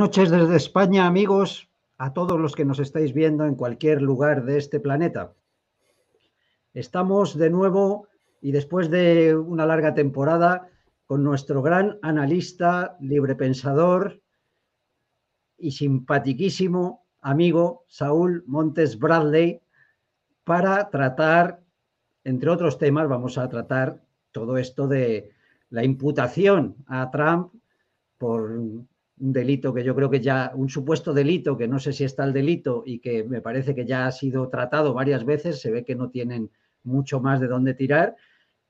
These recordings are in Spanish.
Noches desde España, amigos, a todos los que nos estáis viendo en cualquier lugar de este planeta. Estamos de nuevo y después de una larga temporada con nuestro gran analista, librepensador y simpatiquísimo amigo Saúl Montes Bradley para tratar, entre otros temas, vamos a tratar todo esto de la imputación a Trump por un delito que yo creo que ya, un supuesto delito, que no sé si está el delito y que me parece que ya ha sido tratado varias veces, se ve que no tienen mucho más de dónde tirar,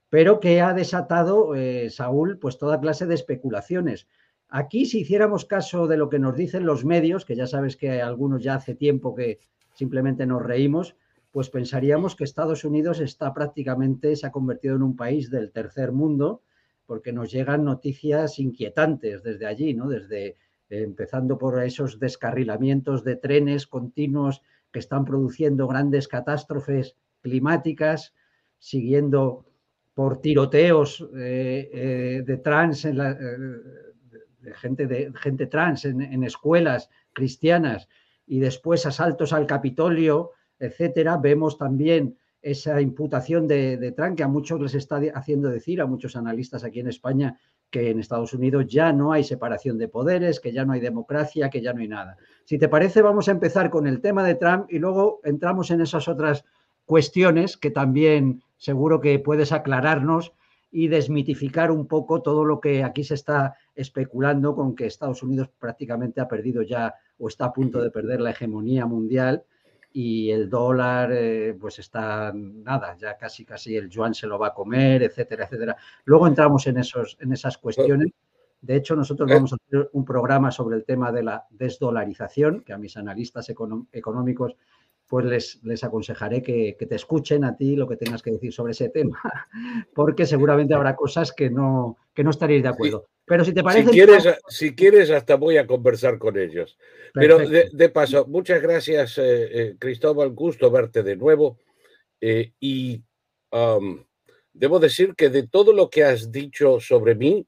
pero que ha desatado, eh, Saúl, pues toda clase de especulaciones. Aquí, si hiciéramos caso de lo que nos dicen los medios, que ya sabes que algunos ya hace tiempo que simplemente nos reímos, pues pensaríamos que Estados Unidos está prácticamente, se ha convertido en un país del tercer mundo, porque nos llegan noticias inquietantes desde allí, ¿no? Desde eh, empezando por esos descarrilamientos de trenes continuos que están produciendo grandes catástrofes climáticas, siguiendo por tiroteos eh, eh, de trans en de gente, de gente trans en, escuelas cristianas y después asaltos al Capitolio, etcétera, vemos también esa imputación de, Trump que a muchos les está haciendo decir, a muchos analistas aquí en España, que en Estados Unidos ya no hay separación de poderes, que ya no hay democracia, que ya no hay nada. Si te parece, vamos a empezar con el tema de Trump y luego entramos en esas otras cuestiones que también seguro que puedes aclararnos y desmitificar un poco todo lo que aquí se está especulando con que Estados Unidos prácticamente ha perdido ya o está a punto de perder la hegemonía mundial y el dólar eh, pues está nada, ya casi casi el yuan se lo va a comer, etcétera, etcétera. Luego entramos en, esos, en esas cuestiones. De hecho, nosotros eh. vamos a hacer un programa sobre el tema de la desdolarización, que a mis analistas económicos pues les, les aconsejaré que, te escuchen a ti lo que tengas que decir sobre ese tema, porque seguramente habrá cosas que no, que no estaréis de acuerdo. Pero si te parece... Si quieres, si quieres hasta voy a conversar con ellos. Pero de, paso, muchas gracias, eh, eh, Cristóbal, gusto verte de nuevo. Eh, y debo decir que de todo lo que has dicho sobre mí,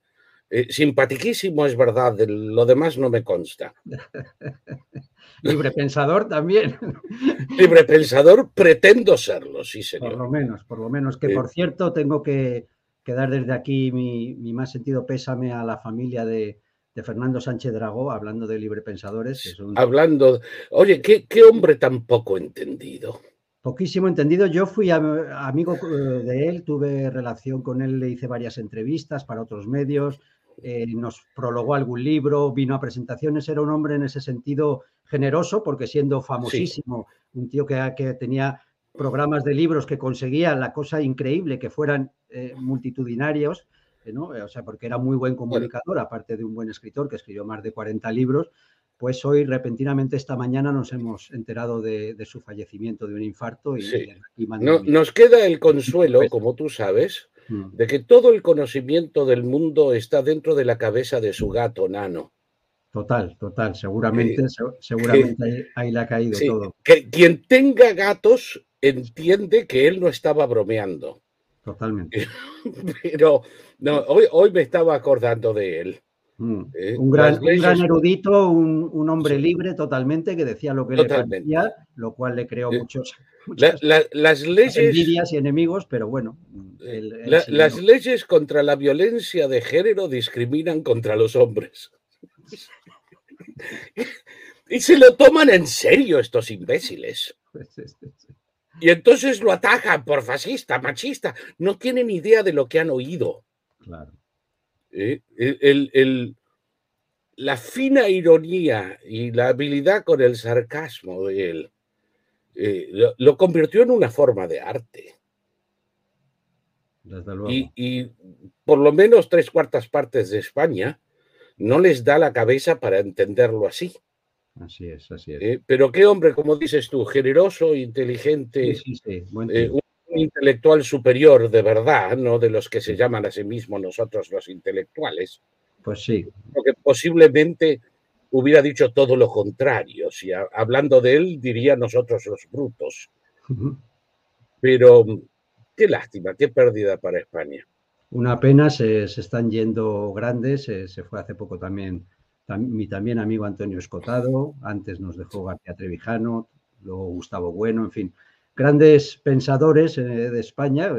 simpatiquísimo es verdad, lo demás no me consta. Libre pensador también. Libre pensador pretendo serlo, sí, señor. Por lo menos, por lo menos. Que por cierto, tengo que, dar desde aquí mi, más sentido pésame a la familia de, Fernando Sánchez Dragó, hablando de libre pensadores. Hablando, oye, ¿qué, ¿qué, hombre tan poco entendido. Poquísimo entendido. Yo fui amigo eh, de él, tuve relación con él, le hice varias entrevistas para otros medios, eh, nos prologó algún libro, vino a presentaciones, era un hombre en ese sentido generoso, porque siendo famosísimo, un tío que, que, tenía programas de libros que conseguía la cosa increíble, que fueran eh, multitudinarios, eh, ¿no? o sea, porque era muy buen comunicador, aparte de un buen escritor que escribió más de 40 libros, pues hoy repentinamente esta mañana nos hemos enterado de, su fallecimiento de un infarto. Y, nos queda el consuelo, como tú sabes, Mm. de que todo el conocimiento del mundo está dentro de la cabeza de su gato nano. Total, total, seguramente, seguramente ahí, le ha caído todo. Que quien tenga gatos entiende que él no estaba bromeando. Totalmente. Pero no, hoy, hoy me estaba acordando de él. Mm. Eh, un, gran, erudito, un, hombre libre totalmente que decía lo que le parecía, lo cual le creó eh, muchos, las leyes envidias y enemigos, pero bueno. las leyes contra la violencia de género discriminan contra los hombres. y se lo toman en serio estos imbéciles. Y entonces lo atacan por fascista, machista. No tienen idea de lo que han oído. Claro. Eh, el, la fina ironía y la habilidad con el sarcasmo de él eh, lo, convirtió en una forma de arte. Y, por lo menos tres cuartas partes de España no les da la cabeza para entenderlo así. Así es, así es. Eh, pero qué hombre, como dices tú, generoso, inteligente, un intelectual superior de verdad, no de los que se llaman a sí mismos nosotros los intelectuales. Pues sí. Porque posiblemente hubiera dicho todo lo contrario. Si hablando de él, diría nosotros los brutos. Pero qué lástima, qué pérdida para España. Una pena, se, están yendo grandes. Se, fue hace poco también mi también amigo Antonio Escotado, antes nos dejó García Trevijano, luego Gustavo Bueno, en fin, grandes pensadores eh, de España,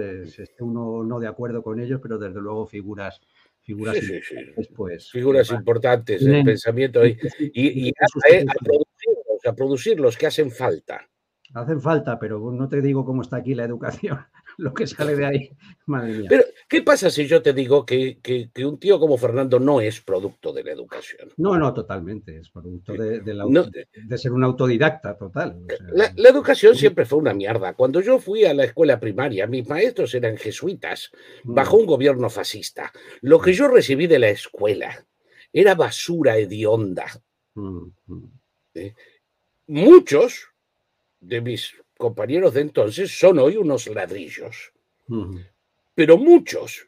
uno no de acuerdo con ellos, pero desde luego figuras figuras importantes, pues, figuras importantes del pensamiento y, y, a, producirlos, a producirlos que hacen falta. Hacen falta, pero no te digo cómo está aquí la educación. lo que sale de ahí, madre mía. Pero, ¿qué pasa si yo te digo que, un tío como Fernando no es producto de la educación? No, no, totalmente. Es producto de, ser un autodidacta total. la, educación siempre fue una mierda. Cuando yo fui a la escuela primaria, mis maestros eran jesuitas, mm. bajo un gobierno fascista. Lo que mm. yo recibí de la escuela era basura hedionda. ¿Eh? Muchos de mis compañeros de entonces son hoy unos ladrillos, pero muchos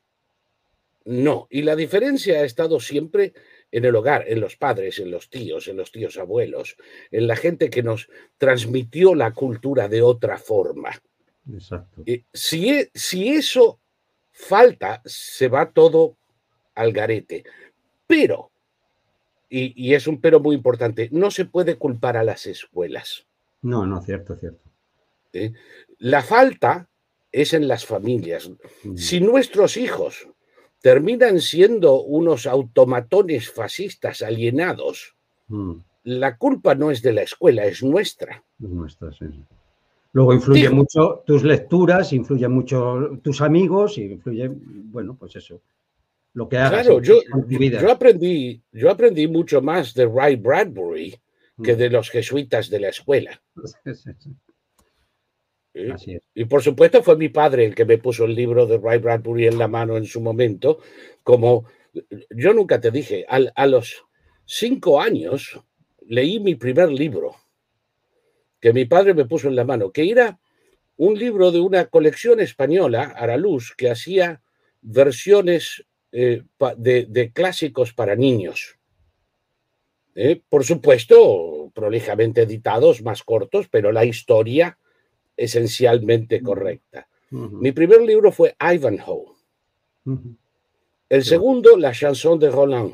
no. Y la diferencia ha estado siempre en el hogar, en los padres, en los tíos, en los tíos abuelos, en la gente que nos transmitió la cultura de otra forma. Exacto. si, e, si eso falta, se va todo al garete. Pero, y, y, es un pero muy importante, no se puede culpar a las escuelas. No, no, cierto, cierto. La falta es en las familias. Mm. Si nuestros hijos terminan siendo unos automatones fascistas alienados, mm. la culpa no es de la escuela, es nuestra. nuestra, Luego influye mucho tus lecturas, influye mucho tus amigos, y influye, bueno, pues eso, lo que hagas. Claro, yo, yo, aprendí, yo aprendí mucho más de Ray Bradbury que mm. de los jesuitas de la escuela. Y por supuesto fue mi padre el que me puso el libro de Ray Bradbury en la mano en su momento, como yo nunca te dije, a, los cinco años leí mi primer libro, que mi padre me puso en la mano, que era un libro de una colección española, Araluz, que hacía versiones eh, de, clásicos para niños. Eh, por supuesto, prolijamente editados, más cortos, pero la historia esencialmente correcta. Mi primer libro fue Ivanhoe. El segundo, La chanson de Roland.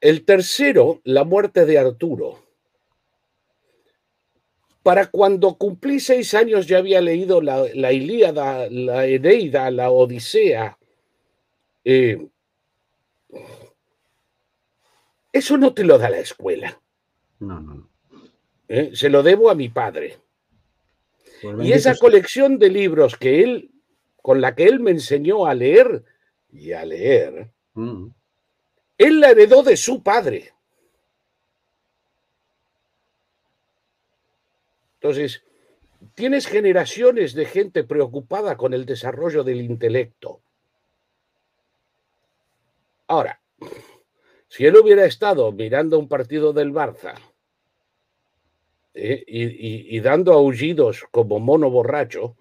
El tercero, La muerte de Arturo. Para cuando cumplí seis años ya había leído la, Ilíada, la Eneida, la Odisea. Eh, eso no te lo da la escuela. No, no, no. ¿Eh? se lo debo a mi padre. Y esa colección de libros que él, con la que él me enseñó a leer y a leer, mm. él la heredó de su padre. Entonces, tienes generaciones de gente preocupada con el desarrollo del intelecto. Ahora, si él hubiera estado mirando un partido del Barça ¿eh? y, dando aullidos como mono borracho,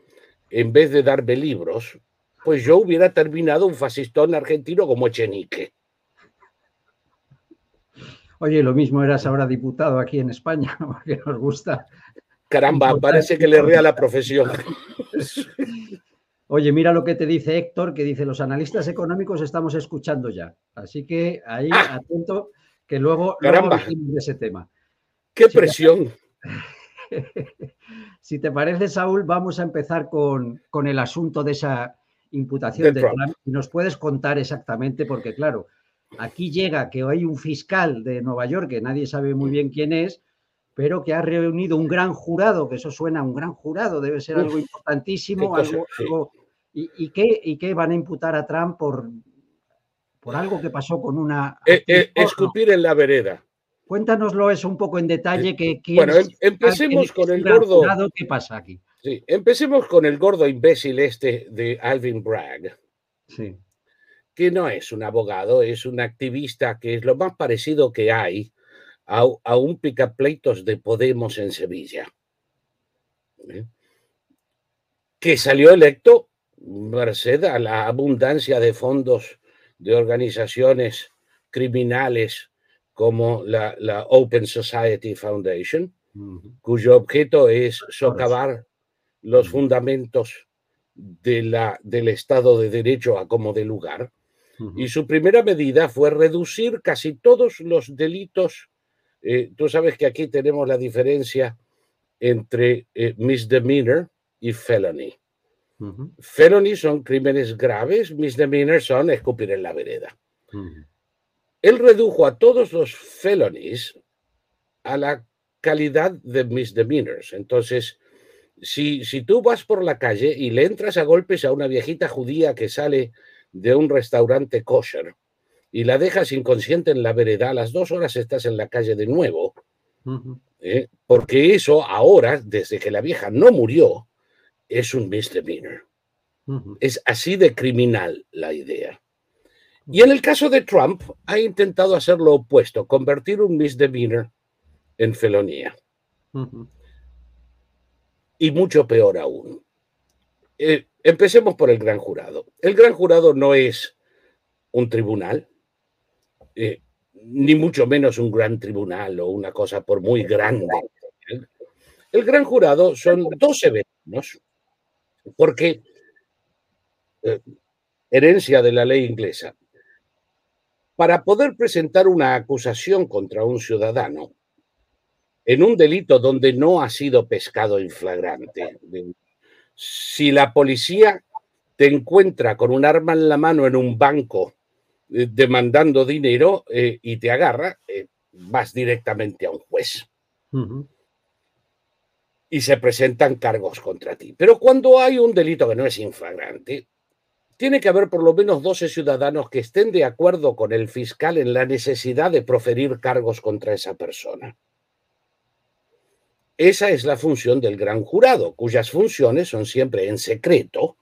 en vez de darme libros, pues yo hubiera terminado un fascistón argentino como Echenique. Oye, lo mismo eras ahora diputado aquí en España, porque nos gusta. Caramba, parece que le rea la profesión. Oye, mira lo que te dice Héctor, que dice, los analistas económicos estamos escuchando ya. Así que ahí, ah. atento, que luego, Caramba. de ese tema. ¡Qué presión! si te parece, Saúl, vamos a empezar con, el asunto de esa imputación de Trump. Y nos puedes contar exactamente, porque claro, aquí llega que hay un fiscal de Nueva York, que nadie sabe muy bien quién es, pero que ha reunido un gran jurado, que eso suena a un gran jurado, debe ser algo importantísimo, algo, y, qué, van a imputar a Trump por, por algo que pasó con una... Eh, eh, escupir en la vereda. Cuéntanos eso un poco en detalle. Que, bueno, em, empecemos con el gordo. ¿Qué pasa aquí? Sí, empecemos con el gordo imbécil este de Alvin Bragg. Sí. Que no es un abogado, es un activista que es lo más parecido que hay a, a un picapleitos de Podemos en Sevilla. ¿Eh? Que salió electo merced a la abundancia de fondos de organizaciones criminales como la, Open Society Foundation, cuyo objeto es socavar los fundamentos de la, del Estado de Derecho a como de lugar. Y su primera medida fue reducir casi todos los delitos. Eh, tú sabes que aquí tenemos la diferencia entre eh, misdemeanor y felony. Felony son crímenes graves, misdemeanor son escupir en la vereda. Él redujo a todos los felonies a la calidad de misdemeanors. Entonces, si, si tú vas por la calle y le entras a golpes a una viejita judía que sale de un restaurante kosher y la dejas inconsciente en la vereda, a las dos horas estás en la calle de nuevo, ¿eh? porque eso ahora, desde que la vieja no murió, es un misdemeanor. Es así de criminal la idea. Y en el caso de Trump, ha intentado hacer lo opuesto, convertir un misdemeanor en felonía. Y mucho peor aún. Eh, empecemos por el gran jurado. El gran jurado no es un tribunal, eh, ni mucho menos un gran tribunal o una cosa por muy grande. El gran jurado son dos eventos, porque eh, herencia de la ley inglesa. Para poder presentar una acusación contra un ciudadano en un delito donde no ha sido pescado en flagrante, si la policía te encuentra con un arma en la mano en un banco eh, demandando dinero eh, y te agarra, vas directamente a un juez. Y se presentan cargos contra ti. Pero cuando hay un delito que no es inflagrante, tiene que haber por lo menos 12 ciudadanos que estén de acuerdo con el fiscal en la necesidad de proferir cargos contra esa persona. Esa es la función del gran jurado, cuyas funciones son siempre en secreto,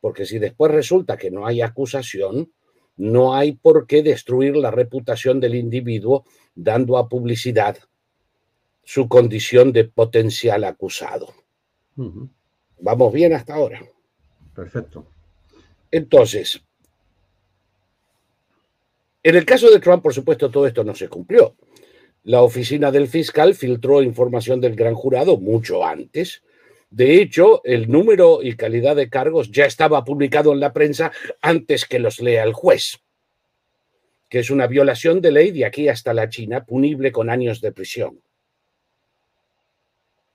porque si después resulta que no hay acusación, no hay por qué destruir la reputación del individuo dando a publicidad su condición de potencial acusado. ¿Vamos bien hasta ahora? Perfecto. Entonces, en el caso de Trump, por supuesto, todo esto no se cumplió. La oficina del fiscal filtró información del gran jurado mucho antes. De hecho, el número y calidad de cargos ya estaba publicado en la prensa antes que los lea el juez, que es una violación de ley de aquí hasta la China, punible con años de prisión.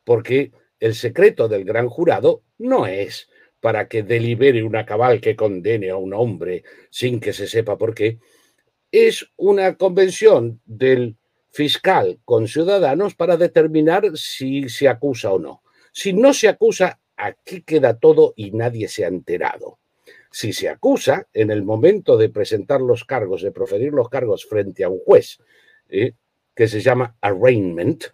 Porque el secreto del gran jurado no es para que delibere una cabal que condene a un hombre sin que se sepa por qué, es una convención del fiscal con ciudadanos para determinar si se acusa o no. Si no se acusa, aquí queda todo y nadie se ha enterado. Si se acusa, en el momento de presentar los cargos, de proferir los cargos frente a un juez, eh, que se llama arraignment,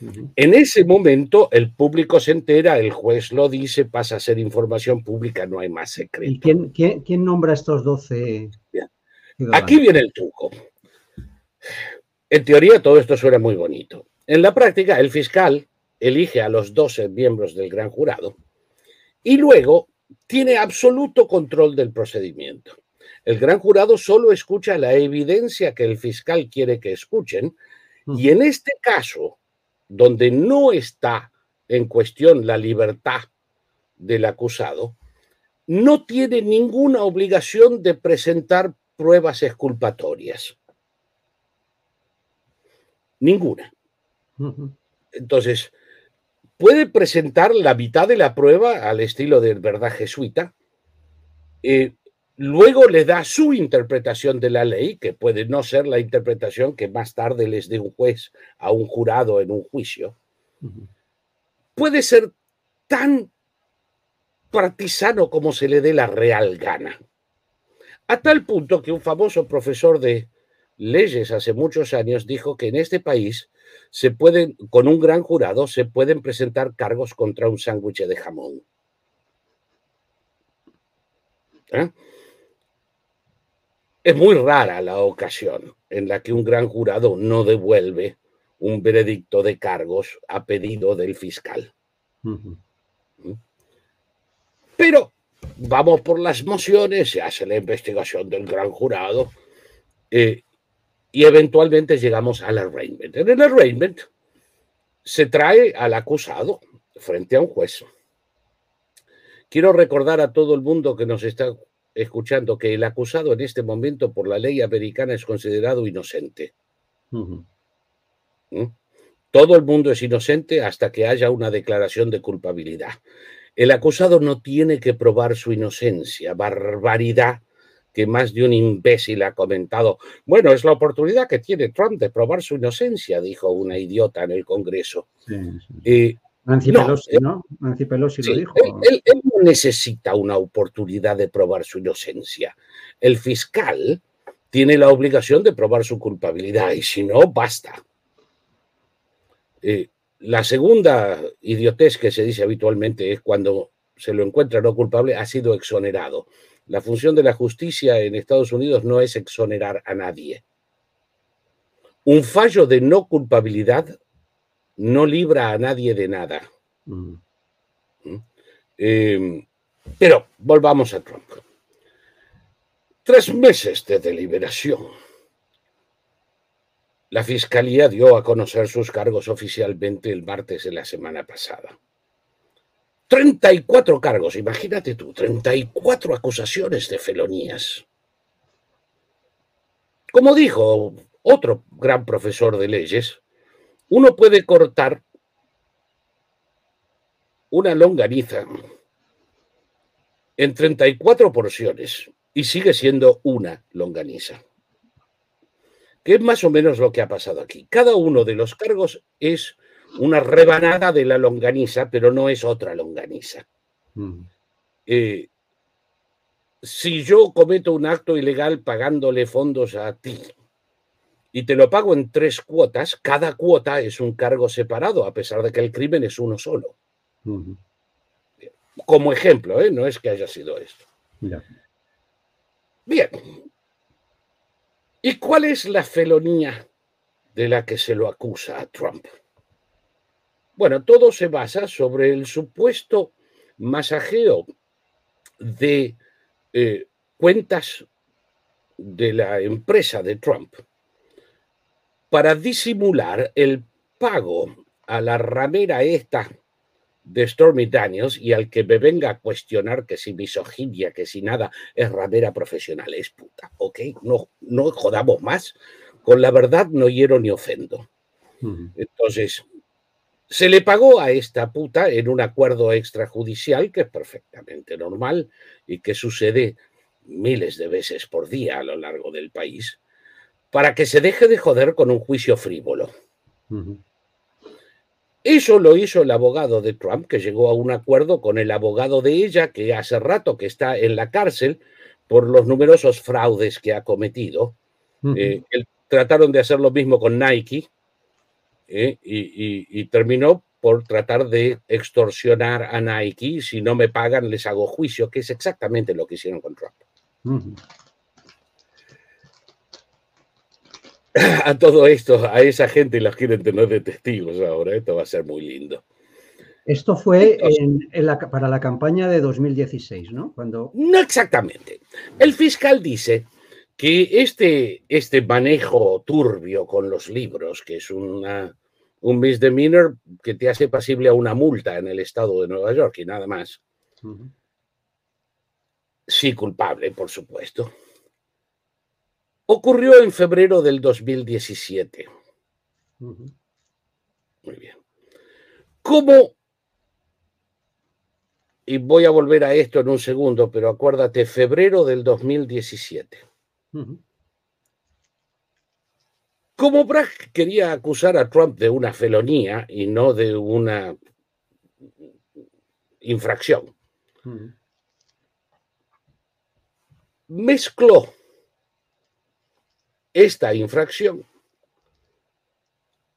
en ese momento el público se entera, el juez lo dice, pasa a ser información pública, no hay más secreto. ¿Y quién, quién, nombra estos 12? Aquí viene el truco. En teoría todo esto suena muy bonito. En la práctica, el fiscal elige a los 12 miembros del gran jurado y luego tiene absoluto control del procedimiento. El gran jurado solo escucha la evidencia que el fiscal quiere que escuchen y en este caso donde no está en cuestión la libertad del acusado, no tiene ninguna obligación de presentar pruebas exculpatorias. Ninguna. Entonces, puede presentar la mitad de la prueba al estilo de verdad jesuita, eh, luego le da su interpretación de la ley, que puede no ser la interpretación que más tarde les dé un juez a un jurado en un juicio. Puede ser tan partisano como se le dé la real gana. A tal punto que un famoso profesor de leyes hace muchos años dijo que en este país se pueden, con un gran jurado, se pueden presentar cargos contra un sándwich de jamón. ¿Eh? Es muy rara la ocasión en la que un gran jurado no devuelve un veredicto de cargos a pedido del fiscal. ¿Mm? Pero vamos por las mociones, se hace la investigación del gran jurado eh, y eventualmente llegamos al arraignment. En el arraignment se trae al acusado frente a un juez. Quiero recordar a todo el mundo que nos está escuchando que el acusado en este momento por la ley americana es considerado inocente. ¿Mm? Todo el mundo es inocente hasta que haya una declaración de culpabilidad. El acusado no tiene que probar su inocencia. Barbaridad que más de un imbécil ha comentado. Bueno, es la oportunidad que tiene Trump de probar su inocencia, dijo una idiota en el Congreso. Eh, Nancy Pelosi, ¿no? Nancy Pelosi lo dijo. Él, él, no necesita una oportunidad de probar su inocencia. El fiscal tiene la obligación de probar su culpabilidad y si no, basta. Eh, la segunda idiotez que se dice habitualmente es cuando se lo encuentra no culpable, ha sido exonerado. La función de la justicia en Estados Unidos no es exonerar a nadie. Un fallo de no culpabilidad no libra a nadie de nada. Mm. ¿Mm? Em, pero volvamos a Trump. Tres meses de deliberación. La Fiscalía dio a conocer sus cargos oficialmente el martes de la semana pasada. 34 cargos, imagínate tú, 34 acusaciones de felonías. Como dijo otro gran profesor de leyes, uno puede cortar una longaniza en 34 porciones y sigue siendo una longaniza. Que es más o menos lo que ha pasado aquí. Cada uno de los cargos es una rebanada de la longaniza, pero no es otra longaniza. Mm. Eh, si yo cometo un acto ilegal pagándole fondos a ti y te lo pago en tres cuotas, cada cuota es un cargo separado, a pesar de que el crimen es uno solo. Como ejemplo, ¿eh? no es que haya sido esto. Bien. ¿Y cuál es la felonía de la que se lo acusa a Trump? Bueno, todo se basa sobre el supuesto masajeo de eh, cuentas de la empresa de Trump para disimular el pago a la ramera esta de Stormy Daniels y al que me venga a cuestionar que si misoginia, que si nada, es ramera profesional, es puta, ¿ok? No, no jodamos más. Con la verdad no hiero ni ofendo. Entonces, se le pagó a esta puta en un acuerdo extrajudicial que es perfectamente normal y que sucede miles de veces por día a lo largo del país, para que se deje de joder con un juicio frívolo. Eso lo hizo el abogado de Trump, que llegó a un acuerdo con el abogado de ella, que hace rato que está en la cárcel por los numerosos fraudes que ha cometido. Eh, trataron de hacer lo mismo con Nike, ¿eh? y, terminó por tratar de extorsionar a Nike. Si no me pagan, les hago juicio, que es exactamente lo que hicieron con Trump. A todo esto, a esa gente los quieren tener de testigos ahora. Esto va a ser muy lindo. Esto fue para la campaña de 2016, ¿no? Cuando... No exactamente. El fiscal dice que este, este manejo turbio con los libros, que es una, un misdemeanor que te hace pasible a una multa en el estado de Nueva York y nada más. Sí, culpable, por supuesto. Ocurrió en febrero del 2017. Muy bien. ¿Cómo? Y voy a volver a esto en un segundo, pero acuérdate, febrero del 2017. Como Bragg quería acusar a Trump de una felonía y no de una infracción, mezcló esta infracción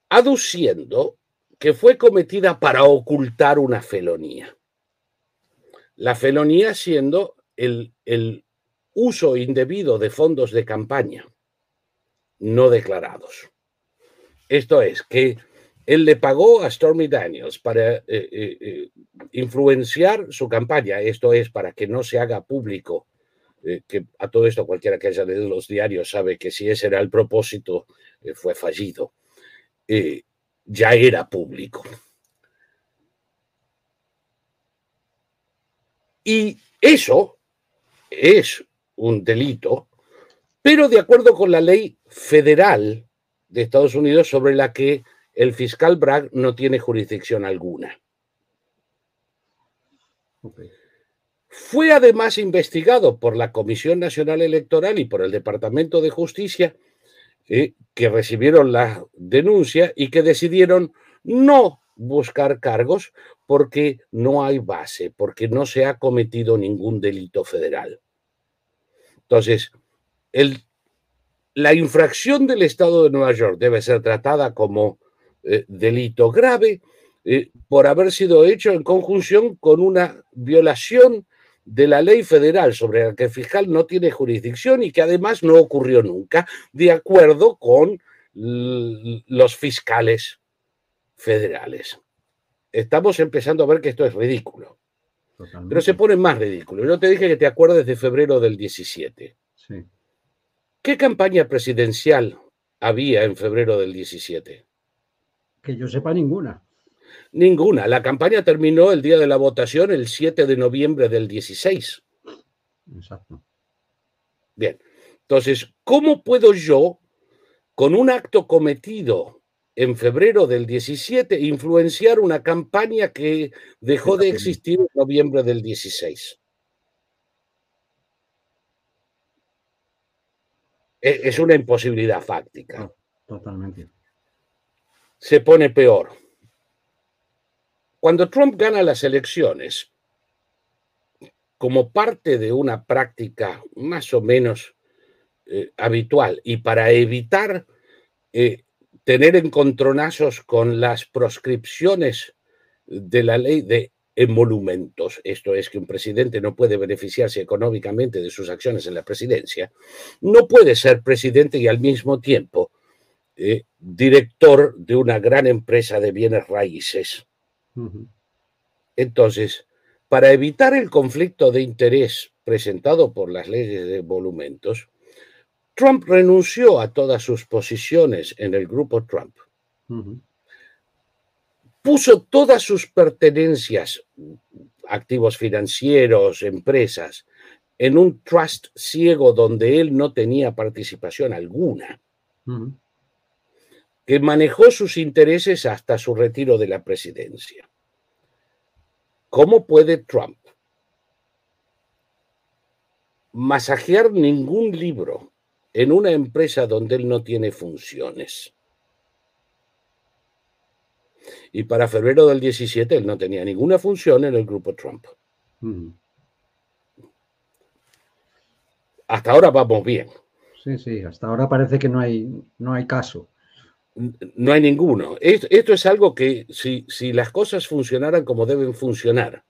aduciendo que fue cometida para ocultar una felonía. La felonía siendo el, el uso indebido de fondos de campaña no declarados. Esto es, que él le pagó a Stormy Daniels para eh, eh, eh, influenciar su campaña. Esto es para que no se haga público, que a todo esto cualquiera que haya leído los diarios sabe que si ese era el propósito, fue fallido. ya era público. Y eso es un delito, pero de acuerdo con la ley federal de Estados Unidos sobre la que el fiscal Bragg no tiene jurisdicción alguna. Fue además investigado por la Comisión Nacional Electoral y por el Departamento de Justicia, eh, que recibieron la denuncia y que decidieron no buscar cargos porque no hay base, porque no se ha cometido ningún delito federal. Entonces, la infracción del Estado de Nueva York debe ser tratada como eh, delito grave eh, por haber sido hecho en conjunción con una violación de la ley federal sobre la que el fiscal no tiene jurisdicción y que además no ocurrió nunca, de acuerdo con los fiscales federales. Estamos empezando a ver que esto es ridículo. Pero se pone más ridículo. Yo te dije que te acuerdes de febrero del 17. Sí. ¿Qué campaña presidencial había en febrero del 17? Que yo sepa ninguna. Ninguna. La campaña terminó el día de la votación, el 7 de noviembre del 16. Exacto. Bien. Entonces, ¿cómo puedo yo, con un acto cometido en febrero del 17, influenciar una campaña que dejó de existir en noviembre del 16? E, es una imposibilidad fáctica. Totalmente. Se pone peor. Cuando Trump gana las elecciones, como parte de una práctica más o menos eh, habitual y para evitar eh, tener encontronazos con las proscripciones de la ley de emolumentos, esto es que un presidente no puede beneficiarse económicamente de sus acciones en la presidencia, no puede ser presidente y al mismo tiempo eh, director de una gran empresa de bienes raíces entonces, para evitar el conflicto de interés presentado por las leyes de volumentos, Trump renunció a todas sus posiciones en el grupo Trump. Puso todas sus pertenencias, activos financieros, empresas, en un trust ciego donde él no tenía participación alguna, que manejó sus intereses hasta su retiro de la presidencia. ¿Cómo puede Trump masajear ningún libro en una empresa donde él no tiene funciones? Y para febrero del 17 él no tenía ninguna función en el grupo Trump. Hasta ahora vamos bien. Sí, sí, hasta ahora parece que no hay, no hay caso. No hay ninguno. Esto, es algo que si, si, las cosas funcionaran como deben funcionar,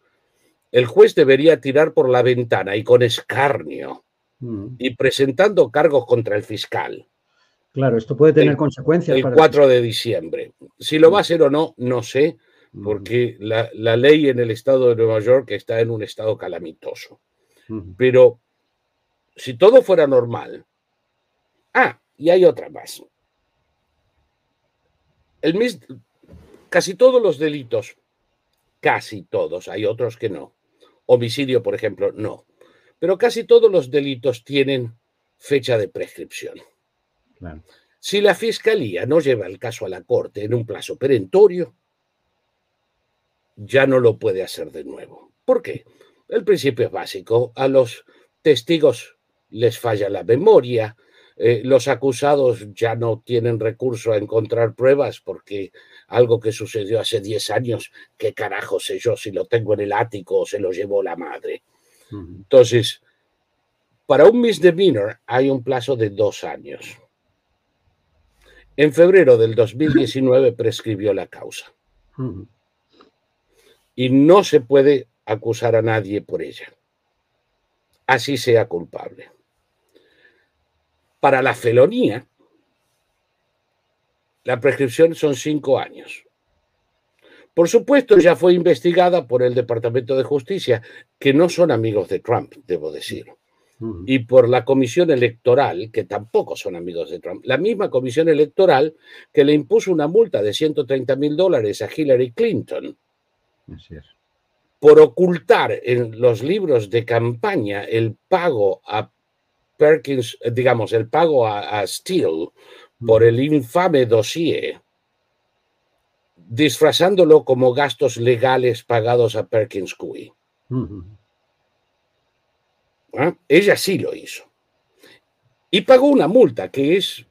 el juez debería tirar por la ventana y con escarnio mm. y presentando cargos contra el fiscal. Claro, esto puede tener consecuencias. El 4 de diciembre. Si lo va a hacer o no, no sé, mm. porque la, la, ley en el estado de Nueva York está en un estado calamitoso. Mm. Pero si todo fuera normal. Ah, y hay otra más el casi todos los delitos, casi todos, hay otros que no. Homicidio, por ejemplo, no. Pero casi todos los delitos tienen fecha de prescripción. Si la fiscalía no lleva el caso a la corte en un plazo perentorio, ya no lo puede hacer de nuevo. ¿Por qué? El principio es básico. A los testigos les falla la memoria, eh, los acusados ya no tienen recurso a encontrar pruebas porque algo que sucedió hace 10 años, ¿qué carajo sé yo si lo tengo en el ático o se lo llevó la madre? Entonces, para un misdemeanor hay un plazo de dos años. En febrero del 2019 prescribió la causa. Y no se puede acusar a nadie por ella, así sea culpable. Para la felonía, la prescripción son cinco años. Por supuesto, ya fue investigada por el Departamento de Justicia, que no son amigos de Trump, debo decir, y por la Comisión Electoral, que tampoco son amigos de Trump. La misma Comisión Electoral que le impuso una multa de 130 mil dólares a Hillary Clinton por ocultar en los libros de campaña el pago a Perkins, digamos, el pago a, Steele por el infame dossier, disfrazándolo como gastos legales pagados a Perkins Coie. ¿Ah? Ella sí lo hizo. Y pagó una multa, que es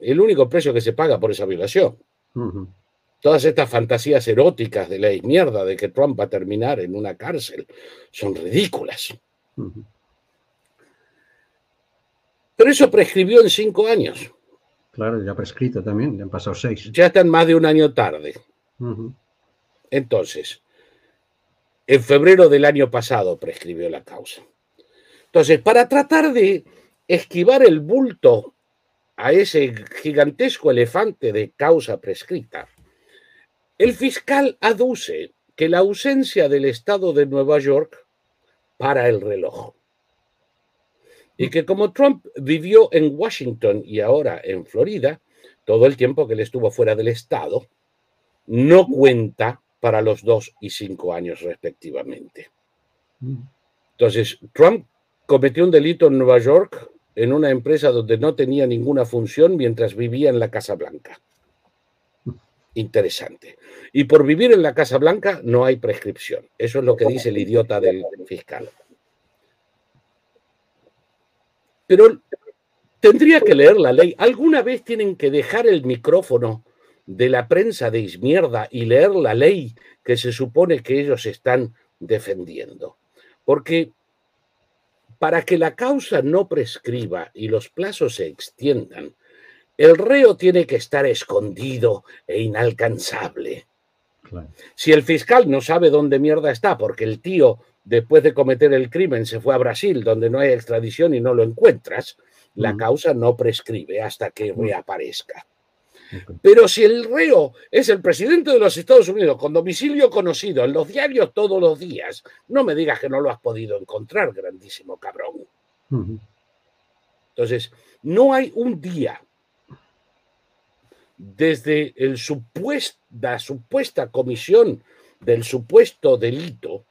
el único precio que se paga por esa violación. Todas estas fantasías eróticas de la mierda de que Trump va a terminar en una cárcel son ridículas. Pero eso prescribió en cinco años. Claro, ya prescrito también, ya han pasado seis. Ya están más de un año tarde. Entonces, en febrero del año pasado prescribió la causa. Entonces, para tratar de esquivar el bulto a ese gigantesco elefante de causa prescrita, el fiscal aduce que la ausencia del Estado de Nueva York para el reloj. Y que como Trump vivió en Washington y ahora en Florida, todo el tiempo que él estuvo fuera del Estado, no cuenta para los dos y cinco años respectivamente. Entonces, Trump cometió un delito en Nueva York en una empresa donde no tenía ninguna función mientras vivía en la Casa Blanca. Interesante. Y por vivir en la Casa Blanca no hay prescripción. Eso es lo que dice el idiota del fiscal. Pero tendría que leer la ley. ¿Alguna vez tienen que dejar el micrófono de la prensa de izmierda y leer la ley que se supone que ellos están defendiendo? Porque para que la causa no prescriba y los plazos se extiendan, el reo tiene que estar escondido e inalcanzable. Si el fiscal no sabe dónde mierda está, porque el tío, después de cometer el crimen, se fue a Brasil, donde no hay extradición y no lo encuentras, la causa no prescribe hasta que reaparezca. Pero si el reo es el presidente de los Estados Unidos con domicilio conocido en los diarios todos los días, no me digas que no lo has podido encontrar, grandísimo cabrón. Entonces, no hay un día desde el la supuesta comisión del supuesto delito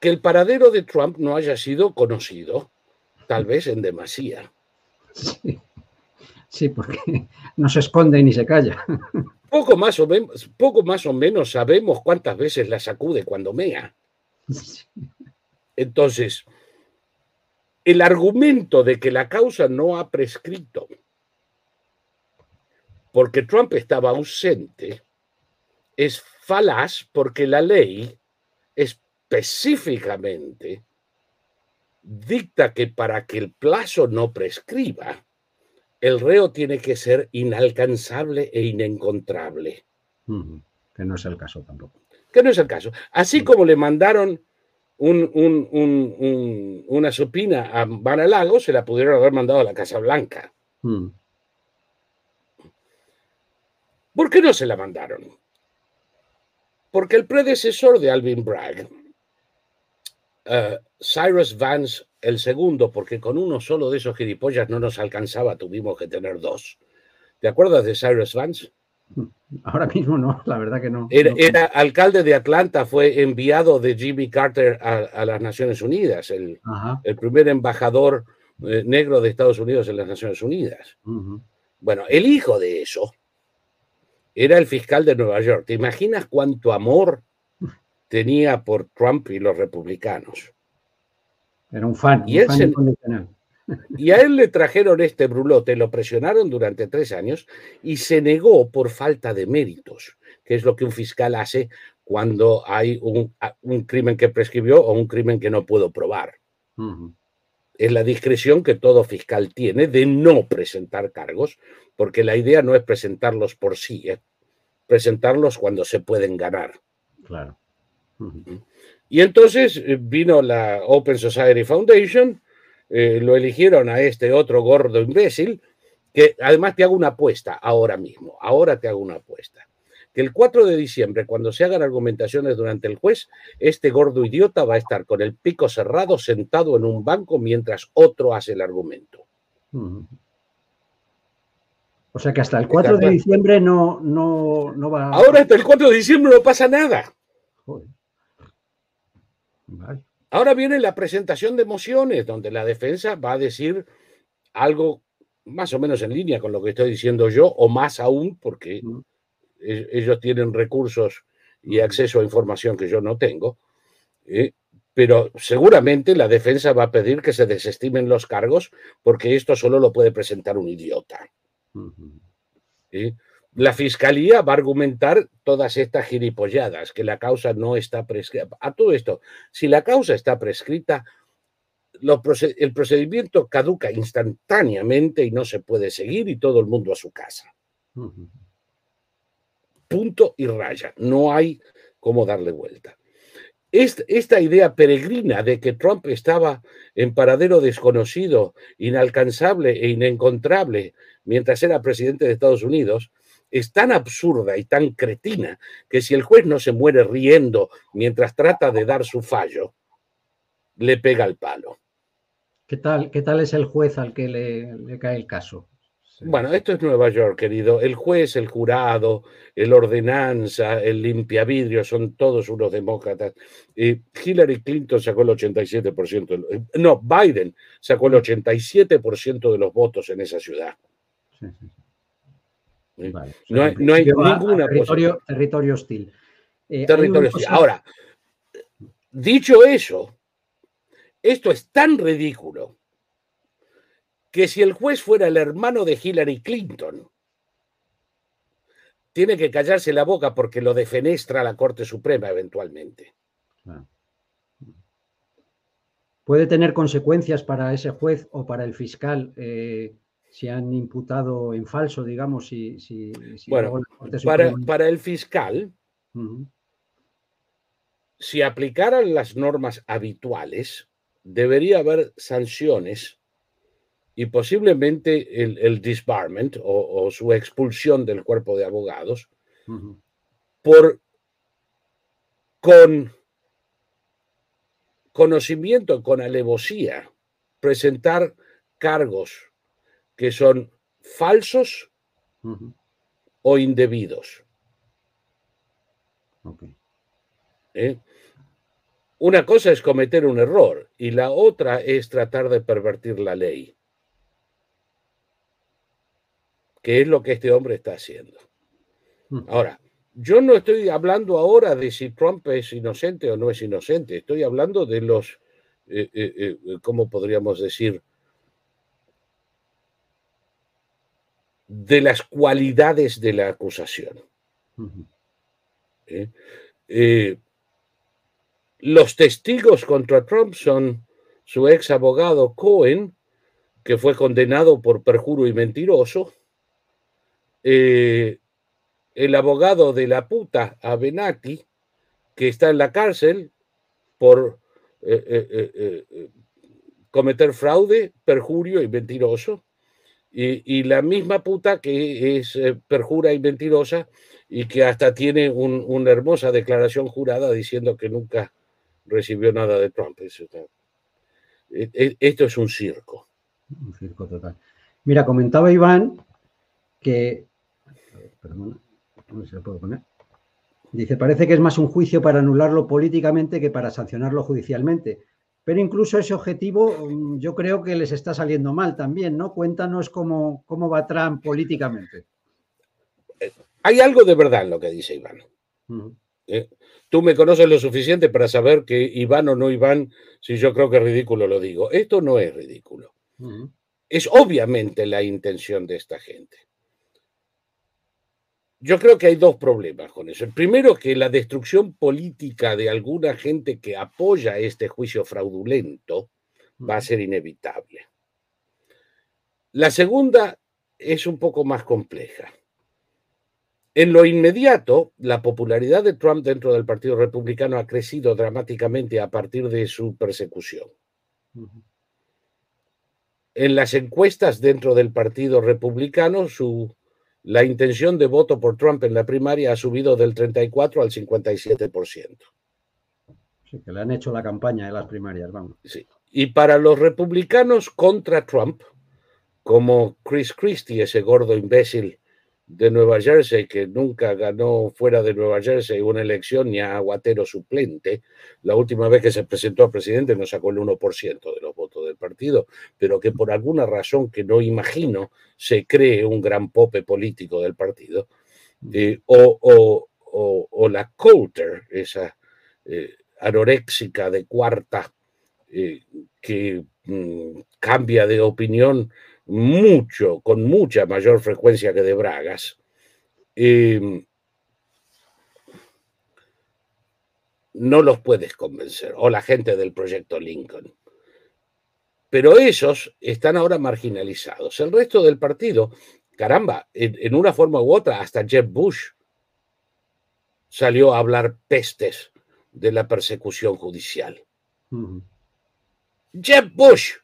que el paradero de Trump no haya sido conocido, tal vez en demasía. Sí, porque no se esconde ni se calla. Poco más, o menos, poco más o menos sabemos cuántas veces la sacude cuando mea. Entonces, el argumento de que la causa no ha prescrito porque Trump estaba ausente es falaz porque la ley específicamente dicta que para que el plazo no prescriba, el reo tiene que ser inalcanzable e inencontrable. Que no es el caso tampoco. Que no es el caso. Así como le mandaron una supina a Banalago, se la pudieron haber mandado a la Casa Blanca. ¿Por qué no se la mandaron? Porque el predecesor de Alvin Bragg, eh, Cyrus Vance, el segundo, porque con uno solo de esos gilipollas no nos alcanzaba, tuvimos que tener dos. ¿Te acuerdas de Cyrus Vance? Ahora mismo no, la verdad que no. Era, alcalde de Atlanta, fue enviado de Jimmy Carter a, las Naciones Unidas, el, primer embajador eh, negro de Estados Unidos en las Naciones Unidas. Bueno, el hijo de eso, era el fiscal de Nueva York. ¿Te imaginas cuánto amor tenía por Trump y los republicanos? Era un fan, y, y a él le trajeron este brulote, lo presionaron durante tres años y se negó por falta de méritos, que es lo que un fiscal hace cuando hay un, crimen que prescribió o un crimen que no puedo probar. Es la discreción que todo fiscal tiene de no presentar cargos porque la idea no es presentarlos por sí, es presentarlos cuando se pueden ganar. Claro. Y entonces eh, vino la Open Society Foundation, eh, lo eligieron a este otro gordo imbécil, que además te hago una apuesta ahora mismo, ahora te hago una apuesta. Que el 4 de diciembre, cuando se hagan argumentaciones durante el juez, este gordo idiota va a estar con el pico cerrado sentado en un banco mientras otro hace el argumento. O sea que hasta el 4 de diciembre no, no, no va. Ahora hasta el 4 de diciembre no pasa nada. Ahora viene la presentación de mociones, donde la defensa va a decir algo más o menos en línea con lo que estoy diciendo yo, o más aún, porque e-, ellos tienen recursos y acceso a información que yo no tengo. ¿eh? Pero seguramente la defensa va a pedir que se desestimen los cargos, porque esto solo lo puede presentar un idiota. ¿eh? La fiscalía va a argumentar todas estas gilipolladas, que la causa no está prescrita. A todo esto, si la causa está prescrita, el procedimiento caduca instantáneamente y no se puede seguir y todo el mundo a su casa. Punto y raya. No hay cómo darle vuelta. Esta idea peregrina de que Trump estaba en paradero desconocido, inalcanzable e inencontrable mientras era presidente de Estados Unidos, es tan absurda y tan cretina que si el juez no se muere riendo mientras trata de dar su fallo, le pega el palo. ¿Qué tal, qué tal es el juez al que le, cae el caso? Bueno, esto es Nueva York, querido. El juez, el jurado, el ordenanza, el limpiavidrio, son todos unos demócratas. Hillary Clinton sacó el 87%, eh, no, Biden sacó el 87% de los votos en esa ciudad. No, hay, ninguna territorio, territorio hostil. Eh, territorio hostil. Ahora, dicho eso, esto es tan ridículo que si el juez fuera el hermano de Hillary Clinton, tiene que callarse la boca porque lo defenestra la Corte Suprema eventualmente. ¿Puede tener consecuencias para ese juez o para el fiscal eh, si han imputado en falso, digamos? Si, bueno, para, para, el fiscal, si aplicaran las normas habituales, debería haber sanciones y posiblemente el, disbarment o, su expulsión del cuerpo de abogados por con conocimiento, con alevosía, presentar cargos que son falsos o indebidos. ¿Eh? Una cosa es cometer un error y la otra es tratar de pervertir la ley, que es lo que este hombre está haciendo. Ahora, yo no estoy hablando ahora de si Trump es inocente o no es inocente, estoy hablando de los, eh, eh, eh, ¿cómo podríamos decir? De las cualidades de la acusación. Los testigos contra Trump son su ex abogado Cohen, que fue condenado por perjuro y mentiroso, eh, el abogado de la puta Avenatti, que está en la cárcel por eh, eh, cometer fraude, perjurio y mentiroso, y, la misma puta que es perjura y mentirosa y que hasta tiene una hermosa declaración jurada diciendo que nunca recibió nada de Trump. E, e, esto es un circo. Un circo total. Mira, comentaba Iván que. Perdona, ¿dónde se lo puedo poner? Dice, parece que es más un juicio para anularlo políticamente que para sancionarlo judicialmente. Pero incluso ese objetivo mm, yo creo que les está saliendo mal también, ¿no? Cuéntanos cómo, cómo va Trump políticamente. Eh, hay algo de verdad en lo que dice Iván. Tú me conoces lo suficiente para saber que Iván o no Iván, si yo creo que es ridículo, lo digo. Esto no es ridículo. Es obviamente la intención de esta gente. Yo creo que hay dos problemas con eso. El primero, que la destrucción política de alguna gente que apoya este juicio fraudulento va a ser inevitable. La segunda es un poco más compleja. En lo inmediato, la popularidad de Trump dentro del Partido Republicano ha crecido dramáticamente a partir de su persecución. En las encuestas dentro del Partido Republicano, su, la intención de voto por Trump en la primaria ha subido del 34 al 57%. Sí, que le han hecho la campaña de las primarias, vamos. Sí. Y para los republicanos contra Trump, como Chris Christie, ese gordo imbécil de Nueva Jersey, que nunca ganó fuera de Nueva Jersey una elección ni a aguatero suplente. La última vez que se presentó a presidente no sacó el 1% de los votos del partido, pero que por alguna razón que no imagino se cree un gran pope político del partido. Eh, o, la Coulter, esa eh, anoréxica de cuarta eh, que mm, cambia de opinión mucho, con mucha mayor frecuencia que de Bragas. Em, no los puedes convencer, o la gente del proyecto Lincoln. Pero esos están ahora marginalizados. El resto del partido, caramba, en, una forma u otra, hasta Jeb Bush salió a hablar pestes de la persecución judicial. Jeb Bush,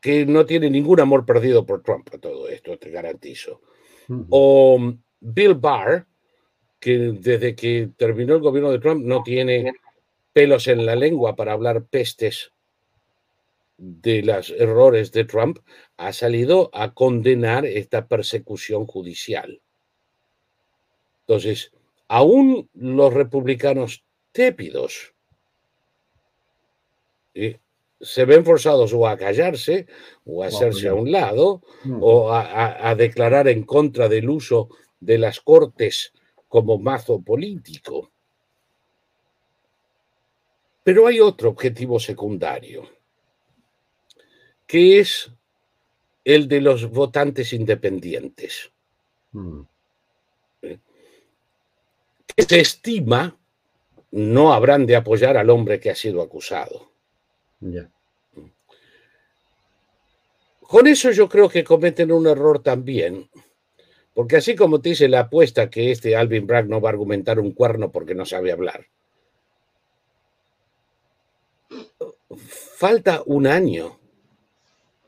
que no tiene ningún amor perdido por Trump a todo esto, te garantizo. O um, Bill Barr, que desde que terminó el gobierno de Trump no tiene pelos en la lengua para hablar pestes de los errores de Trump, ha salido a condenar esta persecución judicial. Entonces, aún los republicanos tépidos eh, se ven forzados o a callarse o a hacerse a un lado o a, declarar en contra del uso de las cortes como mazo político. Pero hay otro objetivo secundario, que es el de los votantes independientes. Mm. Que se estima no habrán de apoyar al hombre que ha sido acusado. Con eso yo creo que cometen un error también, porque así como te dice la apuesta que este Alvin Bragg no va a argumentar un cuerno porque no sabe hablar, falta un año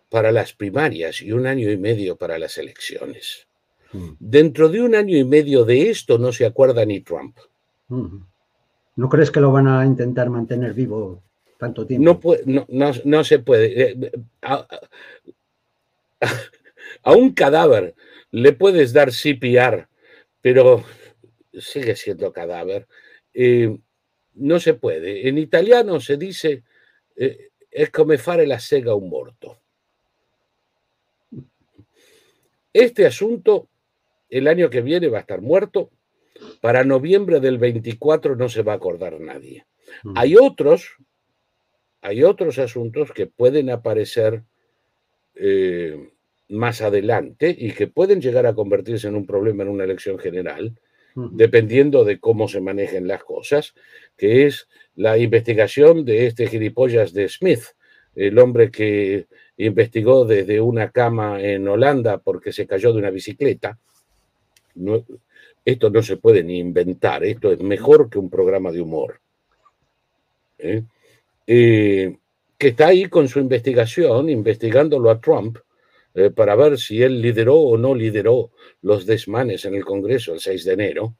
para las primarias y un año y medio para las elecciones. Mm. Dentro de un año y medio de esto no se acuerda ni Trump. Mm. ¿No crees que lo van a intentar mantener vivo tanto tiempo? No, no, se puede. Eh, a, un cadáver le puedes dar CPR, pero sigue siendo cadáver. Eh, no se puede. En italiano se dice eh, es come fare la sega a un muerto. Este asunto el año que viene va a estar muerto. Para noviembre del 24 no se va a acordar nadie. Mm. Hay otros hay otros asuntos que pueden aparecer eh, más adelante y que pueden llegar a convertirse en un problema en una elección general, dependiendo de cómo se manejen las cosas, que es la investigación de este gilipollas de Smith, el hombre que investigó desde una cama en Holanda porque se cayó de una bicicleta. esto no se puede ni inventar, esto es mejor que un programa de humor. ¿eh? Eh, que está ahí con su investigación, investigándolo a Trump, eh, para ver si él lideró o no lideró los desmanes en el Congreso el 6 de enero.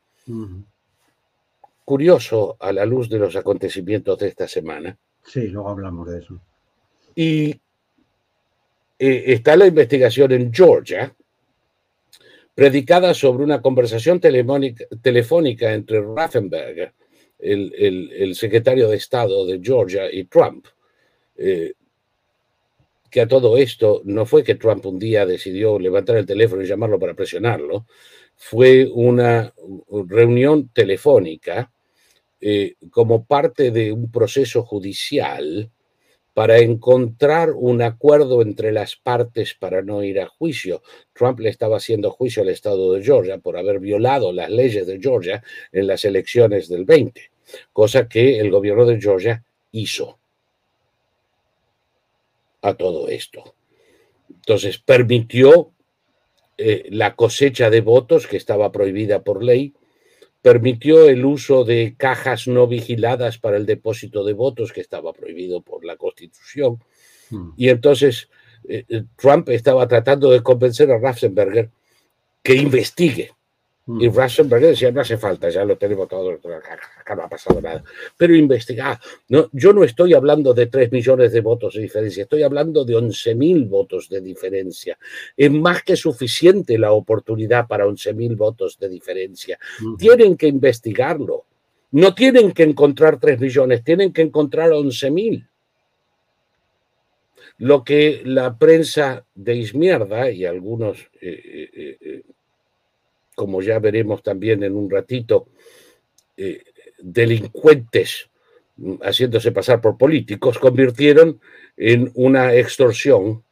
Curioso a la luz de los acontecimientos de esta semana. Sí, luego hablamos de eso. Y eh, está la investigación en Georgia, predicada sobre una conversación telefónica entre Raffenberger el, secretario de Estado de Georgia y Trump. Eh, que a todo esto no fue que Trump un día decidió levantar el teléfono y llamarlo para presionarlo, fue una reunión telefónica eh, como parte de un proceso judicial para encontrar un acuerdo entre las partes para no ir a juicio. Trump le estaba haciendo juicio al estado de Georgia por haber violado las leyes de Georgia en las elecciones del 20, cosa que el gobierno de Georgia hizo a todo esto. Entonces permitió eh, la cosecha de votos que estaba prohibida por ley, permitió el uso de cajas no vigiladas para el depósito de votos, que estaba prohibido por la Constitución. Hmm. Y entonces eh, eh, Trump estaba tratando de convencer a Raffenberger que investigue Y Rasenberg decía, no hace falta, ya lo tenemos todo, acá no ha pasado nada. Pero investigar, no, yo no estoy hablando de 3 millones de votos de diferencia, estoy hablando de 11 mil votos de diferencia. Es más que suficiente la oportunidad para 11 mil votos de diferencia. Tienen que investigarlo. No tienen que encontrar 3 millones, tienen que encontrar 11 mil. Lo que la prensa de Izmierda y algunos... Eh, eh, eh, como ya veremos también en un ratito, eh, delincuentes mm, haciéndose pasar por políticos, convirtieron en una extorsión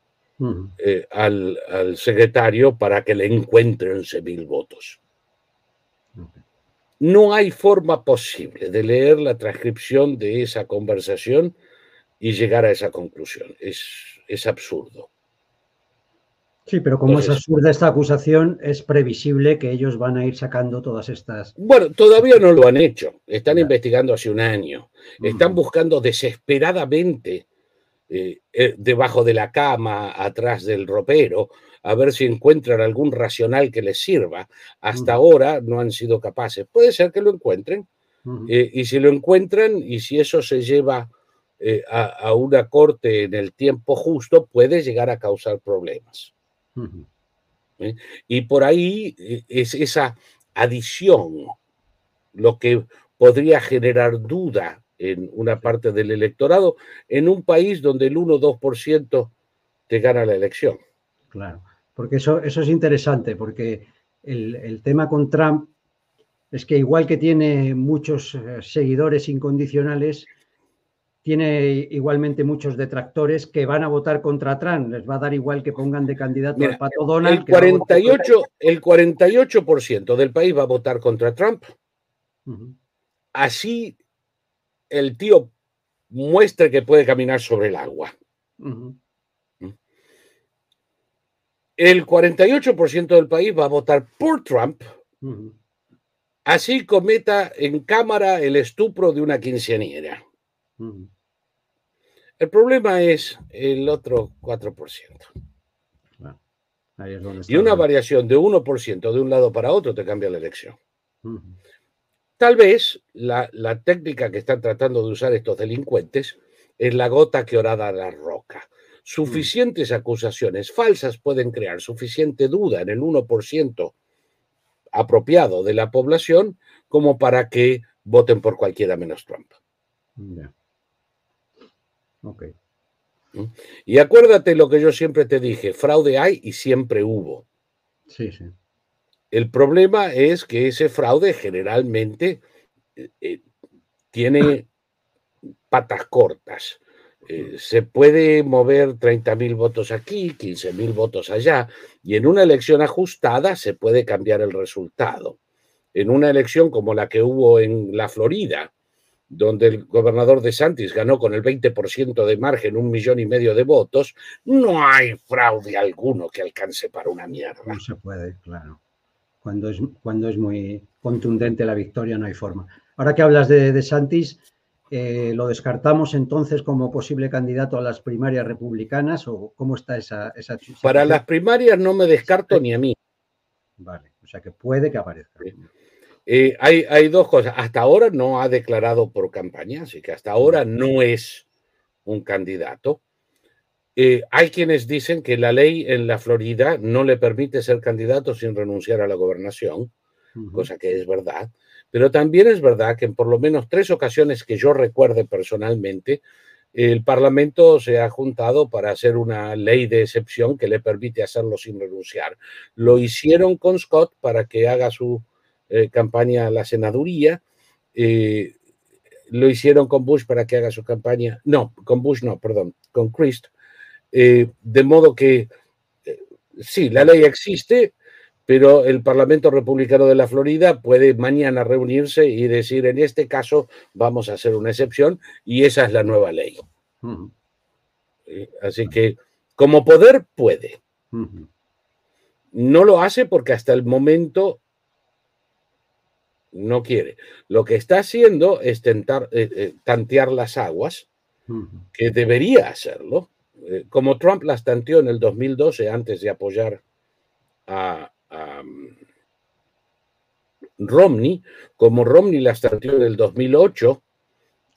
eh, al, secretario para que le encuentren 11.000 votos. No hay forma posible de leer la transcripción de esa conversación y llegar a esa conclusión. es absurdo. Sí, pero como es absurda esta acusación, es previsible que ellos van a ir sacando todas estas. Bueno, todavía no lo han hecho. Están investigando hace un año. Están buscando desesperadamente eh, eh, debajo de la cama, atrás del ropero, a ver si encuentran algún racional que les sirva. Hasta ahora no han sido capaces. Puede ser que lo encuentren. Eh, y si lo encuentran y si eso se lleva a una corte en el tiempo justo, puede llegar a causar problemas. ¿Eh? Y por ahí eh, es esa adición lo que podría generar duda en una parte del electorado en un país donde el 1 2% te gana la elección. Claro, porque eso, eso es interesante, porque el, el tema con Trump es que igual que tiene muchos eh, seguidores incondicionales, tiene igualmente muchos detractores que van a votar contra Trump. Les va a dar igual que pongan de candidato al Pato Donald. El 48, el 48% del país va a votar contra Trump. Así el tío muestre que puede caminar sobre el agua. El 48% del país va a votar por Trump. Así cometa en cámara el estupro de una quinceañera. El problema es el otro 4%. y una variación de 1% de un lado para otro te cambia la elección. Tal vez la, técnica que están tratando de usar estos delincuentes es la gota que orada la roca. Suficientes acusaciones falsas pueden crear suficiente duda en el 1% apropiado de la población como para que voten por cualquiera menos Trump. Ok. ¿Mm? Y acuérdate lo que yo siempre te dije, fraude hay y siempre hubo. Sí, sí. El problema es que ese fraude generalmente eh, eh, tiene patas cortas. Eh, se puede mover 30.000 votos aquí, 15.000 votos allá, y en una elección ajustada se puede cambiar el resultado. En una elección como la que hubo en la Florida, donde el gobernador de Santis ganó con el 20% de margen, un millón y medio de votos, no hay fraude alguno que alcance para una mierda. No se puede, claro. Cuando es, cuando es muy contundente la victoria no hay forma. Ahora que hablas de, de Santis, eh, ¿lo descartamos entonces como posible candidato a las primarias republicanas o cómo está esa... esa, para las primarias no me descarto ni a mí. Vale, o sea que puede que aparezca. Eh, hay, dos cosas. Hasta ahora no ha declarado por campaña, así que hasta ahora no es un candidato. Eh, hay quienes dicen que la ley en la Florida no le permite ser candidato sin renunciar a la gobernación, cosa que es verdad. Pero también es verdad que en por lo menos tres ocasiones que yo recuerde personalmente, el Parlamento se ha juntado para hacer una ley de excepción que le permite hacerlo sin renunciar. Lo hicieron con Scott para que haga su eh, campaña a la senaduría. Eh, lo hicieron con Bush para que haga su campaña. No, con Bush no, perdón, con Christ. Eh, de modo que sí, la ley existe, pero el Parlamento Republicano de la Florida puede mañana reunirse y decir, en este caso vamos a hacer una excepción y esa es la nueva ley. Así que como poder puede. No lo hace porque hasta el momento no quiere. Lo que está haciendo es tentar, eh, eh, tantear las aguas, que debería hacerlo, eh, como Trump las tanteó en el 2012 antes de apoyar a, Romney, como Romney la startió en el 2008,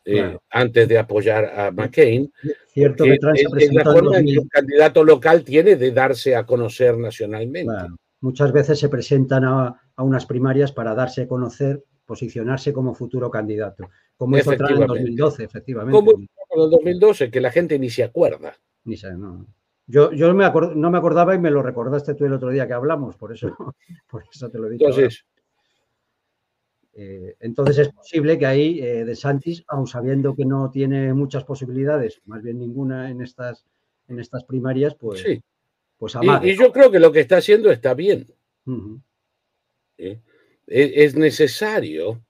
eh, antes de apoyar a McCain. Cierto que Trump se es la forma que un candidato local tiene de darse a conocer nacionalmente. Muchas veces se presentan a, unas primarias para darse a conocer, posicionarse como futuro candidato, como hizo Trump en 2012, efectivamente. Como en el 2012, que la gente ni se acuerda. Ni se, no. Yo, yo me no me acordaba y me lo recordaste tú el otro día que hablamos, por eso, por eso te lo he dicho. Entonces, eh, entonces es posible que ahí eh, De Santis, aun sabiendo que no tiene muchas posibilidades, más bien ninguna en estas, en estas primarias, pues, sí. pues y, yo creo que lo que está haciendo está bien. E, es, necesario.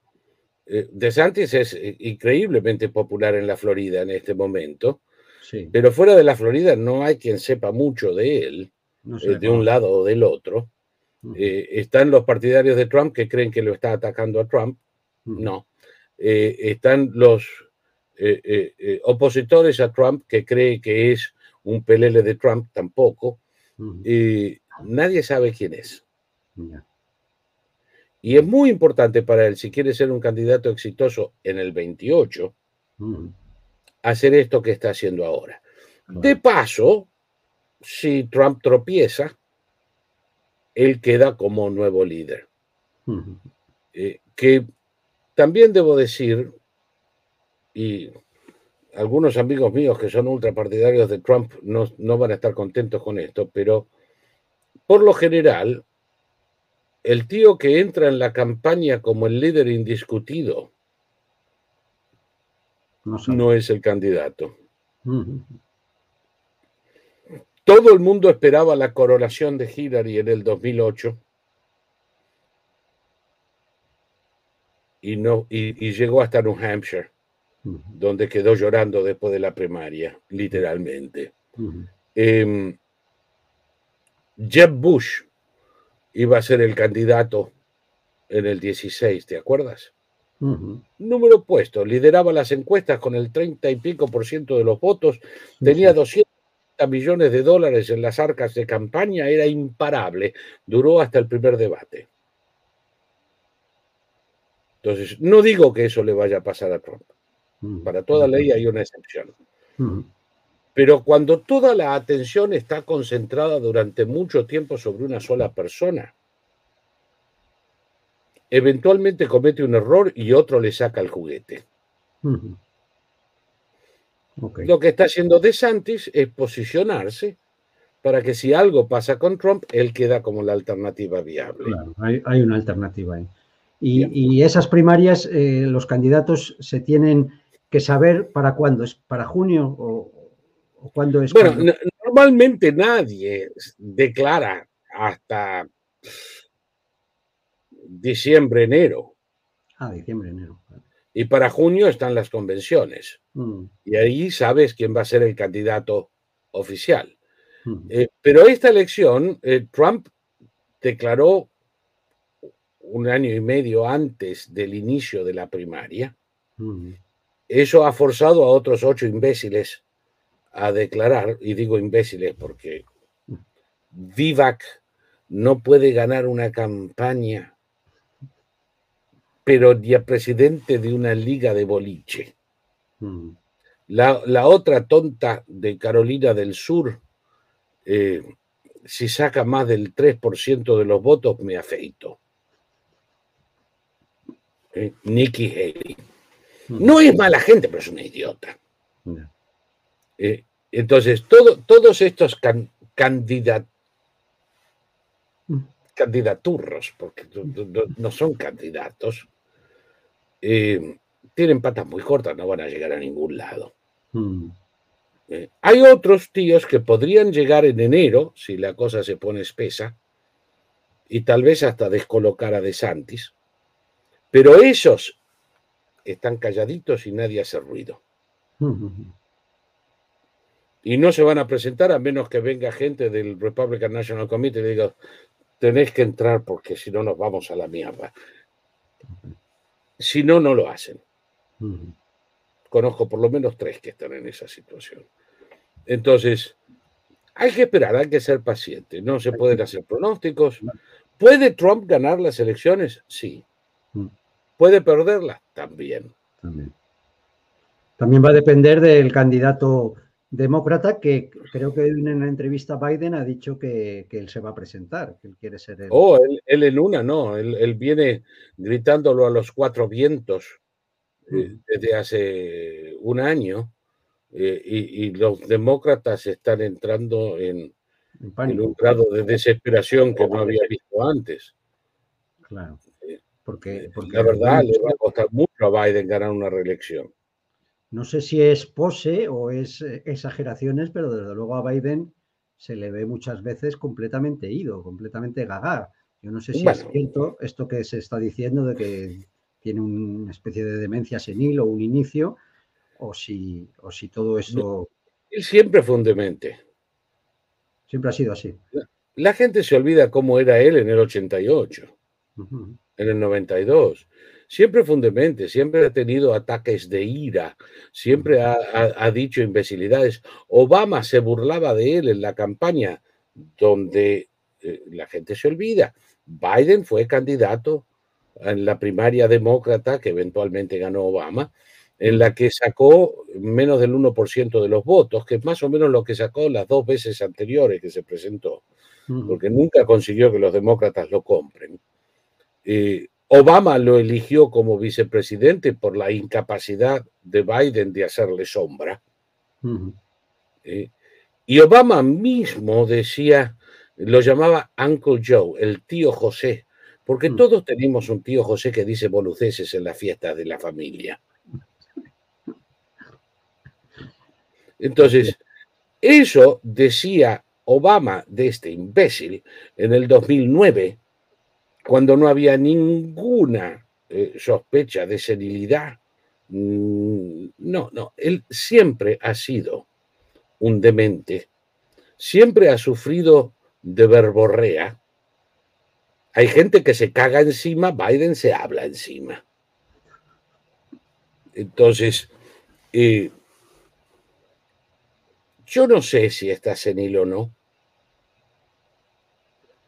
Eh, de Santis es increíblemente popular en la Florida en este momento, pero fuera de la Florida no hay quien sepa mucho de él, de un lado o del otro. Eh, están los partidarios de Trump que creen que lo está atacando a Trump. No. Eh, están los eh, opositores a Trump que creen que es un pelele de Trump tampoco. nadie sabe quién es. Y es muy importante para él, si quiere ser un candidato exitoso en el 28, hacer esto que está haciendo ahora. De paso, si Trump tropieza, él queda como nuevo líder. Eh, que también debo decir, y algunos amigos míos que son ultrapartidarios de Trump no, no van a estar contentos con esto, pero por lo general, el tío que entra en la campaña como el líder indiscutido no, es el candidato. Todo el mundo esperaba la coronación de Hillary en el 2008 y, no, y, llegó hasta New Hampshire, donde quedó llorando después de la primaria, literalmente. Em, Jeb Bush iba a ser el candidato en el 16, ¿te acuerdas? Número opuesto, lideraba las encuestas con el 30 y pico por ciento de los votos, tenía 200 millones de dólares en las arcas de campaña era imparable. Duró hasta el primer debate. Entonces, no digo que eso le vaya a pasar a Trump. Para toda ley hay una excepción. Pero cuando toda la atención está concentrada durante mucho tiempo sobre una sola persona, eventualmente comete un error y otro le saca el juguete. Lo que está haciendo DeSantis es posicionarse para que si algo pasa con Trump, él queda como la alternativa viable. Claro, hay, una alternativa ahí. Y, esas primarias, eh, los candidatos se tienen que saber para cuándo, ¿es para junio o, cuándo es? Bueno, normalmente nadie declara hasta diciembre, enero. Ah, diciembre, enero. Y para junio están las convenciones. Mm. Y ahí sabes quién va a ser el candidato oficial. Mm. Eh, pero esta elección, eh, Trump declaró un año y medio antes del inicio de la primaria. Mm. Eso ha forzado a otros ocho imbéciles a declarar, y digo imbéciles porque Vivac no puede ganar una campaña pero ya presidente de una liga de boliche. Mm. La, otra tonta de Carolina del Sur, eh, si saca más del 3% de los votos, me afeito. Eh, Nikki Haley. Mm. No es mala gente, pero es una idiota. Eh, entonces, todos estos mm. candidaturros, porque no son candidatos, eh, tienen patas muy cortas, no van a llegar a ningún lado. Hmm. Eh, hay otros tíos que podrían llegar en enero, si la cosa se pone espesa, y tal vez hasta descolocar a De Santis, pero esos están calladitos y nadie hace ruido. Hmm. Y no se van a presentar a menos que venga gente del Republican National Committee y diga, tenéis que entrar porque si no nos vamos a la mierda. Si no, no lo hacen. Conozco por lo menos tres que están en esa situación. Entonces, hay que esperar, hay que ser paciente. No se pueden hacer pronósticos. ¿Puede Trump ganar las elecciones? Sí. ¿Puede perderla? También. También. También va a depender del candidato demócrata que creo que en la entrevista Biden ha dicho que, él se va a presentar, que él quiere ser el... Oh, él, en una no, él, viene gritándolo a los cuatro vientos eh, mm. desde hace un año eh, y, los demócratas están entrando en, un grado de desesperación que no había visto antes. Claro. Eh, porque, porque la verdad le va a costar mucho a Biden ganar una reelección. No sé si es pose o es eh, exageraciones, pero desde luego a Biden se le ve muchas veces completamente ido, completamente gaga. Yo no sé si es cierto esto que se está diciendo de que tiene una especie de demencia senil o un inicio, o si, o si todo eso... Él siempre fue un demente. Siempre ha sido así. La, gente se olvida cómo era él en el 88, en el 92 siempre fundamente, siempre ha tenido ataques de ira, siempre ha, dicho imbecilidades. Obama se burlaba de él en la campaña donde eh, la gente se olvida. Biden fue candidato en la primaria demócrata que eventualmente ganó Obama, en la que sacó menos del 1% de los votos, que es más o menos lo que sacó las dos veces anteriores que se presentó, porque nunca consiguió que los demócratas lo compren. Eh, Obama lo eligió como vicepresidente por la incapacidad de Biden de hacerle sombra. Y Obama mismo decía, lo llamaba Uncle Joe, el tío José, porque mm. todos tenemos un tío José que dice boluceces en la fiesta de la familia. Entonces, eso decía Obama de este imbécil en el 2009 cuando no había ninguna eh, sospecha de senilidad. Mm, no, no, él siempre ha sido un demente, siempre ha sufrido de verborrea. Hay gente que se caga encima, Biden se habla encima. Entonces, eh, yo no sé si está senil o no.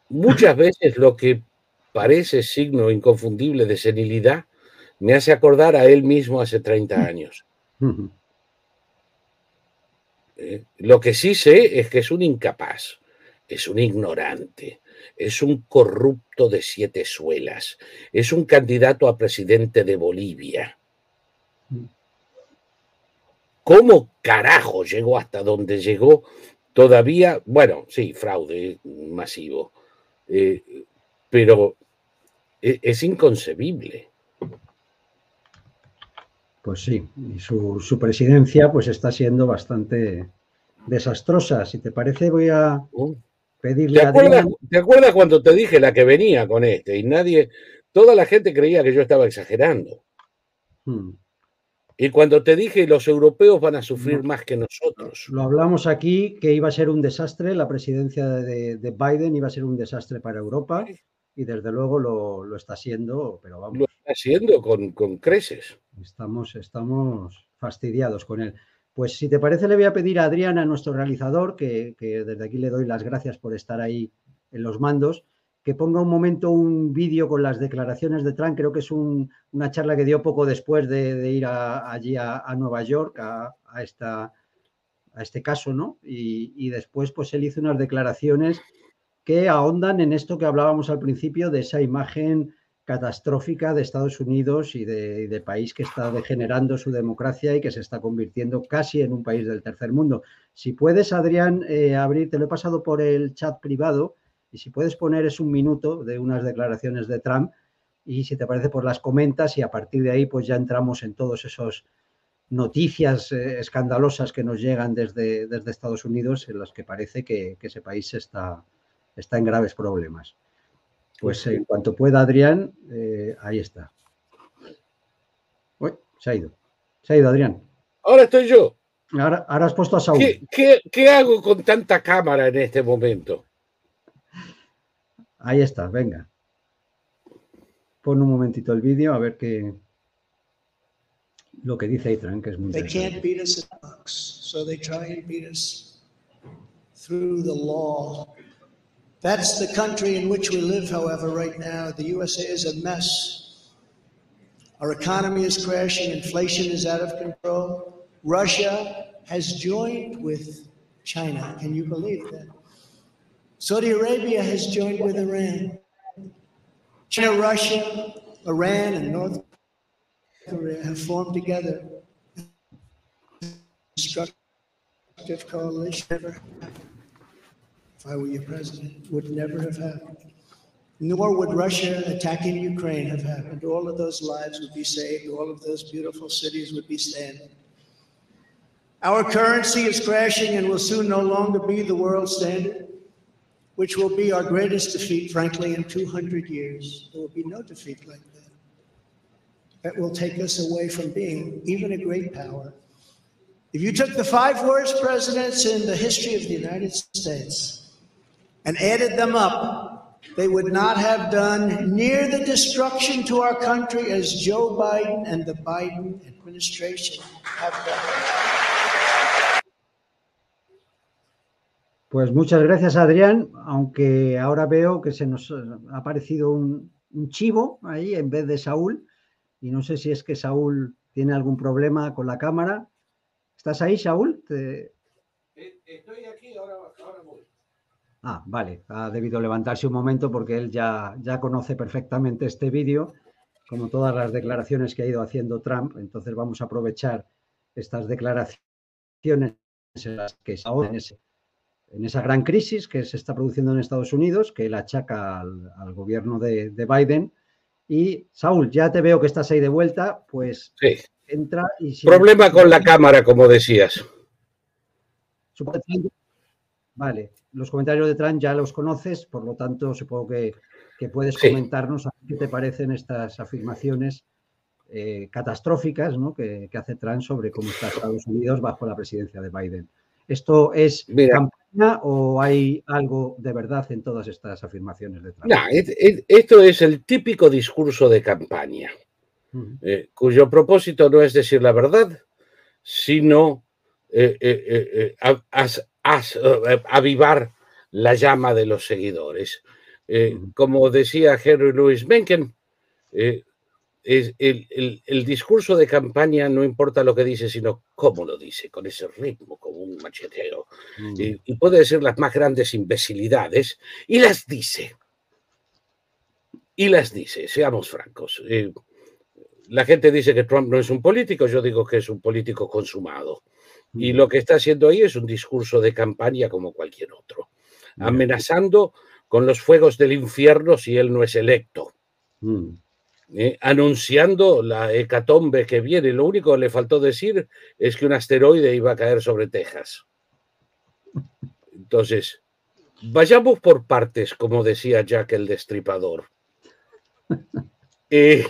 Muchas veces lo que parece signo inconfundible de senilidad, me hace acordar a él mismo hace 30 años. Eh, lo que sí sé es que es un incapaz, es un ignorante, es un corrupto de siete suelas, es un candidato a presidente de Bolivia. ¿Cómo carajo llegó hasta donde llegó? Todavía, bueno, sí, fraude masivo, eh, pero e, es, inconcebible. Pues sí, y su, presidencia pues está siendo bastante desastrosa. Si te parece, voy a pedirle ¿Te acuerdas, ¿Te acuerdas cuando te dije la que venía con este? Y nadie, toda la gente creía que yo estaba exagerando. Hmm. Y cuando te dije los europeos van a sufrir más que nosotros. Lo hablamos aquí que iba a ser un desastre, la presidencia de, de Biden iba a ser un desastre para Europa y desde luego lo, está siendo, pero vamos. Lo está siendo con, creces. Estamos, estamos fastidiados con él. Pues si te parece, le voy a pedir a Adrián, a nuestro realizador, que, desde aquí le doy las gracias por estar ahí en los mandos, que ponga un momento un vídeo con las declaraciones de Trump. Creo que es una charla que dio poco después de, ir allí a, Nueva York a, esta, a este caso, ¿no? Y, y, después, pues él hizo unas declaraciones que ahondan en esto que hablábamos al principio de esa imagen catastrófica de Estados Unidos y de, país que está degenerando su democracia y que se está convirtiendo casi en un país del tercer mundo. Si puedes, Adrián, eh, abrir, te lo he pasado por el chat privado, y si puedes poner es un minuto de unas declaraciones de Trump, y si te parece, pues las comentas y a partir de ahí pues ya entramos en todos esos noticias eh, escandalosas que nos llegan desde, desde Estados Unidos en las que parece que, que ese país está, está en graves problemas. Pues en cuanto pueda, Adrián, eh, ahí está. Uy, se ha ido. Se ha ido, Adrián. Ahora estoy yo. Ahora, has puesto a Saúl. ¿Qué, hago con tanta cámara en este momento? Ahí está, venga. Pon un momentito el vídeo a ver qué lo que dice Eitran, que es muy interesante. That's the country in which we live, however, right now. The USA is a mess. Our economy is crashing, inflation is out of control. Russia has joined with China. Can you believe that? Saudi Arabia has joined with Iran. China, Russia, Iran, and North Korea have formed together destructive coalition. Never happened. If I were your president, would never have happened. Nor would Russia attacking Ukraine have happened. All of those lives would be saved. All of those beautiful cities would be standing. Our currency is crashing and will soon no longer be the world standard which will be our greatest defeat, frankly, in 200 years. There will be no defeat like that. That will take us away from being even a great power. If you took the five worst presidents in the history of the United States and added them up, they would not have done near the destruction to our country as Joe Biden and the Biden administration have done. Pues muchas gracias, Adrián, aunque ahora veo que se nos ha aparecido un, chivo ahí en vez de Saúl, y no sé si es que Saúl tiene algún problema con la cámara. ¿Estás ahí, Saúl? Eh, estoy aquí. Ah, vale, ha debido levantarse un momento porque él ya, ya conoce perfectamente este vídeo, como todas las declaraciones que ha ido haciendo Trump, entonces vamos a aprovechar estas declaraciones en las que en ese en esa gran crisis que se está produciendo en Estados Unidos, que él achaca al, gobierno de, Biden. Y Saúl, ya te veo que estás ahí de vuelta, pues entra y... Si Problema con la cámara, como decías. Vale, los comentarios de Trump ya los conoces, por lo tanto supongo que, puedes comentarnos a qué te parecen estas afirmaciones eh, catastróficas que, que, hace Trump sobre cómo está Estados Unidos bajo la presidencia de Biden. ¿Esto es campaña o hay algo de verdad en todas estas afirmaciones de Trump? esto es el típico discurso de campaña, eh, cuyo propósito no es decir la verdad, sino eh, eh, avivar la llama de los seguidores. Como decía Henry Louis Mencken, el, discurso de campaña no importa lo que dice, sino cómo lo dice, con ese ritmo, como un macheteo. Mm. Y, puede decir las más grandes imbecilidades y las dice. Y las dice, seamos francos. Eh, la gente dice que Trump no es un político, yo digo que es un político consumado. Y lo que está haciendo ahí es un discurso de campaña como cualquier otro, amenazando con los fuegos del infierno si él no es electo. Mm. ¿eh? anunciando la hecatombe que viene. Lo único que le faltó decir es que un asteroide iba a caer sobre Texas. Entonces, vayamos por partes, como decía Jack el Destripador. Eh,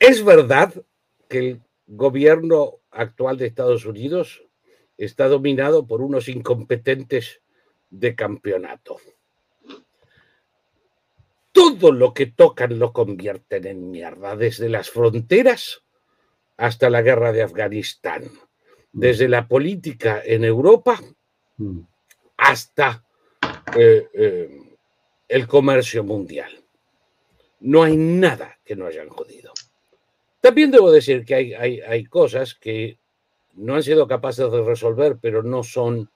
es verdad que el gobierno actual de Estados Unidos está dominado por unos incompetentes de campeonato todo lo que tocan lo convierten en mierda, desde las fronteras hasta la guerra de Afganistán, desde la política en Europa hasta eh, eh, el comercio mundial. No hay nada que no hayan jodido. También debo decir que hay, hay, cosas que no han sido capaces de resolver, pero no son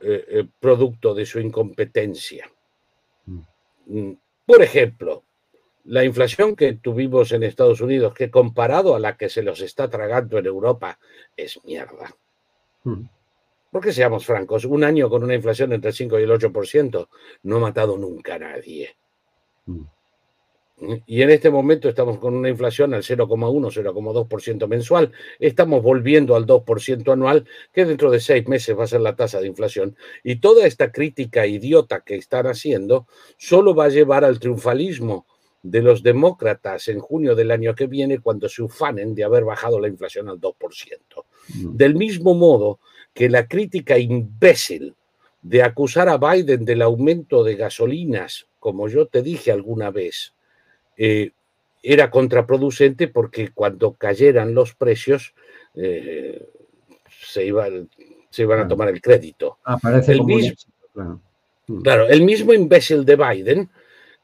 eh, producto de su incompetencia. Mm. Por ejemplo, la inflación que tuvimos en Estados Unidos, que comparado a la que se los está tragando en Europa, es mierda. Hmm. Porque seamos francos, un año con una inflación entre el 5 y el 8% no ha matado nunca a nadie. Y en este momento estamos con una inflación al 0,1, 0,2% mensual. Estamos volviendo al 2% anual, que dentro de seis meses va a ser la tasa de inflación. Y toda esta crítica idiota que están haciendo solo va a llevar al triunfalismo de los demócratas en junio del año que viene cuando se ufanen de haber bajado la inflación al 2%. Mm. Del mismo modo que la crítica imbécil de acusar a Biden del aumento de gasolinas, como yo te dije alguna vez, eh, era contraproducente porque cuando cayeran los precios eh, se, iban, se iban a tomar el crédito. el mismo, mm. claro. el mismo imbécil de Biden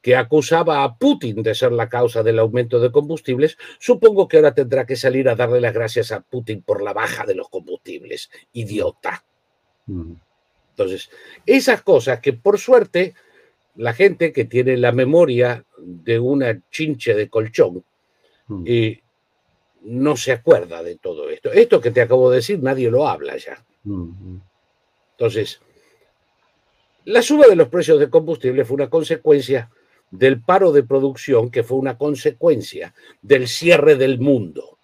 que acusaba a Putin de ser la causa del aumento de combustibles, supongo que ahora tendrá que salir a darle las gracias a Putin por la baja de los combustibles. Idiota. Mm. Entonces, esas cosas que por suerte la gente que tiene la memoria de una chinche de colchón mm. eh, no se acuerda de todo esto. Esto que te acabo de decir, nadie lo habla ya. Mm, Entonces, la suba de los precios de combustible fue una consecuencia del paro de producción, que fue una consecuencia del cierre del mundo.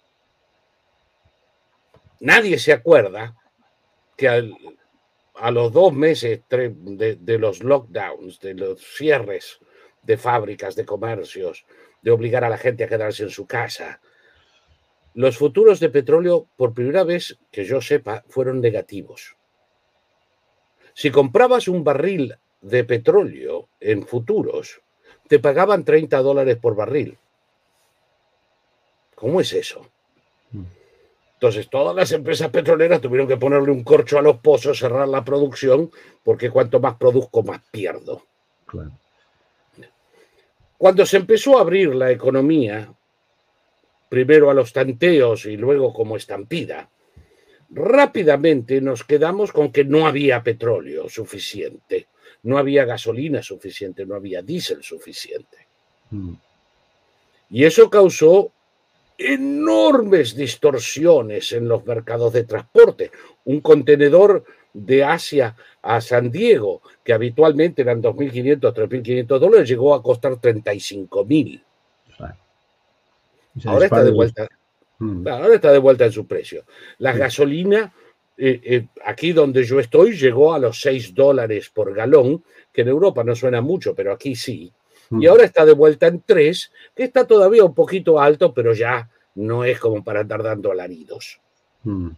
Nadie se acuerda que a los dos meses de, los lockdowns, de los cierres de fábricas, de comercios, de obligar a la gente a quedarse en su casa, los futuros de petróleo, por primera vez que yo sepa, fueron negativos. Si comprabas un barril de petróleo en futuros, te pagaban 30 dólares por barril. ¿Cómo es eso? Entonces, todas las empresas petroleras tuvieron que ponerle un corcho a los pozos, cerrar la producción, porque cuanto más produzco, más pierdo. Cuando se empezó a abrir la economía, primero a los tanteos y luego como estampida, rápidamente nos quedamos con que no había petróleo suficiente, no había gasolina suficiente, no había diésel suficiente. Mm. Y eso causó enormes distorsiones en los mercados de transporte. Un contenedor de Asia a San Diego, que habitualmente eran 2.500, 3.500 dólares, llegó a costar 35.000. Ahora está de vuelta. Mm. Ahora está de vuelta en su precio. La gasolina, eh, eh, aquí donde yo estoy, llegó a los 6 dólares por galón, que en Europa no suena mucho, pero aquí sí. Y mm. ahora está de vuelta en 3, que está todavía un poquito alto, pero ya no es como para andar dando alaridos. Mm.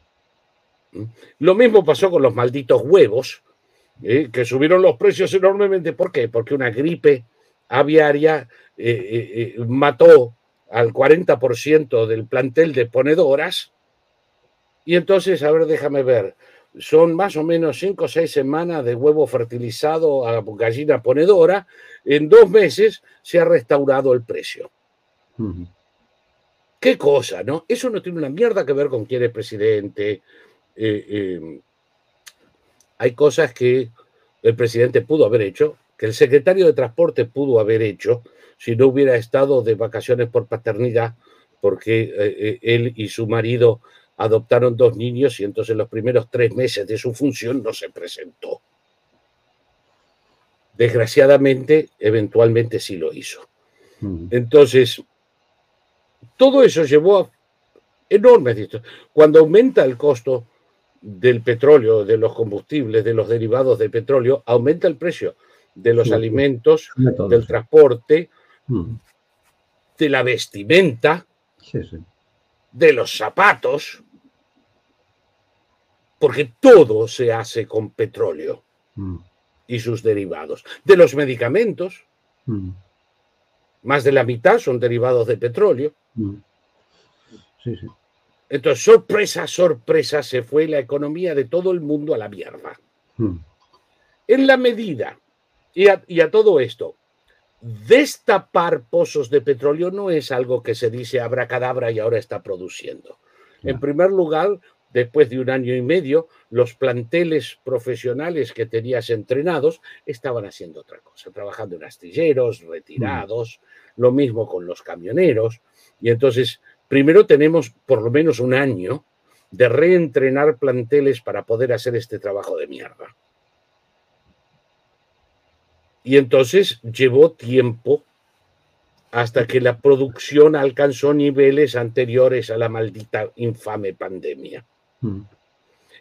Lo mismo pasó con los malditos huevos, eh, que subieron los precios enormemente. ¿Por qué? Porque una gripe aviaria mató al 40% del plantel de ponedoras. Y entonces, a ver, déjame ver, son más o menos 5 o 6 semanas de huevo fertilizado a gallina ponedora. En dos meses se ha restaurado el precio. Qué cosa, ¿no? Eso no tiene una mierda que ver con quién es presidente. Eh, eh, hay cosas que el presidente pudo haber hecho, que el secretario de Transporte pudo haber hecho, si no hubiera estado de vacaciones por paternidad, porque eh, él y su marido adoptaron dos niños y entonces los primeros tres meses de su función no se presentó. Desgraciadamente, eventualmente sí lo hizo. Mm. Entonces, todo eso llevó a enormes Cuando aumenta el costo del petróleo, de los combustibles, de los derivados de petróleo, aumenta el precio de los alimentos, del transporte, Hmm. de la vestimenta, de los zapatos, porque todo se hace con petróleo hmm. y sus derivados. De los medicamentos, hmm. más de la mitad son derivados de petróleo. Entonces, sorpresa, sorpresa, se fue la economía de todo el mundo a la mierda. En la medida, y a todo esto, destapar pozos de petróleo no es algo que se dice abracadabra y ahora está produciendo. En primer lugar, después de un año y medio, los planteles profesionales que tenías entrenados estaban haciendo otra cosa, trabajando en astilleros, retirados, lo mismo con los camioneros. Y entonces, primero tenemos por lo menos un año de reentrenar planteles para poder hacer este trabajo de mierda. Y entonces llevó tiempo hasta que la producción alcanzó niveles anteriores a la maldita infame pandemia. Mm.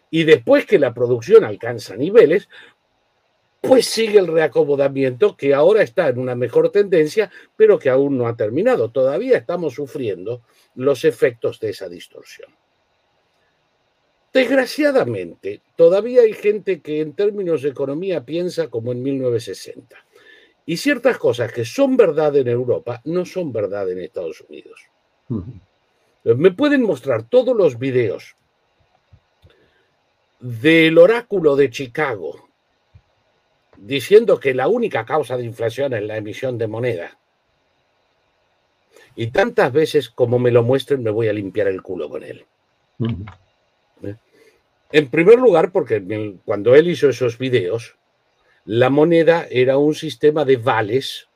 Y después que la producción alcanza niveles, pues sigue el reacomodamiento que ahora está en una mejor tendencia, pero que aún no ha terminado. Todavía estamos sufriendo los efectos de esa distorsión. Desgraciadamente, todavía hay gente que en términos de economía piensa como en 1960. Y ciertas cosas que son verdad en Europa no son verdad en Estados Unidos. Me pueden mostrar todos los videos del oráculo de Chicago diciendo que la única causa de inflación es la emisión de moneda. Y tantas veces como me lo muestren, me voy a limpiar el culo con él. ¿Eh? En primer lugar, porque cuando él hizo esos videos, la moneda era un sistema de vales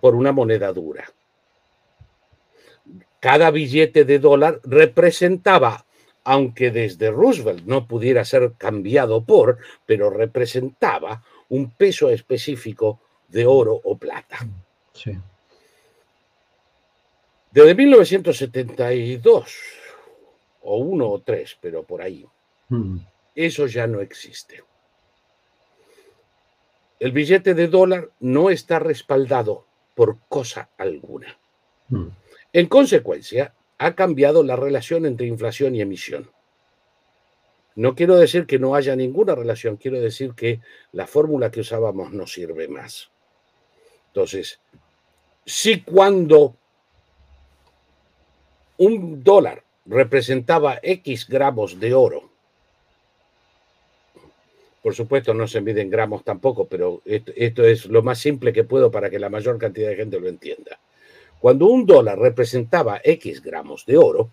por una moneda dura. Cada billete de dólar representaba aunque desde Roosevelt no pudiera ser cambiado por, pero representaba un peso específico de oro o plata. Sí. Desde 1972, o uno o tres, pero por ahí, mm. eso ya no existe. El billete de dólar no está respaldado por cosa alguna. Mm. En consecuencia, ha cambiado la relación entre inflación y emisión. No quiero decir que no haya ninguna relación, quiero decir que la fórmula que usábamos no sirve más. Entonces, si cuando un dólar representaba X gramos de oro, por supuesto no se miden gramos tampoco, pero esto, esto, es lo más simple que puedo para que la mayor cantidad de gente lo entienda. Cuando un dólar representaba X gramos de oro,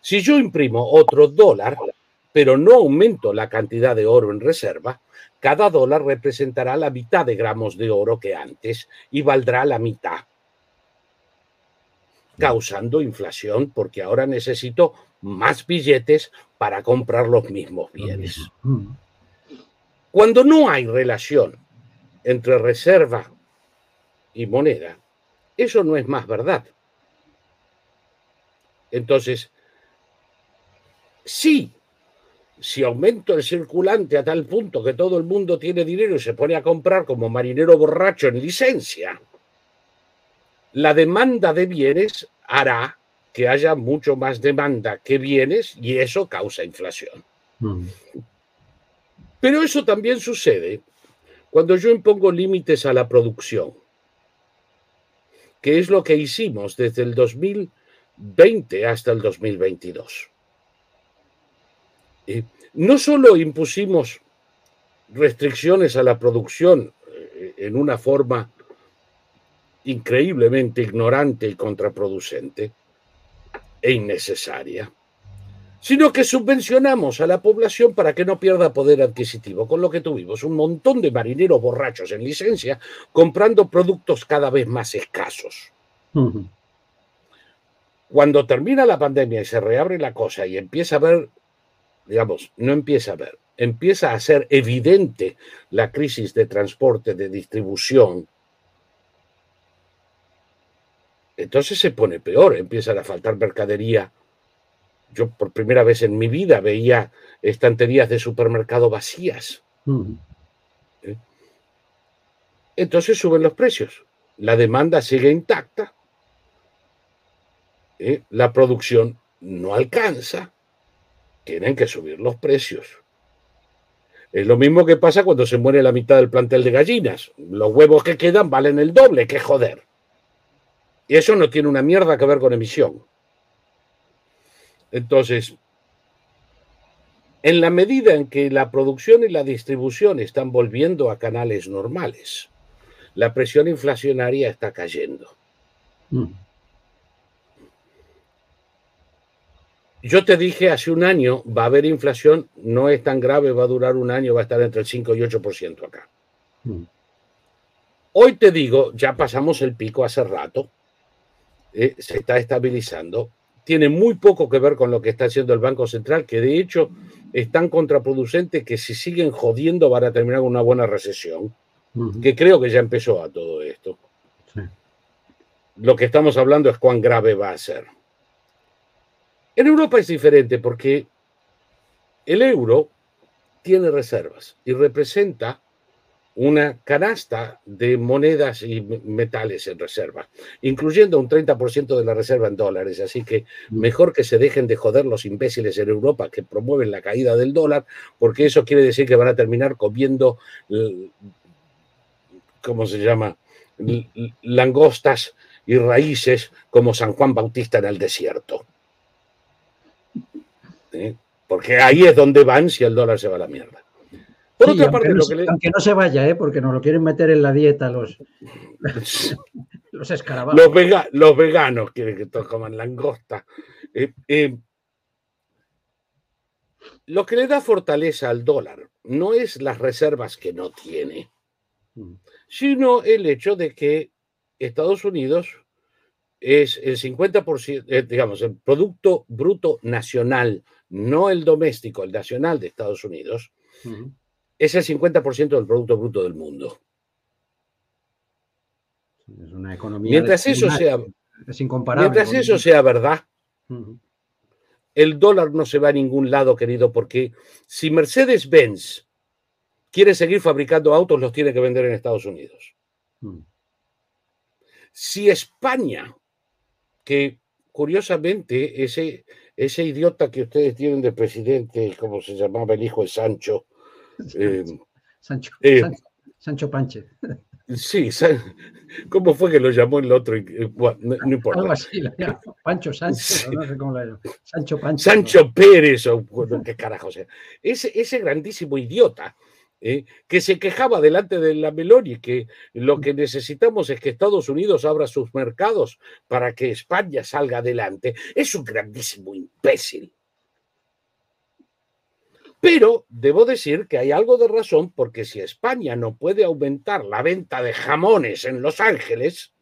si yo imprimo otro dólar, pero no aumento la cantidad de oro en reserva, cada dólar representará la mitad de gramos de oro que antes y valdrá la mitad, causando inflación porque ahora necesito más billetes para comprar los mismos bienes. Cuando no hay relación entre reserva y moneda, eso no es más verdad. Entonces, sí, si aumento el circulante a tal punto que todo el mundo tiene dinero y se pone a comprar como marinero borracho en licencia, la demanda de bienes hará que haya mucho más demanda que bienes y eso causa inflación. Mm. Pero eso también sucede cuando yo impongo límites a la producción que es lo que hicimos desde el 2020 hasta el 2022. no solo impusimos restricciones a la producción eh, en una forma increíblemente ignorante y contraproducente e innecesaria, sino que subvencionamos a la población para que no pierda poder adquisitivo, con lo que tuvimos un montón de marineros borrachos en licencia comprando productos cada vez más escasos. Cuando termina la pandemia y se reabre la cosa y empieza a ver, digamos, no empieza a ver, empieza a ser evidente la crisis de transporte, de distribución, entonces se pone peor, empieza a faltar mercadería yo por primera vez en mi vida veía estanterías de supermercado vacías. ¿Eh? Entonces suben los precios. La demanda sigue intacta. ¿Eh? La producción no alcanza. Tienen que subir los precios. Es lo mismo que pasa cuando se muere la mitad del plantel de gallinas. Los huevos que quedan valen el doble, que joder. Y eso no tiene una mierda que ver con emisión. Entonces, en la medida en que la producción y la distribución están volviendo a canales normales, la presión inflacionaria está cayendo. Mm. Yo te dije hace un año, va a haber inflación, no es tan grave, va a durar un año, va a estar entre el 5 y 8% acá. Mm. Hoy te digo, ya pasamos el pico hace rato, eh, se está estabilizando, tiene muy poco que ver con lo que está haciendo el Banco Central, que de hecho es tan contraproducente que si siguen jodiendo van a terminar con una buena recesión, que creo que ya empezó a todo esto. Lo que estamos hablando es cuán grave va a ser. En Europa es diferente porque el euro tiene reservas y representa una canasta de monedas y metales en reserva, incluyendo un 30% de la reserva en dólares. Así que mejor que se dejen de joder los imbéciles en Europa que promueven la caída del dólar, porque eso quiere decir que van a terminar comiendo, ¿cómo se llama? Langostas y raíces como San Juan Bautista en el desierto. ¿Eh? Porque ahí es donde van si el dólar se va a la mierda. Por otra parte, aunque, no, aunque no se vaya, ¿eh? porque nos lo quieren meter en la dieta los, los escarabajos. Los, veganos quieren que todos coman langosta. Eh, eh, lo que le da fortaleza al dólar no es las reservas que no tiene, mm. sino el hecho de que Estados Unidos es el 50%, eh, digamos, el Producto Bruto Nacional, no el doméstico, el nacional de Estados Unidos, es el 50% del Producto Bruto del mundo. Es una economía. Mientras eso sea. Es incomparable. Mientras eso sea verdad, el dólar no se va a ningún lado, querido, porque si Mercedes-Benz quiere seguir fabricando autos, los tiene que vender en Estados Unidos. Si España, que curiosamente ese, ese idiota que ustedes tienen de presidente, como se llamaba el hijo de Sancho, eh, Sancho, eh, Sancho, Panche. Sí, ¿cómo fue que lo llamó el otro? no, importa. Algo así, Pancho Sánchez, no sé cómo lo llamo. Sancho Pancho. Sancho Pérez, o qué carajo sea. Ese, ese grandísimo idiota ¿eh? que se quejaba delante de la Meloni que lo que necesitamos es que Estados Unidos abra sus mercados para que España salga adelante. Es un grandísimo imbécil. Pero debo decir que hay algo de razón porque si España no puede aumentar la venta de jamones en Los Ángeles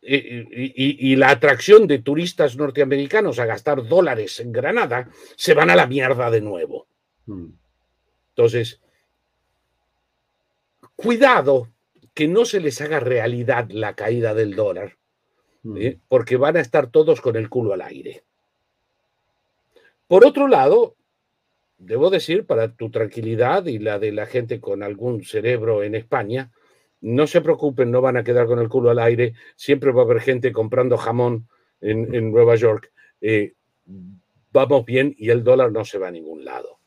y, la atracción de turistas norteamericanos a gastar dólares en Granada, se van a la mierda de nuevo. Hmm. Entonces, cuidado que no se les haga realidad la caída del dólar, hmm. ¿eh? porque van a estar todos con el culo al aire. Por otro lado, debo decir, para tu tranquilidad y la de la gente con algún cerebro en España, no se preocupen, no van a quedar con el culo al aire, siempre va a haber gente comprando jamón en, Nueva York. Eh, vamos bien y el dólar no se va a ningún lado.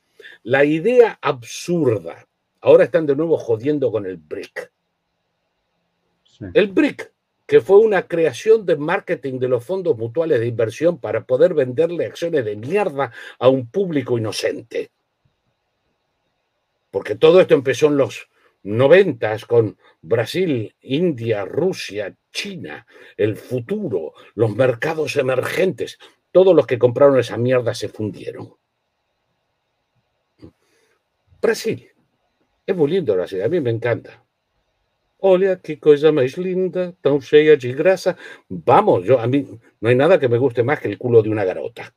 La idea absurda, ahora están de nuevo jodiendo con el BRIC. El BRIC que fue una creación de marketing de los fondos mutuales de inversión para poder venderle acciones de mierda a un público inocente. Porque todo esto empezó en los noventas con Brasil, India, Rusia, China, el futuro, los mercados emergentes. Todos los que compraron esa mierda se fundieron. Brasil. Es muy lindo Brasil, a mí me encanta. Olha qué cosa más linda, tan fea de grasa. Vamos, yo a mí no hay nada que me guste más que el culo de una garota.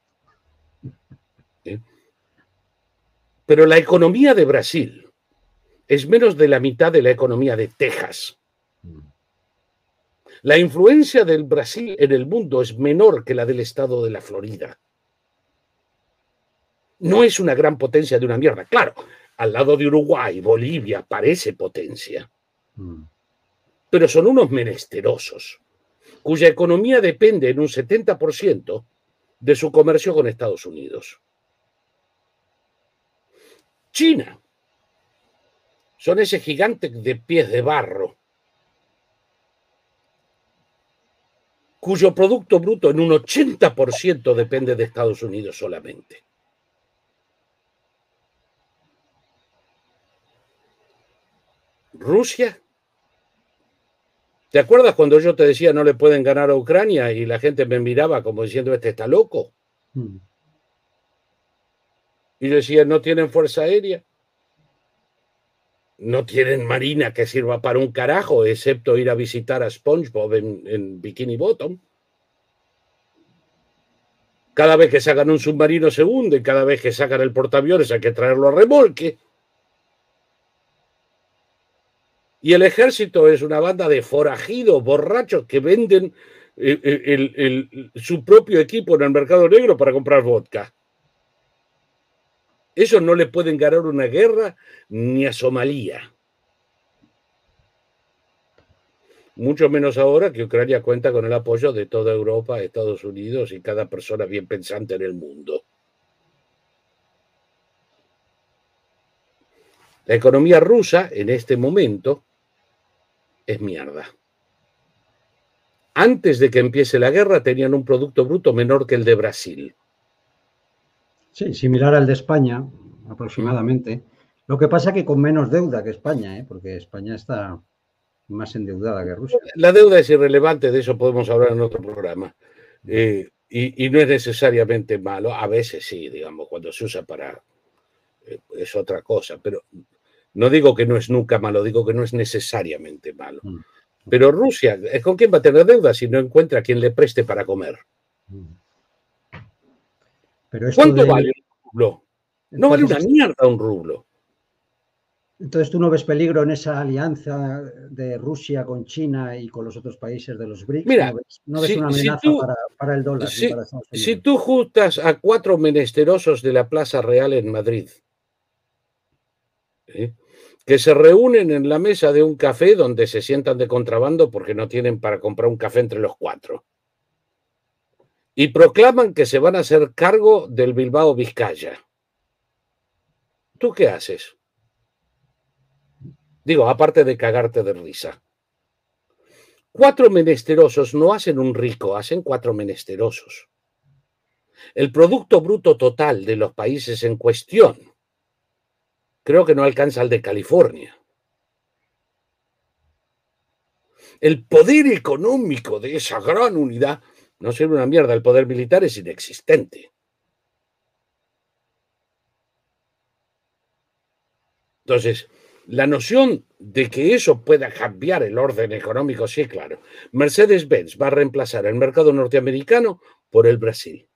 ¿Eh? Pero la economía de Brasil es menos de la mitad de la economía de Texas. La influencia del Brasil en el mundo es menor que la del estado de la Florida. No es una gran potencia de una mierda. Claro, al lado de Uruguay, Bolivia parece potencia. Mm pero son unos menesterosos, cuya economía depende en un 70% de su comercio con Estados Unidos. China son ese gigante de pies de barro, cuyo Producto Bruto en un 80% depende de Estados Unidos solamente. Rusia ¿Te acuerdas cuando yo te decía no le pueden ganar a Ucrania y la gente me miraba como diciendo este está loco? Hmm. Y yo decía, no tienen fuerza aérea, no tienen marina que sirva para un carajo, excepto ir a visitar a SpongeBob en, en Bikini Bottom. Cada vez que sacan un submarino se hunde, cada vez que sacan el portaaviones hay que traerlo a remolque. Y el ejército es una banda de forajidos, borrachos que venden eh, eh, su propio equipo en el mercado negro para comprar vodka. Eso no le pueden ganar una guerra ni a Somalia. Mucho menos ahora que Ucrania cuenta con el apoyo de toda Europa, Estados Unidos y cada persona bien pensante en el mundo. La economía rusa en este momento es mierda. Antes de que empiece la guerra tenían un Producto Bruto menor que el de Brasil. Sí, similar al de España. aproximadamente. Lo que pasa que con menos deuda que España, ¿eh? porque España está más endeudada que Rusia. La deuda es irrelevante, de eso podemos hablar en otro programa. Eh, y, no es necesariamente malo, a veces sí, digamos, cuando se usa para... Eh, es otra cosa, pero no digo que no es nunca malo, digo que no es necesariamente malo. Mm. Pero Rusia, ¿con quién va a tener deuda si no encuentra quien le preste para comer? Mm. ¿Cuánto vale un rublo? No vale una mierda un rublo. Entonces, ¿tú no ves peligro en esa alianza de Rusia con China y con los otros países de los BRICS? Mira, ¿No ves, una amenaza para, el dólar? Si, tú juntas a cuatro menesterosos de la Plaza Real en Madrid, ¿eh? que se reúnen en la mesa de un café donde se sientan de contrabando porque no tienen para comprar un café entre los cuatro, y proclaman que se van a hacer cargo del Bilbao Vizcaya. ¿Tú qué haces? Digo, aparte de cagarte de risa. Cuatro menesterosos no hacen un rico, hacen cuatro menesterosos. El Producto Bruto Total de los países en cuestión creo que no alcanza al de California. El poder económico de esa gran unidad no sirve una mierda, el poder militar es inexistente. Entonces, la noción de que eso pueda cambiar el orden económico, sí, claro. Mercedes-Benz va a reemplazar el mercado norteamericano por el Brasil.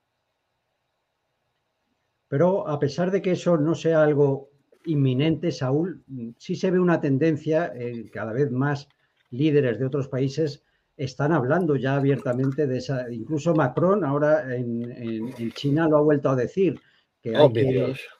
Pero a pesar de que eso no sea algo inminente, Saúl, sí se ve una tendencia, eh, cada vez más líderes de otros países están hablando ya abiertamente de esa, incluso Macron ahora en China lo ha vuelto a decir,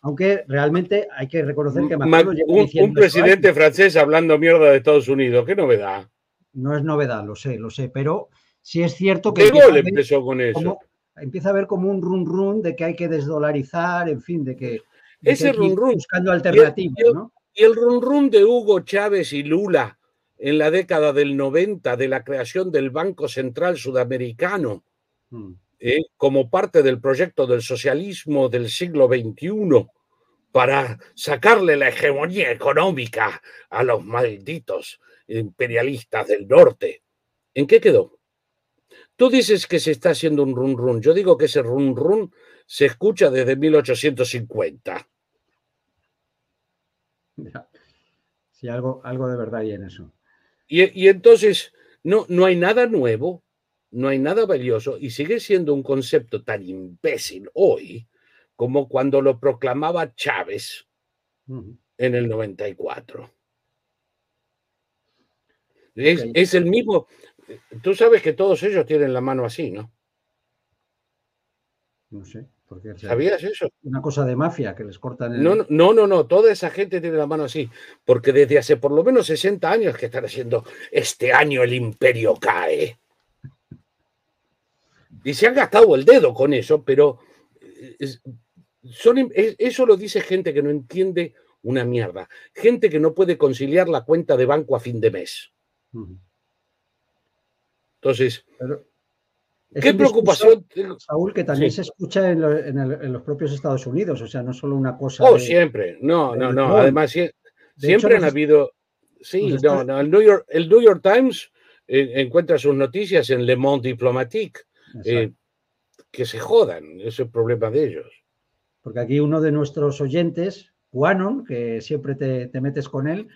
aunque realmente hay que reconocer que Macron un, un presidente francés hablando mierda de Estados Unidos, qué novedad. No es novedad, lo sé, lo sé, pero sí es cierto que... De gol empezó con eso. empieza a ver como un run run de que hay que desdolarizar, en fin, de que... Ese run run. Buscando alternativas, y el, ¿no? Y el run run de Hugo Chávez y Lula en la década del 90 de la creación del Banco Central Sudamericano. Hmm. ¿eh? como parte del proyecto del socialismo del siglo XXI para sacarle la hegemonía económica a los malditos imperialistas del norte. ¿En qué quedó? Tú dices que se está haciendo un run run. Yo digo que ese run run se escucha desde 1850. Sí, algo, algo de verdad hay en eso. Y, y entonces no, no hay nada nuevo no hay nada valioso y sigue siendo un concepto tan imbécil hoy como cuando lo proclamaba Chávez en el 94. Es, el mismo, tú sabes que todos ellos tienen la mano así, ¿no? No sé. ¿Sabías eso? Una cosa de mafia que les cortan el... No, no, no, no, toda esa gente tiene la mano así, porque desde hace por lo menos 60 años que están haciendo, este año el imperio cae. Y se han gastado el dedo con eso, pero son, eso lo dice gente que no entiende una mierda. Gente que no puede conciliar la cuenta de banco a fin de mes. Entonces, ¿qué preocupación? Saúl, que también se escucha en, los propios Estados Unidos, o sea, no solo una cosa. Oh, siempre. No, no, no. Además, siempre han habido. Sí, no, no. El New York, el New York Times eh, encuentra sus noticias en Le Monde Diplomatique eh, que se jodan, es el problema de ellos. Porque aquí uno de nuestros oyentes, Juanon, que siempre te, metes con él,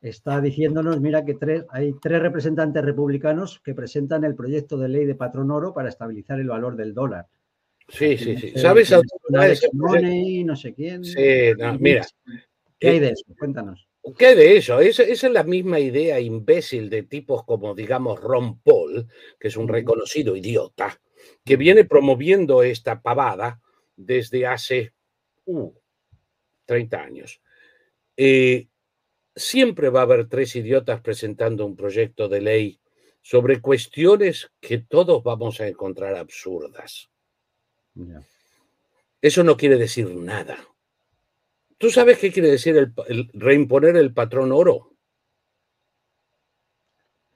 está diciéndonos, mira que tres, hay tres representantes republicanos que presentan el proyecto de ley de patrón oro para estabilizar el valor del dólar. Sí, sí, sí. ¿Sabes? no sé quién. Sí, mira. ¿Qué hay de eso? Cuéntanos. ¿Qué de eso? Esa, es la misma idea imbécil de tipos como, digamos, Ron Paul, que es un reconocido idiota, que viene promoviendo esta pavada desde hace 30 uh, años. Eh, siempre va a haber tres idiotas presentando un proyecto de ley sobre cuestiones que todos vamos a encontrar absurdas. Eso no quiere decir nada. ¿Tú sabes qué quiere decir el reimponer el patrón oro?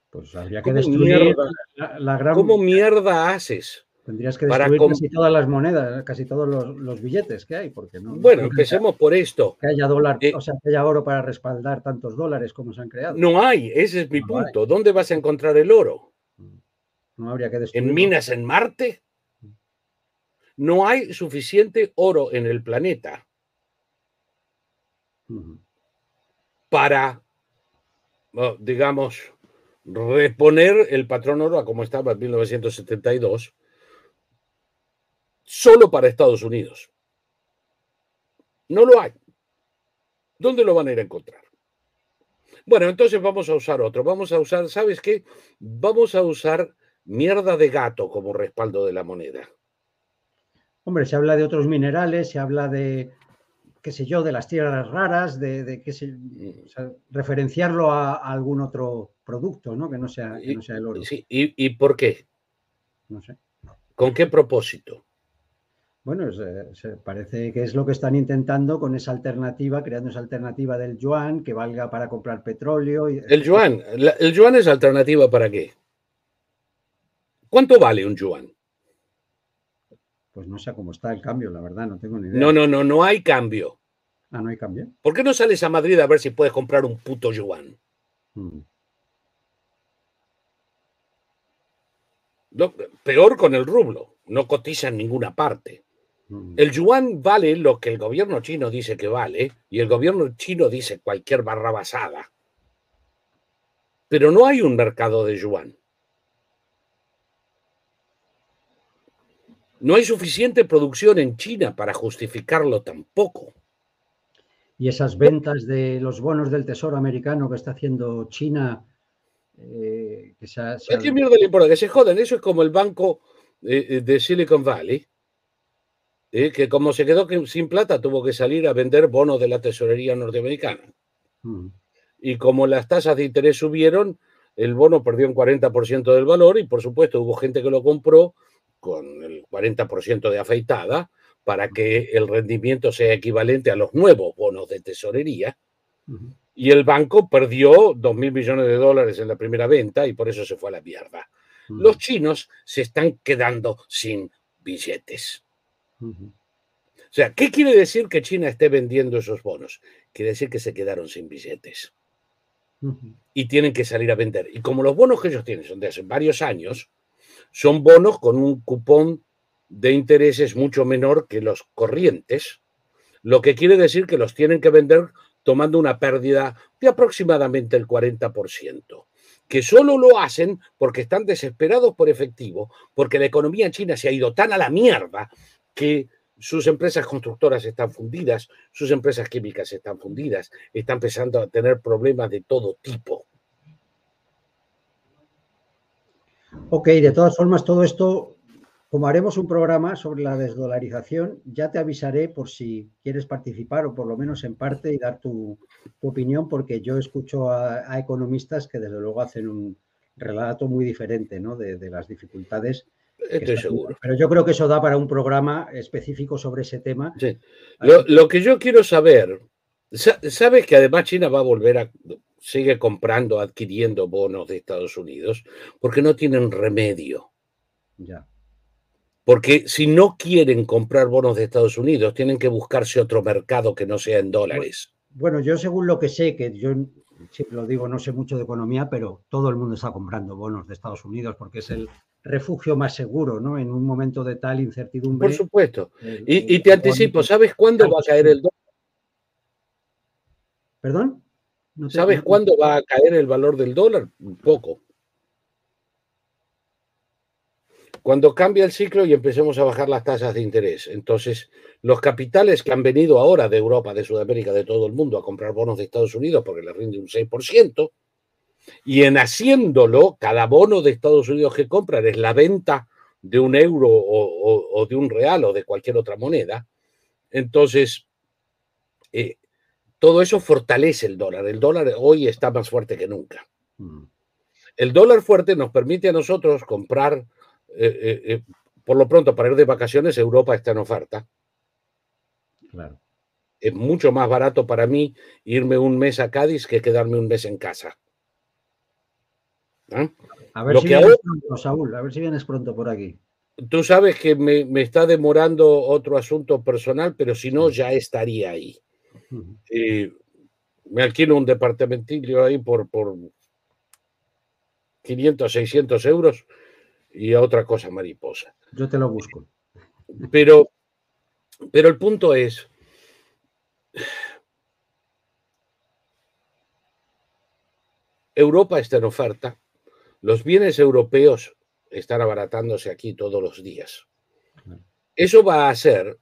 Pues habría que destruir la, gran... ¿Cómo mierda haces Tendrías que destruir casi todas las monedas, casi todos los, billetes que hay, porque no. Bueno, empecemos por esto. Que haya dólar, eh, o sea, que haya oro para respaldar tantos dólares como se han creado. No hay, ese es mi punto. ¿Dónde vas a encontrar el oro? No habría que destruirlo. ¿En minas en Marte? No hay suficiente oro en el planeta para, digamos, reponer el patrón oro a como estaba en 1972 solo para Estados Unidos. No lo hay. ¿Dónde lo van a ir a encontrar? Bueno, entonces vamos a usar otro. Vamos a usar, ¿sabes qué? Vamos a usar mierda de gato como respaldo de la moneda. Hombre, se habla de otros minerales, se habla de, qué sé yo, de las tierras raras, de, qué sé, referenciarlo a, algún otro producto, ¿no? Que no sea, no sea el oro. Sí, ¿Y, ¿Y por qué? No sé. ¿Con qué propósito? Bueno, se, parece que es lo que están intentando con esa alternativa, creando esa alternativa del yuan que valga para comprar petróleo. el yuan, el yuan es alternativa para qué? ¿Cuánto vale un yuan? Pues no sé cómo está el cambio, la verdad, no tengo ni idea. No, no, no, no hay cambio. Ah, no hay cambio. ¿Por qué no sales a Madrid a ver si puedes comprar un puto yuan? Mm. peor con el rublo, no cotiza en ninguna parte. El yuan vale lo que el gobierno chino dice que vale y el gobierno chino dice cualquier barra basada. Pero no hay un mercado de yuan. No hay suficiente producción en China para justificarlo tampoco. Y esas ventas de los bonos del Tesoro americano que está haciendo China. Eh, que ¿Qué mierda le importa? Que se joden. Eso es como el banco eh, eh, de Silicon Valley, que como se quedó sin plata, tuvo que salir a vender bonos de la tesorería norteamericana. Mm. Y como las tasas de interés subieron, el bono perdió un 40% del valor y por supuesto hubo gente que lo compró con el 40% de afeitada para que el rendimiento sea equivalente a los nuevos bonos de tesorería. Y el banco perdió 2 mil millones de dólares en la primera venta y por eso se fue a la mierda. Los chinos se están quedando sin billetes. O sea, ¿qué quiere decir que China esté vendiendo esos bonos? Quiere decir que se quedaron sin billetes. Y tienen que salir a vender. Y como los bonos que ellos tienen son de hace varios años, son bonos con un cupón de intereses mucho menor que los corrientes, lo que quiere decir que los tienen que vender tomando una pérdida de aproximadamente el 40%, que solo lo hacen porque están desesperados por efectivo, porque la economía en China se ha ido tan a la mierda que sus empresas constructoras están fundidas, sus empresas químicas están fundidas, están empezando a tener problemas de todo tipo. Ok, de todas formas, todo esto, como haremos un programa sobre la desdolarización, ya te avisaré por si quieres participar o por lo menos en parte y dar tu, opinión, porque yo escucho a, economistas que desde luego hacen un relato muy diferente ¿no? de las dificultades Estoy seguro. Pero yo creo que eso da para un programa específico sobre ese tema. Sí. Lo, que yo quiero saber, ¿sabes que además China va a volver a, sigue comprando, adquiriendo bonos de Estados Unidos? Porque no tienen remedio. Ya. Porque si no quieren comprar bonos de Estados Unidos, tienen que buscarse otro mercado que no sea en dólares. Bueno, yo según lo que sé, que yo lo digo, no sé mucho de economía, pero todo el mundo está comprando bonos de Estados Unidos porque es el refugio más seguro, ¿no? En un momento de tal incertidumbre. Por supuesto. y, te anticipo, ¿sabes cuándo va a caer el dólar? ¿Perdón? ¿Sabes cuándo va a caer el valor del dólar? Un poco. Cuando cambia el ciclo y empecemos a bajar las tasas de interés. Entonces, los capitales que han venido ahora de Europa, de Sudamérica, de todo el mundo a comprar bonos de Estados Unidos porque les rinde un 6%, y en haciéndolo, cada bono de Estados Unidos que compran es la venta de un euro o, de un real o de cualquier otra moneda. Entonces, eh, todo eso fortalece el dólar. El dólar hoy está más fuerte que nunca. Mm. El dólar fuerte nos permite a nosotros comprar, eh, eh, por lo pronto, para ir de vacaciones, Europa está en oferta. Claro. Es mucho más barato para mí irme un mes a Cádiz que quedarme un mes en casa. A ver si vienes pronto, Saúl, a ver si vienes pronto por aquí. tú sabes que me, está demorando otro asunto personal, pero si no, ya estaría ahí. me alquilo un departamentillo ahí por, por 500, 600 euros y a otra cosa mariposa. Yo te lo busco. Pero, pero el punto es, Europa está en oferta, los bienes europeos están abaratándose aquí todos los días. Eso va a hacer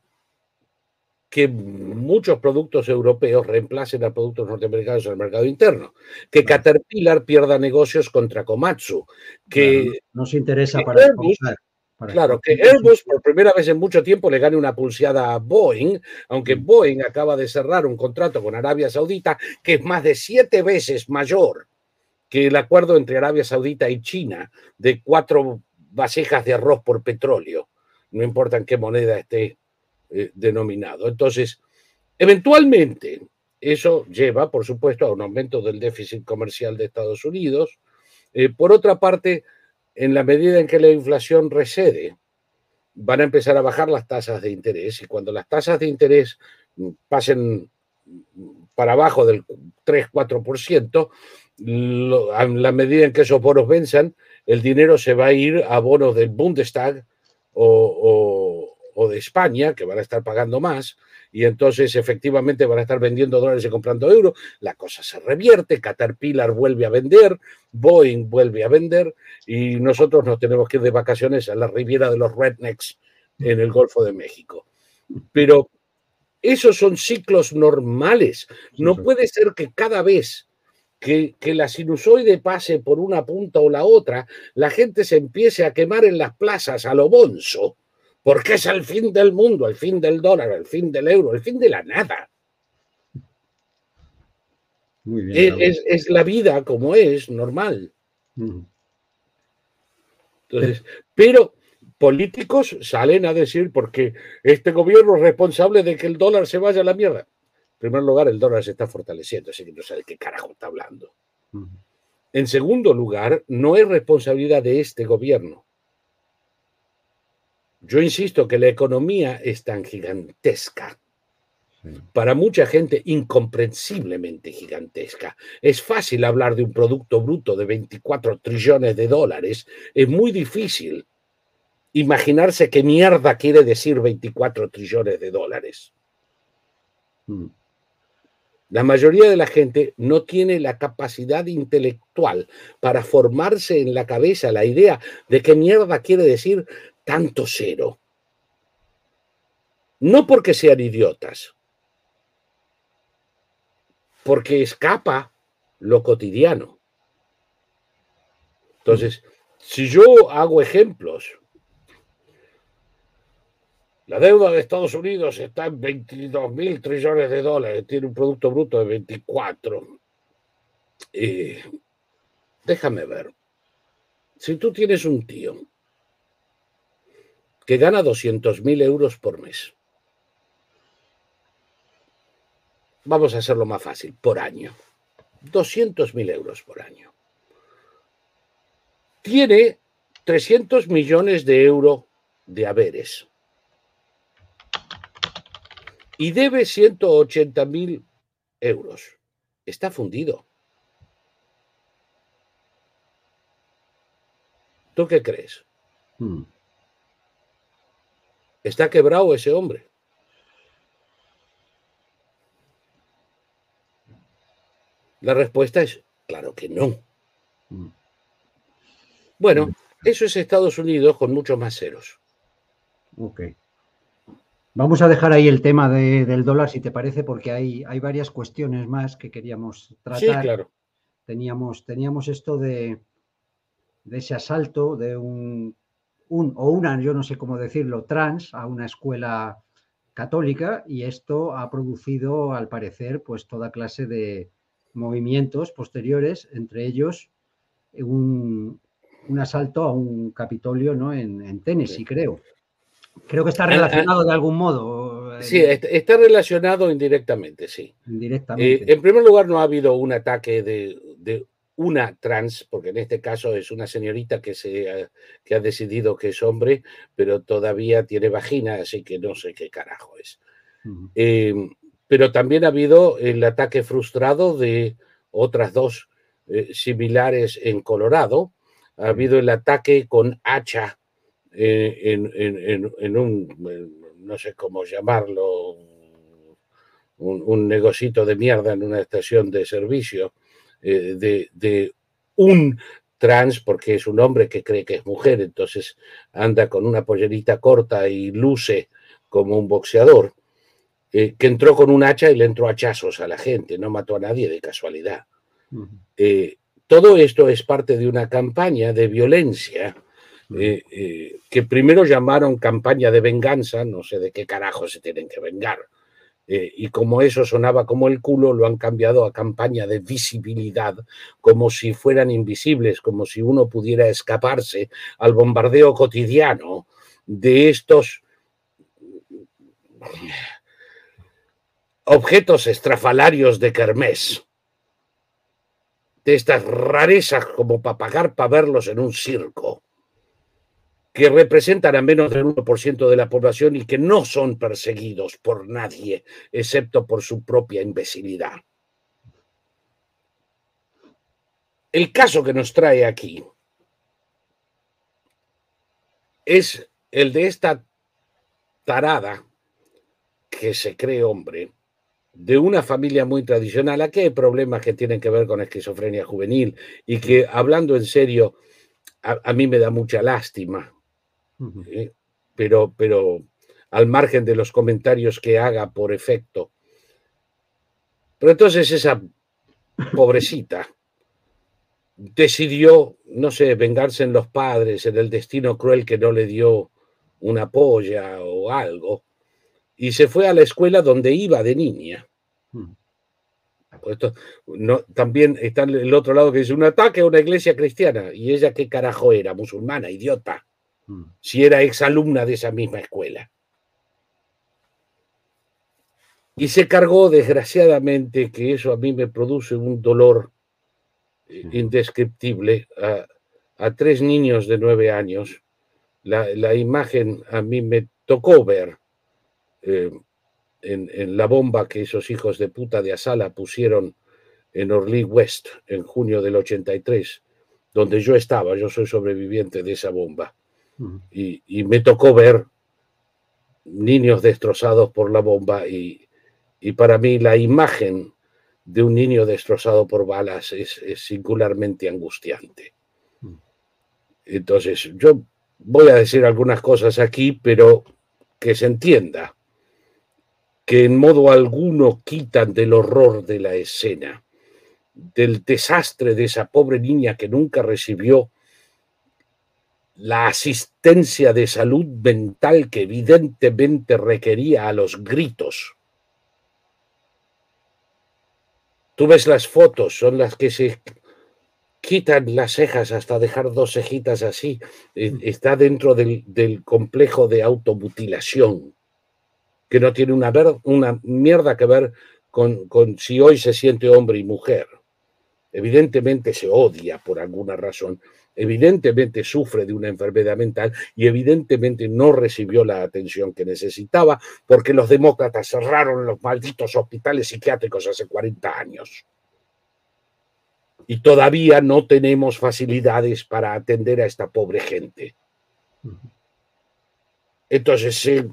que muchos productos europeos reemplacen a productos norteamericanos en el mercado interno, que Caterpillar pierda negocios contra Komatsu, que no nos interesa para, Airbus, claro, que Airbus por primera vez en mucho tiempo le gane una pulseada a Boeing, aunque mm. Boeing acaba de cerrar un contrato con Arabia Saudita que es más de siete veces mayor que el acuerdo entre Arabia Saudita y China de cuatro vasijas de arroz por petróleo, no importa en qué moneda esté eh, denominado. Entonces, eventualmente, eso lleva, por supuesto, a un aumento del déficit comercial de Estados Unidos. Eh, por otra parte, en la medida en que la inflación recede, van a empezar a bajar las tasas de interés y cuando las tasas de interés pasen para abajo del 3-4%, a la medida en que esos bonos venzan, el dinero se va a ir a bonos del Bundestag o, de España, que van a estar pagando más, y entonces efectivamente van a estar vendiendo dólares y comprando euros, la cosa se revierte, Caterpillar vuelve a vender, Boeing vuelve a vender, y nosotros nos tenemos que ir de vacaciones a la riviera de los rednecks en el Golfo de México. Pero esos son ciclos normales. No puede ser que cada vez que, la sinusoide pase por una punta o la otra, la gente se empiece a quemar en las plazas a lo bonzo, porque es el fin del mundo, el fin del dólar, el fin del euro, el fin de la nada. Muy bien, es, la vida como es, normal. Entonces, pero políticos salen a decir porque este gobierno es responsable de que el dólar se vaya a la mierda. En primer lugar, el dólar se está fortaleciendo, así que no sé de qué carajo está hablando. En segundo lugar, no es responsabilidad de este gobierno. Yo insisto que la economía es tan gigantesca, para mucha gente incomprensiblemente gigantesca. Es fácil hablar de un Producto Bruto de 24 trillones de dólares, es muy difícil imaginarse qué mierda quiere decir 24 trillones de dólares. Mm. La mayoría de la gente no tiene la capacidad intelectual para formarse en la cabeza la idea de qué mierda quiere decir tanto cero. No porque sean idiotas, porque escapa lo cotidiano. Entonces, si yo hago ejemplos la deuda de Estados Unidos está en 22 mil trillones de dólares, tiene un Producto Bruto de 24. déjame ver, si tú tienes un tío que gana 200 mil euros por mes, vamos a hacerlo más fácil, por año, 200 mil euros por año, tiene 300 millones de euros de haberes y debe 180 mil euros. Está fundido. ¿Tú qué crees? Hmm. ¿Está quebrado ese hombre? La respuesta es, claro que no. Hmm. Bueno, hmm. eso es Estados Unidos con muchos más ceros. Ok. Vamos a dejar ahí el tema del dólar, si te parece, porque hay, hay varias cuestiones más que queríamos tratar. Sí, claro. Teníamos, teníamos esto de, de ese asalto de un, un, o una, yo no sé cómo decirlo, trans a una escuela católica y esto ha producido, al parecer, pues toda clase de movimientos posteriores, entre ellos un, un asalto a un Capitolio ¿no? en, en Tennessee, creo. Creo que está ah, ah. relacionado de algún modo. Eh, sí, está relacionado indirectamente, sí. Indirectamente. Eh, en primer lugar, no ha habido un ataque de, una trans, porque en este caso es una señorita que, se, que ha decidido que es hombre, pero todavía tiene vagina, así que no sé qué carajo es. Eh, pero también ha habido el ataque frustrado de otras dos eh, similares en Colorado. Ha habido el ataque con hacha eh, en, un, no sé cómo llamarlo, un, un negocito de mierda en una estación de servicio eh, de, un trans, porque es un hombre que cree que es mujer, entonces anda con una pollerita corta y luce como un boxeador, que entró con un hacha y le entró hachazos a la gente, no mató a nadie de casualidad. todo esto es parte de una campaña de violencia eh, eh, que primero llamaron campaña de venganza, no sé de qué carajo se tienen que vengar. Eh, y como eso sonaba como el culo, lo han cambiado a campaña de visibilidad, como si fueran invisibles, como si uno pudiera escaparse al bombardeo cotidiano de estos objetos estrafalarios de Kermés, de estas rarezas como para pagar para verlos en un circo que representan a menos del 1% de la población y que no son perseguidos por nadie, excepto por su propia imbecilidad. El caso que nos trae aquí es el de esta tarada que se cree hombre, de una familia muy tradicional. Aquí hay problemas que tienen que ver con esquizofrenia juvenil y que, hablando en serio, a, mí me da mucha lástima pero, pero al margen de los comentarios que haga por efecto. Pero entonces esa pobrecita decidió, no sé, vengarse en los padres, en el destino cruel que no le dio una polla o algo, y se fue a la escuela donde iba de niña. Pues no, también está el otro lado que dice un ataque a una iglesia cristiana. ¿Y ella qué carajo era? Musulmana, idiota. Mm. si era exalumna de esa misma escuela. Y se cargó, desgraciadamente, que eso a mí me produce un dolor eh, indescriptible, a, tres niños de nueve años. La, imagen a mí me tocó ver eh, en, en, la bomba que esos hijos de puta de Asala pusieron en Orly West en junio del 83, donde yo estaba, yo soy sobreviviente de esa bomba y, me tocó ver niños destrozados por la bomba y, para mí la imagen de un niño destrozado por balas es, singularmente angustiante. Entonces, yo voy a decir algunas cosas aquí, pero que se entienda que en modo alguno quitan del horror de la escena, del desastre de esa pobre niña que nunca recibió la asistencia de salud mental que evidentemente requería a los gritos. Tú ves las fotos, son las que se quitan las cejas hasta dejar dos cejitas así. Eh, mm. Está dentro del, complejo de automutilación, que no tiene una, una mierda que ver con, con si hoy se siente hombre y mujer. Evidentemente se odia por alguna razón, evidentemente sufre de una enfermedad mental y evidentemente no recibió la atención que necesitaba porque los demócratas cerraron los malditos hospitales psiquiátricos hace 40 años. Y todavía no tenemos facilidades para atender a esta pobre gente. Entonces se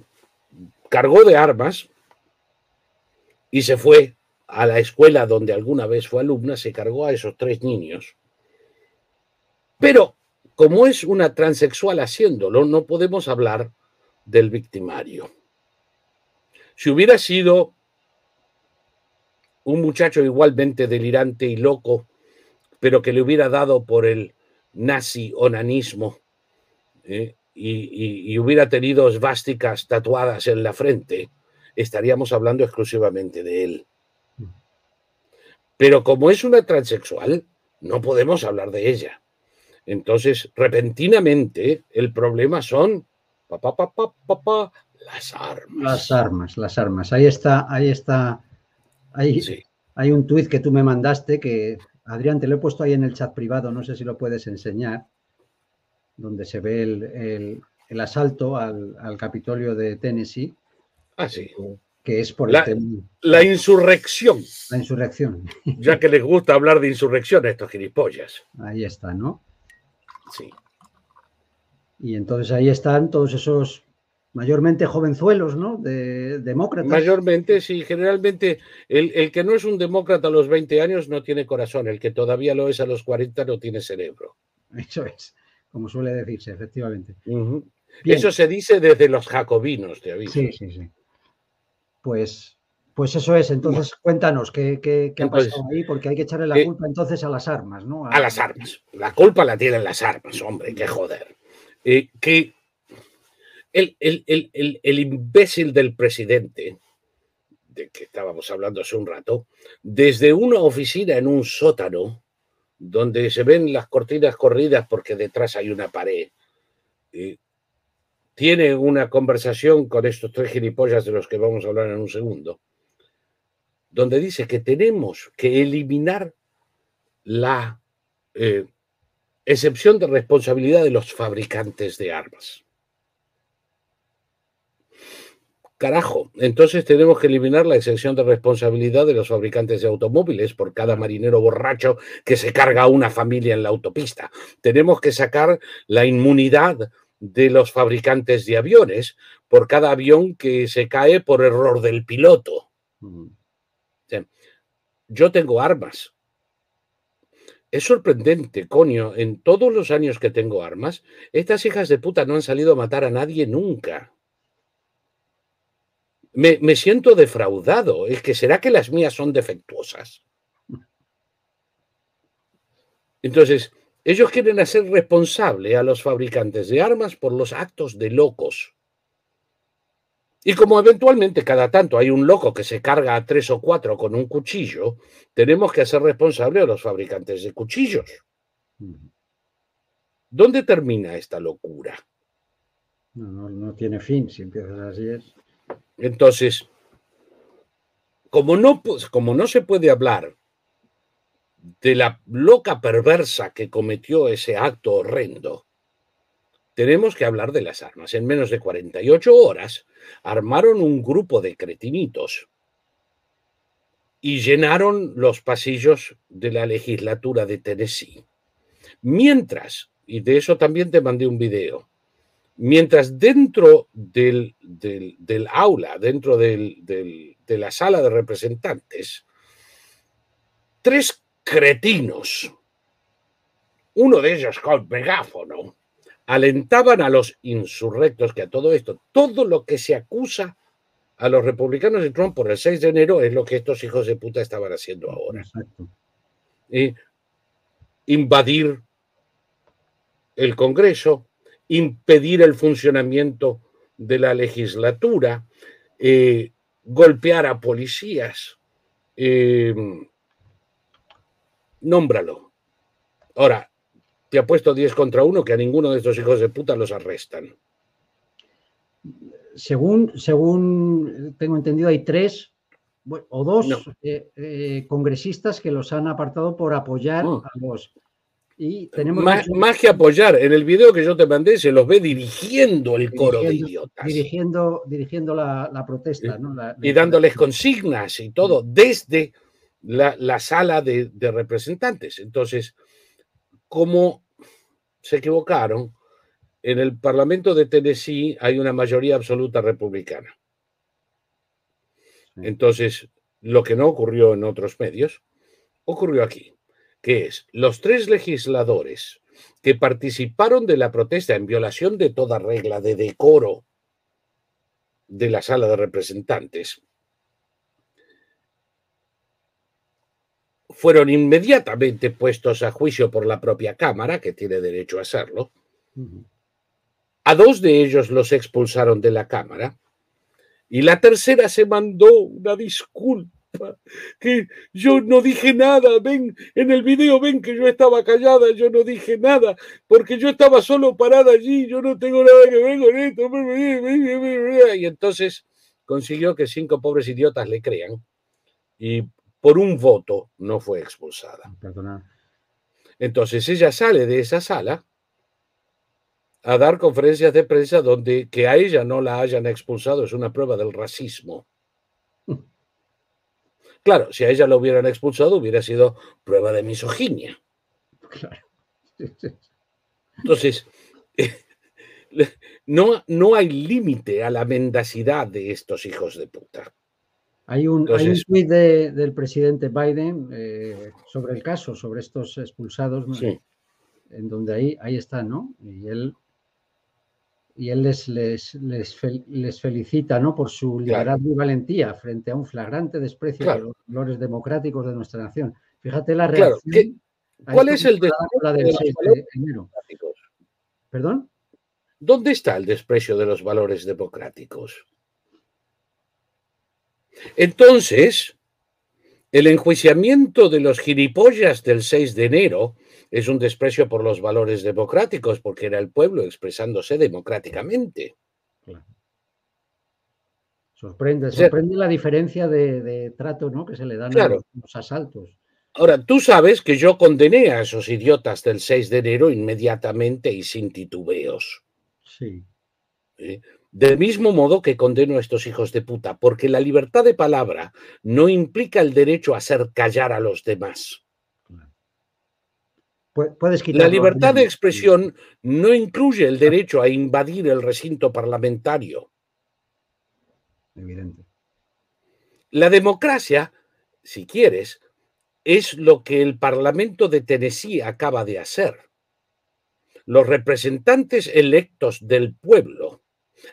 cargó de armas y se fue a la escuela donde alguna vez fue alumna, se cargó a esos tres niños pero como es una transexual haciéndolo, no podemos hablar del victimario. Si hubiera sido un muchacho igualmente delirante y loco, pero que le hubiera dado por el nazi onanismo ¿eh? y, y, hubiera tenido esvásticas tatuadas en la frente, estaríamos hablando exclusivamente de él. Mm. Pero como es una transexual, no podemos hablar de ella. Entonces, repentinamente, el problema son las armas. Las armas, las armas. Ahí está, ahí está. Hay, hay un tuit que tú me mandaste que Adrián, te lo he puesto ahí en el chat privado, no sé si lo puedes enseñar, donde se ve el, asalto al, Capitolio de Tennessee. Ah, sí. Que es por la, la insurrección. La insurrección. Ya que les gusta hablar de insurrección a estos gilipollas. Ahí está, ¿no? Sí. Y entonces ahí están todos esos mayormente jovenzuelos, ¿no? De demócratas. Mayormente, sí, generalmente el, que no es un demócrata a los 20 años no tiene corazón, el que todavía lo es a los 40 no tiene cerebro. Eso es, como suele decirse, efectivamente. Eso se dice desde los jacobinos, te aviso. Sí, sí, sí. Pues, pues eso es, entonces cuéntanos qué, ha pasado ahí, porque hay que echarle la culpa entonces a las armas, ¿no? A, las armas. La culpa la tienen las armas, hombre, qué joder. Eh, que el, imbécil del presidente, de que estábamos hablando hace un rato, desde una oficina en un sótano, donde se ven las cortinas corridas porque detrás hay una pared, tiene una conversación con estos tres gilipollas de los que vamos a hablar en un segundo, donde dice que tenemos que eliminar la eh, excepción de responsabilidad de los fabricantes de armas. Carajo, entonces tenemos que eliminar la exención de responsabilidad de los fabricantes de automóviles por cada marinero borracho que se carga a una familia en la autopista. Tenemos que sacar la inmunidad de los fabricantes de aviones por cada avión que se cae por error del piloto. Yo tengo armas. Es sorprendente, coño, en todos los años que tengo armas, estas hijas de puta no han salido a matar a nadie nunca me, siento defraudado. Es que será que las mías son defectuosas. Entonces, ellos quieren hacer responsable a los fabricantes de armas por los actos de locos. Y como eventualmente cada tanto hay un loco que se carga a tres o cuatro con un cuchillo, tenemos que hacer responsable a los fabricantes de cuchillos. ¿Dónde termina esta locura? No, no, tiene fin, si empiezas así es. Entonces, como no, pues, como no se puede hablar de la loca perversa que cometió ese acto horrendo, tenemos que hablar de las armas. En menos de 48 horas armaron un grupo de cretinitos y llenaron los pasillos de la legislatura de Tennessee. Mientras, y de eso también te mandé un video, Mientras dentro del, aula, dentro de la sala de representantes, tres cretinos, uno de ellos con megáfono, alentaban a los insurrectos que a todo esto, todo lo que se acusa a los republicanos de Trump por el 6 de enero es lo que estos hijos de puta estaban haciendo ahora. invadir el Congreso, impedir el funcionamiento de la legislatura, eh, golpear a policías. Eh, nómbralo. Ahora, te puesto 10 contra 1 que a ninguno de estos hijos de puta los arrestan. Según, según tengo entendido, hay tres o dos eh, congresistas que los han apartado por apoyar oh. a los y tenemos más, que apoyar, en el video que yo te mandé se los ve dirigiendo el coro de idiotas. Dirigiendo, dirigiendo la, protesta. y dándoles consignas y todo desde la, sala de, de, representantes. Entonces, como se equivocaron, en el Parlamento de Tennessee hay una mayoría absoluta republicana. Entonces, lo que no ocurrió en otros medios, ocurrió aquí que es los tres legisladores que participaron de la protesta en violación de toda regla de decoro de la sala de representantes, fueron inmediatamente puestos a juicio por la propia Cámara, que tiene derecho a hacerlo. A dos de ellos los expulsaron de la Cámara y la tercera se mandó una disculpa que yo no dije nada, ven, en el video ven que yo estaba callada, yo no dije nada, porque yo estaba solo parada allí, yo no tengo nada que ver con esto. Y entonces consiguió que cinco pobres idiotas le crean y por un voto no fue expulsada. Entonces ella sale de esa sala a dar conferencias de prensa donde que a ella no la hayan expulsado es una prueba del racismo. Claro, si a ella la hubieran expulsado hubiera sido prueba de misoginia. Entonces, no, no hay límite a la mendacidad de estos hijos de puta. Hay un, tweet del presidente Biden eh, sobre el caso, sobre estos expulsados, en donde ahí, ahí está, ¿no? Y él y él les, les, les, felicita ¿no? por su liderazgo y valentía frente a un flagrante desprecio de los valores democráticos de nuestra nación. Fíjate la reacción. ¿Cuál es el desprecio del 6 de enero? ¿Perdón? ¿Dónde está el desprecio de los valores democráticos? Entonces, el enjuiciamiento de los gilipollas del 6 de enero es un desprecio por los valores democráticos, porque era el pueblo expresándose democráticamente. Sorprende, sorprende la diferencia de, trato ¿no? que se le dan a los, asaltos. Ahora, tú sabes que yo condené a esos idiotas del 6 de enero inmediatamente y sin titubeos. Sí. Del mismo modo que condeno a estos hijos de puta, porque la libertad de palabra no implica el derecho a hacer callar a los demás. La libertad de expresión no incluye el derecho a invadir el recinto parlamentario. Evidente. La democracia, si quieres, es lo que el Parlamento de Tennessee acaba de hacer. Los representantes electos del pueblo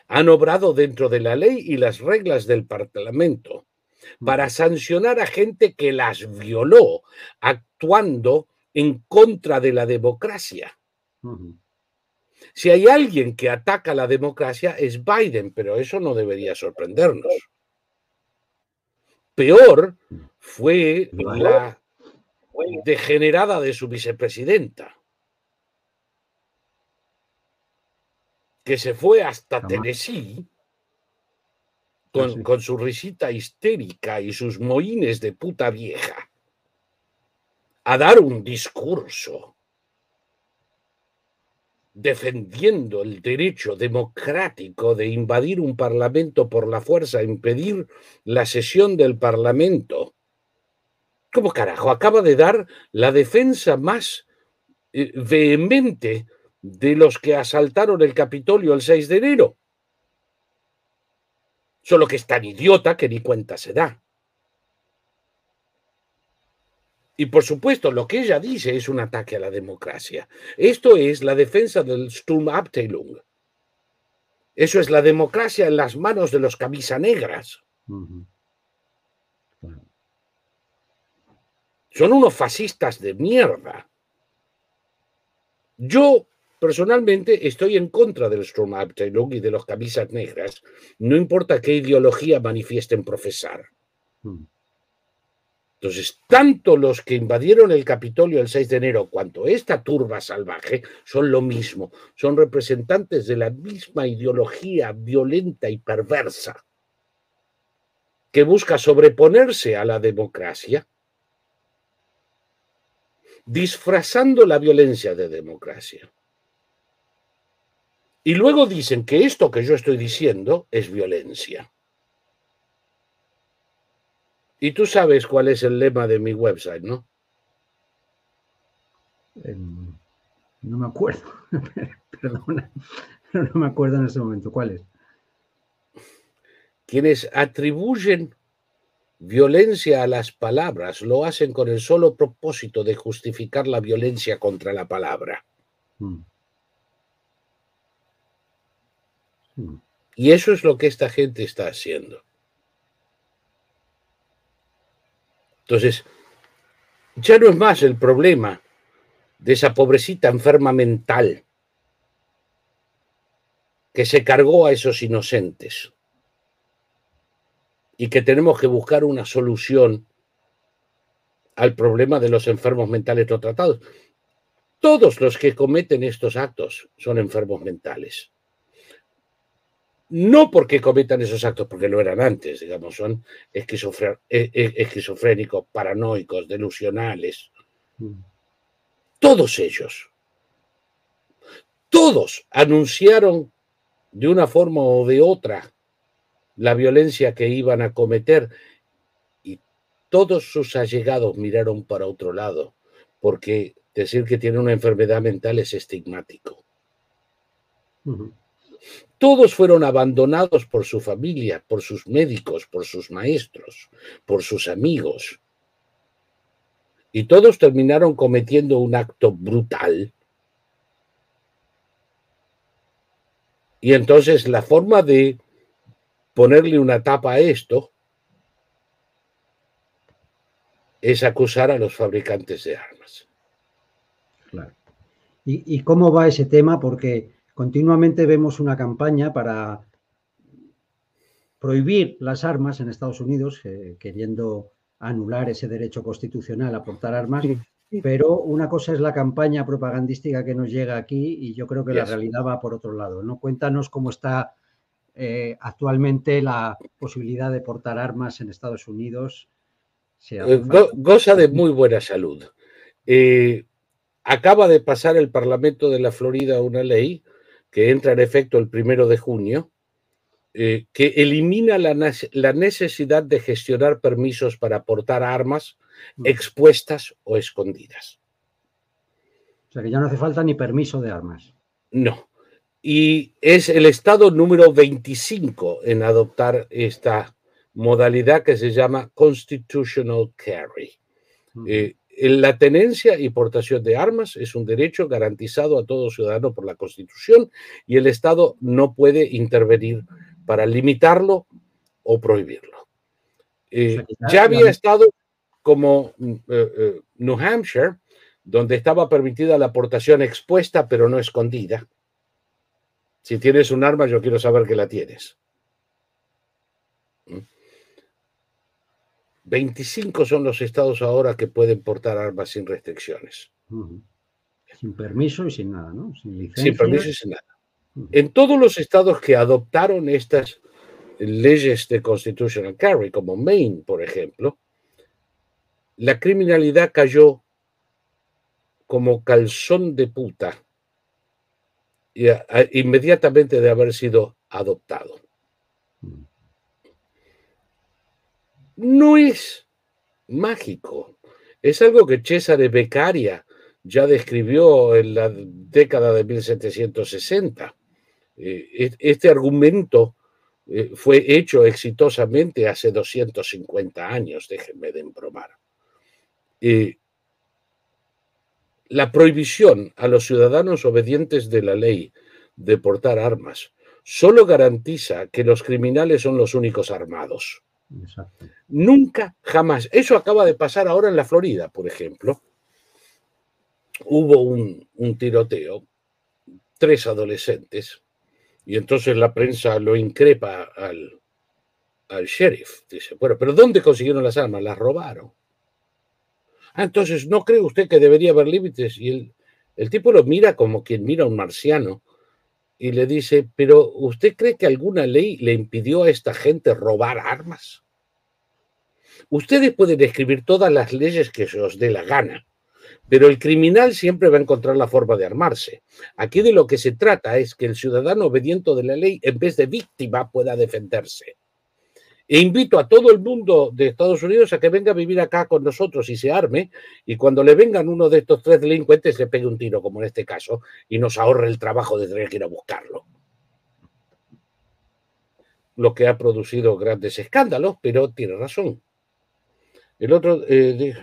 han obrado dentro de la ley y las reglas del Parlamento para sancionar a gente que las violó, actuando en contra de la democracia. Si hay alguien que ataca la democracia es Biden, pero eso no debería sorprendernos. Peor fue la degenerada de su vicepresidenta, que se fue hasta Tennessee con, con su risita histérica y sus moines de puta vieja a dar un discurso defendiendo el derecho democrático de invadir un parlamento por la fuerza, impedir la sesión del parlamento. ¿Cómo carajo? Acaba de dar la defensa más eh, vehemente de los que asaltaron el Capitolio el 6 de enero. Solo que es tan idiota que ni cuenta se da. Y por supuesto, lo que ella dice es un ataque a la democracia. Esto es la defensa del Sturmabteilung. Eso es la democracia en las manos de los camisas negras. Son unos fascistas de mierda. Yo personalmente estoy en contra del Sturmabteilung y de los camisas negras, no importa qué ideología manifiesten profesar. Entonces, tanto los que invadieron el Capitolio el 6 de enero cuanto esta turba salvaje son lo mismo, son representantes de la misma ideología violenta y perversa que busca sobreponerse a la democracia, disfrazando la violencia de democracia. Y luego dicen que esto que yo estoy diciendo es violencia. Y tú sabes cuál es el lema de mi website, ¿no? no me acuerdo. Perdona. No me acuerdo en ese momento. ¿Cuál es? Quienes atribuyen violencia a las palabras lo hacen con el solo propósito de justificar la violencia contra la palabra. Mm. Mm. Y eso es lo que esta gente está haciendo. Entonces, ya no es más el problema de esa pobrecita enferma mental que se cargó a esos inocentes y que tenemos que buscar una solución al problema de los enfermos mentales no tratados. Todos los que cometen estos actos son enfermos mentales. No porque cometan esos actos, porque lo eran antes, digamos, son e, e, esquizofrénicos, paranoicos, delusionales. Mm. Todos ellos, todos anunciaron de una forma o de otra la violencia que iban a cometer y todos sus allegados miraron para otro lado, porque decir que tiene una enfermedad mental es estigmático. Todos fueron abandonados por su familia, por sus médicos, por sus maestros, por sus amigos. Y todos terminaron cometiendo un acto brutal. Y entonces la forma de ponerle una tapa a esto es acusar a los fabricantes de armas. Claro. ¿Y, cómo va ese tema? Porque continuamente vemos una campaña para prohibir las armas en Estados Unidos, eh, queriendo anular ese derecho constitucional a portar armas. Pero una cosa es la campaña propagandística que nos llega aquí y yo creo que la realidad va por otro lado. ¿no? Cuéntanos cómo está eh, actualmente la posibilidad de portar armas en Estados Unidos. Eh, goza de muy buena salud. acaba de pasar el Parlamento de la Florida una ley que entra en efecto el primero de junio, eh, que elimina la, necesidad de gestionar permisos para portar armas expuestas o escondidas. O sea que ya no hace falta ni permiso de armas. No. Y es el estado número 25 en adoptar esta modalidad que se llama constitutional carry. Eh, la tenencia y portación de armas es un derecho garantizado a todo ciudadano por la Constitución y el Estado no puede intervenir para limitarlo o prohibirlo. Eh, ya había estado como eh, eh, New Hampshire, donde estaba permitida la portación expuesta pero no escondida. Si tienes un arma, yo quiero saber que la tienes. 25 son los estados ahora que pueden portar armas sin restricciones. Sin permiso y sin nada, ¿no? Sin licencia. Sin permiso y sin nada. En todos los estados que adoptaron estas leyes de constitutional carry, como Maine, por ejemplo, la criminalidad cayó como calzón de puta inmediatamente de haber sido adoptado. No es mágico. Es algo que César Beccaria ya describió en la década de 1760. Eh, este argumento eh, fue hecho exitosamente hace 250 años, déjenme de embromar. la prohibición a los ciudadanos obedientes de la ley de portar armas solo garantiza que los criminales son los únicos armados. Nunca, jamás. Eso acaba de pasar ahora en la Florida, por ejemplo. Hubo un, tiroteo, tres adolescentes, y entonces la prensa lo increpa al, al sheriff. Dice, bueno, pero ¿dónde consiguieron las armas? Las robaron. Ah, entonces, ¿no cree usted que debería haber límites? Y el, el tipo lo mira como quien mira a un marciano y le dice, pero ¿usted cree que alguna ley le impidió a esta gente robar armas? Ustedes pueden escribir todas las leyes que se os dé la gana, pero el criminal siempre va a encontrar la forma de armarse. Aquí de lo que se trata es que el ciudadano obediente de la ley, en vez de víctima, pueda defenderse. E invito a todo el mundo de Estados Unidos a que venga a vivir acá con nosotros y se arme, y cuando le vengan uno de estos tres delincuentes le pegue un tiro, como en este caso, y nos ahorre el trabajo de tener que ir a buscarlo. Lo que ha producido grandes escándalos, pero tiene razón. El otro... Eh,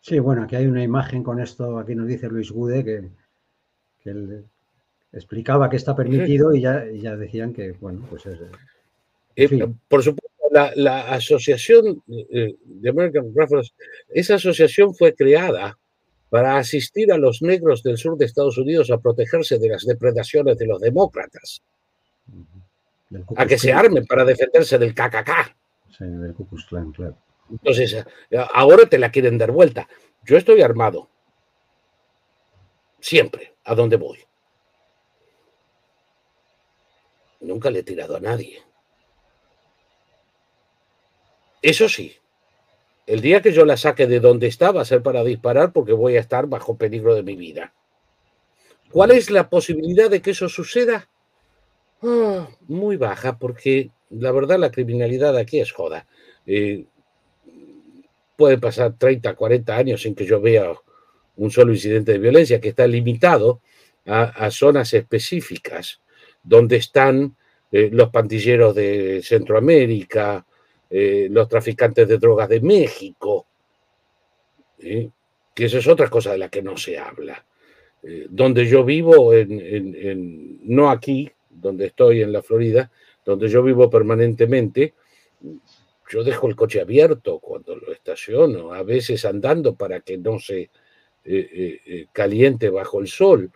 sí, bueno, aquí hay una imagen con esto, aquí nos dice Luis Gude, que, él explicaba que está permitido y ya, ya decían que, bueno, pues es... Eh, por supuesto, la, asociación eh, de American Rifles, esa asociación fue creada para asistir a los negros del sur de Estados Unidos a protegerse de las depredaciones de los demócratas, a que se armen para defenderse del KKK del claro. Entonces, ahora te la quieren dar vuelta. Yo estoy armado. Siempre, a donde voy. Nunca le he tirado a nadie. Eso sí, el día que yo la saque de donde está va a ser para disparar porque voy a estar bajo peligro de mi vida. ¿Cuál es la posibilidad de que eso suceda? Ah, muy baja, porque la verdad la criminalidad aquí es joda. Eh, puede pasar 30, 40 años sin que yo vea un solo incidente de violencia que está limitado a, zonas específicas donde están eh, los pandilleros de Centroamérica, eh, los traficantes de drogas de México, que eso es otra cosa de la que no se habla. Eh, donde yo vivo, no aquí, donde estoy en la Florida, donde yo vivo permanentemente, yo dejo el coche abierto cuando lo estaciono, a veces andando para que no se caliente bajo el sol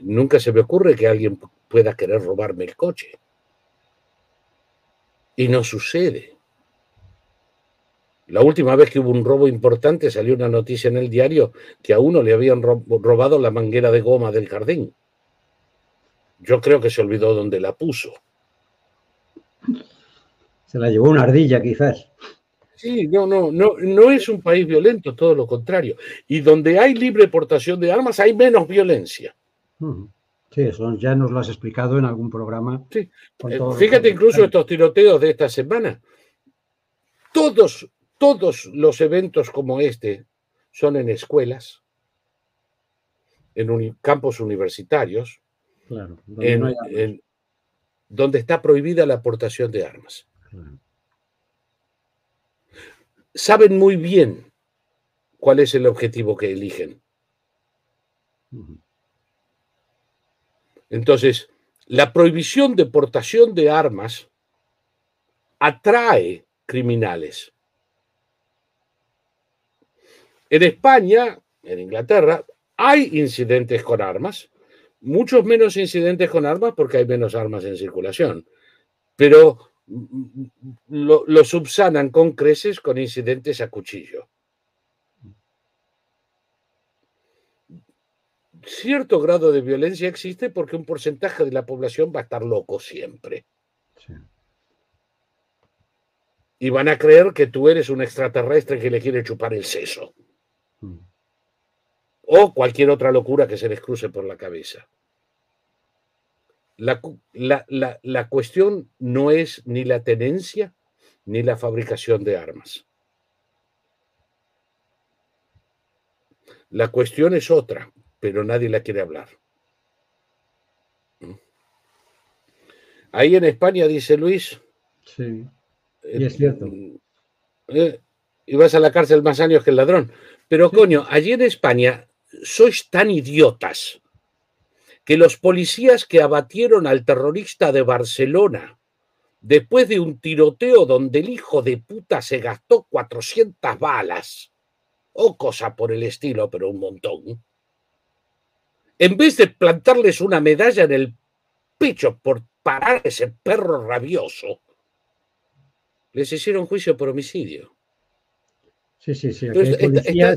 nunca se me ocurre que alguien pueda querer robarme el coche. Y no sucede. La última vez que hubo un robo importante salió una noticia en el diario que a uno le habían robado la manguera de goma del jardín. Yo creo que se olvidó dónde la puso. Se la llevó una ardilla, quizás. Sí, no, no, no, no es un país violento, todo lo contrario. Y donde hay libre portación de armas hay menos violencia. Sí, eso ya nos lo has explicado en algún programa. Sí. Eh, fíjate incluso estos tiroteos de esta semana. Todos, todos los eventos como este son en escuelas, en campos universitarios, donde, está prohibida la aportación de armas saben muy bien cuál es el objetivo que eligen. Entonces, la prohibición de portación de armas atrae criminales. En España, en Inglaterra, hay incidentes con armas, muchos menos incidentes con armas porque hay menos armas en circulación, pero lo, subsanan con creces con incidentes a cuchillo. Cierto grado de violencia existe porque un porcentaje de la población va a estar loco siempre. Y van a creer que tú eres un extraterrestre que le quiere chupar el seso. Mm. O cualquier otra locura que se les cruce por la cabeza. La, cuestión no es ni la tenencia ni la fabricación de armas. La cuestión es otra, pero nadie la quiere hablar. Ahí en España, dice Luis. Sí, y es cierto. Eh, eh, y vas a la cárcel más años que el ladrón. Pero coño, allí en España sois tan idiotas que los policías que abatieron al terrorista de Barcelona después de un tiroteo donde el hijo de puta se gastó 400 balas, o cosa por el estilo, pero un montón, en vez de plantarles una medalla en el pecho por parar ese perro rabioso, les hicieron juicio por homicidio. Sí, sí, sí.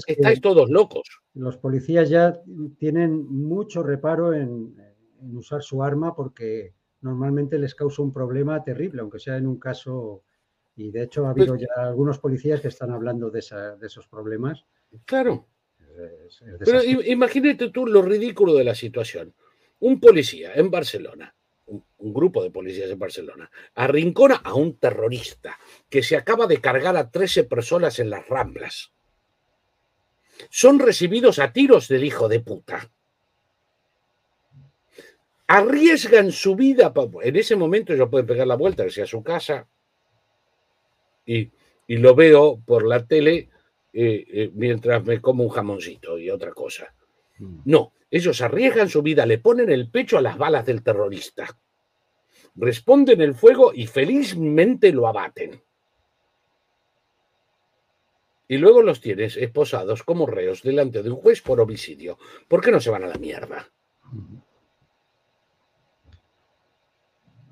estáis todos locos. Los policías ya tienen mucho reparo en, usar su arma porque normalmente les causa un problema terrible, aunque sea en un caso. Y de hecho ha habido pues ya algunos policías que están hablando de, esos problemas. Claro. Pero imagínate tú lo ridículo de la situación. Un policía en Barcelona un, grupo de policías en Barcelona, arrincona a un terrorista que se acaba de cargar a 13 personas en las ramblas. Son recibidos a tiros del hijo de puta. Arriesgan su vida. En ese momento ellos pueden pegar la vuelta hacia su casa y, lo veo por la tele eh, eh, mientras me como un jamoncito y otra cosa. Mm. No, ellos arriesgan su vida, le ponen el pecho a las balas del terrorista, responden el fuego y felizmente lo abaten. Y luego los tienes esposados como reos delante de un juez por homicidio. ¿Por qué no se van a la mierda?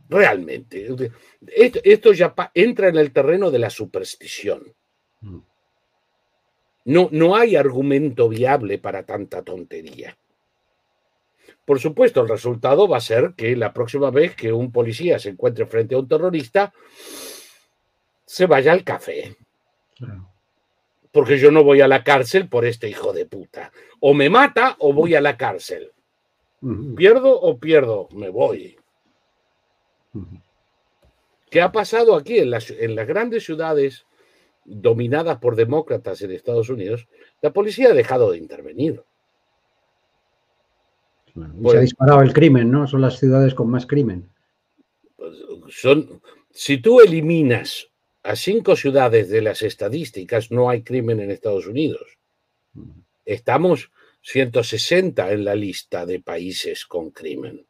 Realmente. Esto, ya entra en el terreno de la superstición. No, no hay argumento viable para tanta tontería. por supuesto, el resultado va a ser que la próxima vez que un policía se encuentre frente a un terrorista, se vaya al café. Porque yo no voy a la cárcel por este hijo de puta. O me mata o voy a la cárcel. Pierdo o pierdo, me voy. ¿Qué ha pasado aquí en las, en las grandes ciudades dominadas por demócratas en Estados Unidos? La policía ha dejado de intervenir. se ha disparado el crimen, ¿no? Son las ciudades con más crimen. Pues, son, si tú eliminas a cinco ciudades de las estadísticas, no hay crimen en Estados Unidos. Estamos 160 en la lista de países con crimen.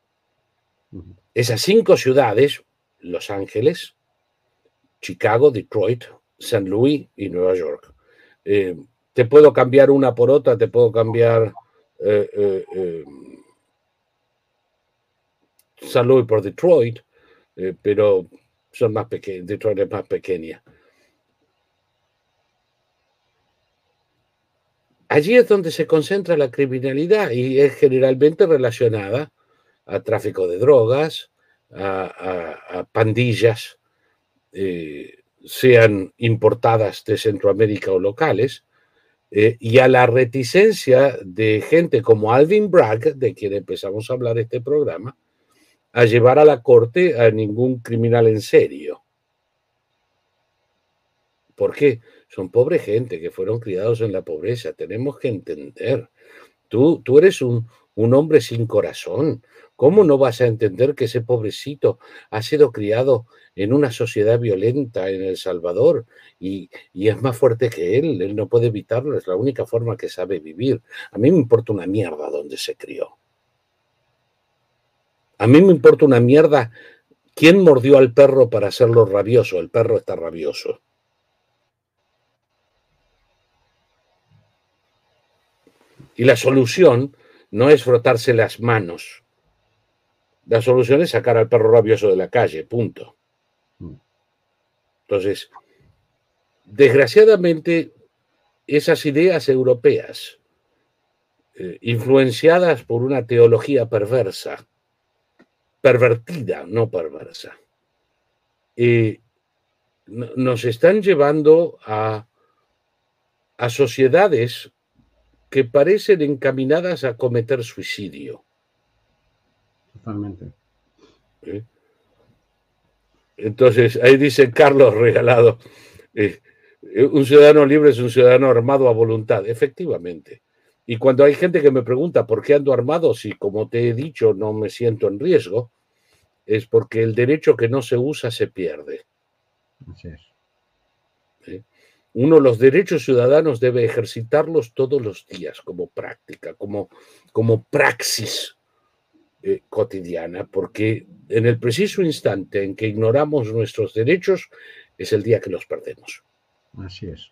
Esas cinco ciudades, Los Ángeles, Chicago, Detroit, San Luis y Nueva York. Eh, te puedo cambiar una por otra, te puedo cambiar eh, eh, San Luis por Detroit, pero son más pequeñas, Detroit es más pequeña. Allí es donde se concentra la criminalidad y es generalmente relacionada a tráfico de drogas, a, pandillas, eh, sean importadas de Centroamérica o locales, eh, y a la reticencia de gente como Alvin Bragg, de quien empezamos a hablar este programa, a llevar a la corte a ningún criminal en serio. ¿Por qué? Son pobre gente que fueron criados en la pobreza. Tenemos que entender. Tú, tú eres un, un hombre sin corazón. ¿Cómo no vas a entender que ese pobrecito ha sido criado en una sociedad violenta en El Salvador y, es más fuerte que él? Él no puede evitarlo, es la única forma que sabe vivir. A mí me importa una mierda dónde se crió. A mí me importa una mierda quién mordió al perro para hacerlo rabioso. El perro está rabioso. Y la solución no es frotarse las manos. La solución es sacar al perro rabioso de la calle, punto. Entonces, desgraciadamente, esas ideas europeas, eh, influenciadas por una teología perversa, pervertida, no perversa. Eh, nos están llevando a, a sociedades que parecen encaminadas a cometer suicidio. Totalmente. ¿Eh? Entonces, ahí dice Carlos Regalado, eh, un ciudadano libre es un ciudadano armado a voluntad, efectivamente. Y cuando hay gente que me pregunta por qué ando armado, si como te he dicho no me siento en riesgo, es porque el derecho que no se usa se pierde. Así es. Uno los derechos ciudadanos debe ejercitarlos todos los días como práctica, como, como praxis eh, cotidiana, porque en el preciso instante en que ignoramos nuestros derechos es el día que los perdemos. Así es.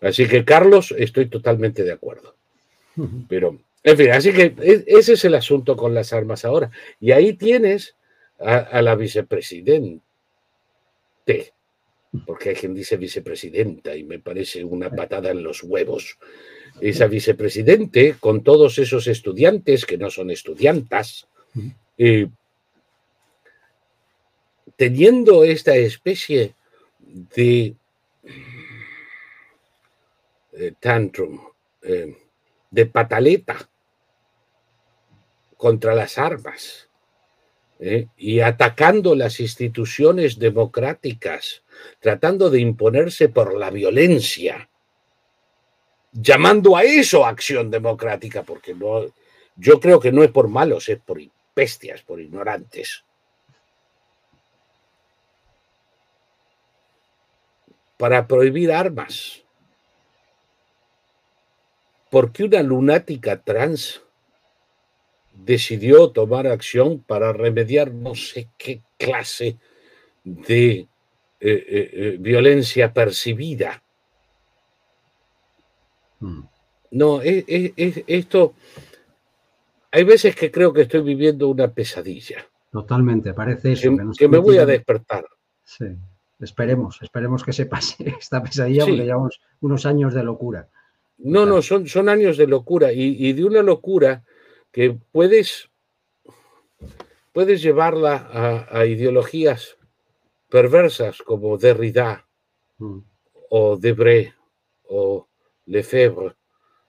Así que, Carlos, estoy totalmente de acuerdo. Pero en fin, así que e, ese es el asunto con las armas ahora. Y ahí tienes a, la vicepresidente, porque hay quien dice vicepresidenta y me parece una patada en los huevos. Esa vicepresidente, con todos esos estudiantes que no son estudiantas, eh, teniendo esta especie de eh, tantrum, eh, de pataleta contra las armas ¿eh? y atacando las instituciones democráticas, tratando de imponerse por la violencia, llamando a eso acción democrática, porque no, yo creo que no es por malos, es por bestias, por ignorantes. Para prohibir armas qué una lunática trans decidió tomar acción para remediar no sé qué clase de eh, eh, eh, violencia percibida. Hmm. No, es, esto, hay veces que creo que estoy viviendo una pesadilla. Totalmente, parece eso. Que, me voy a despertar. Sí, esperemos, esperemos que se pase esta pesadilla porque llevamos unos años de locura. No, no, son, son años de locura y, de una locura que puedes, puedes llevarla a, ideologías perversas como Derrida mm. o Debré o Lefebvre,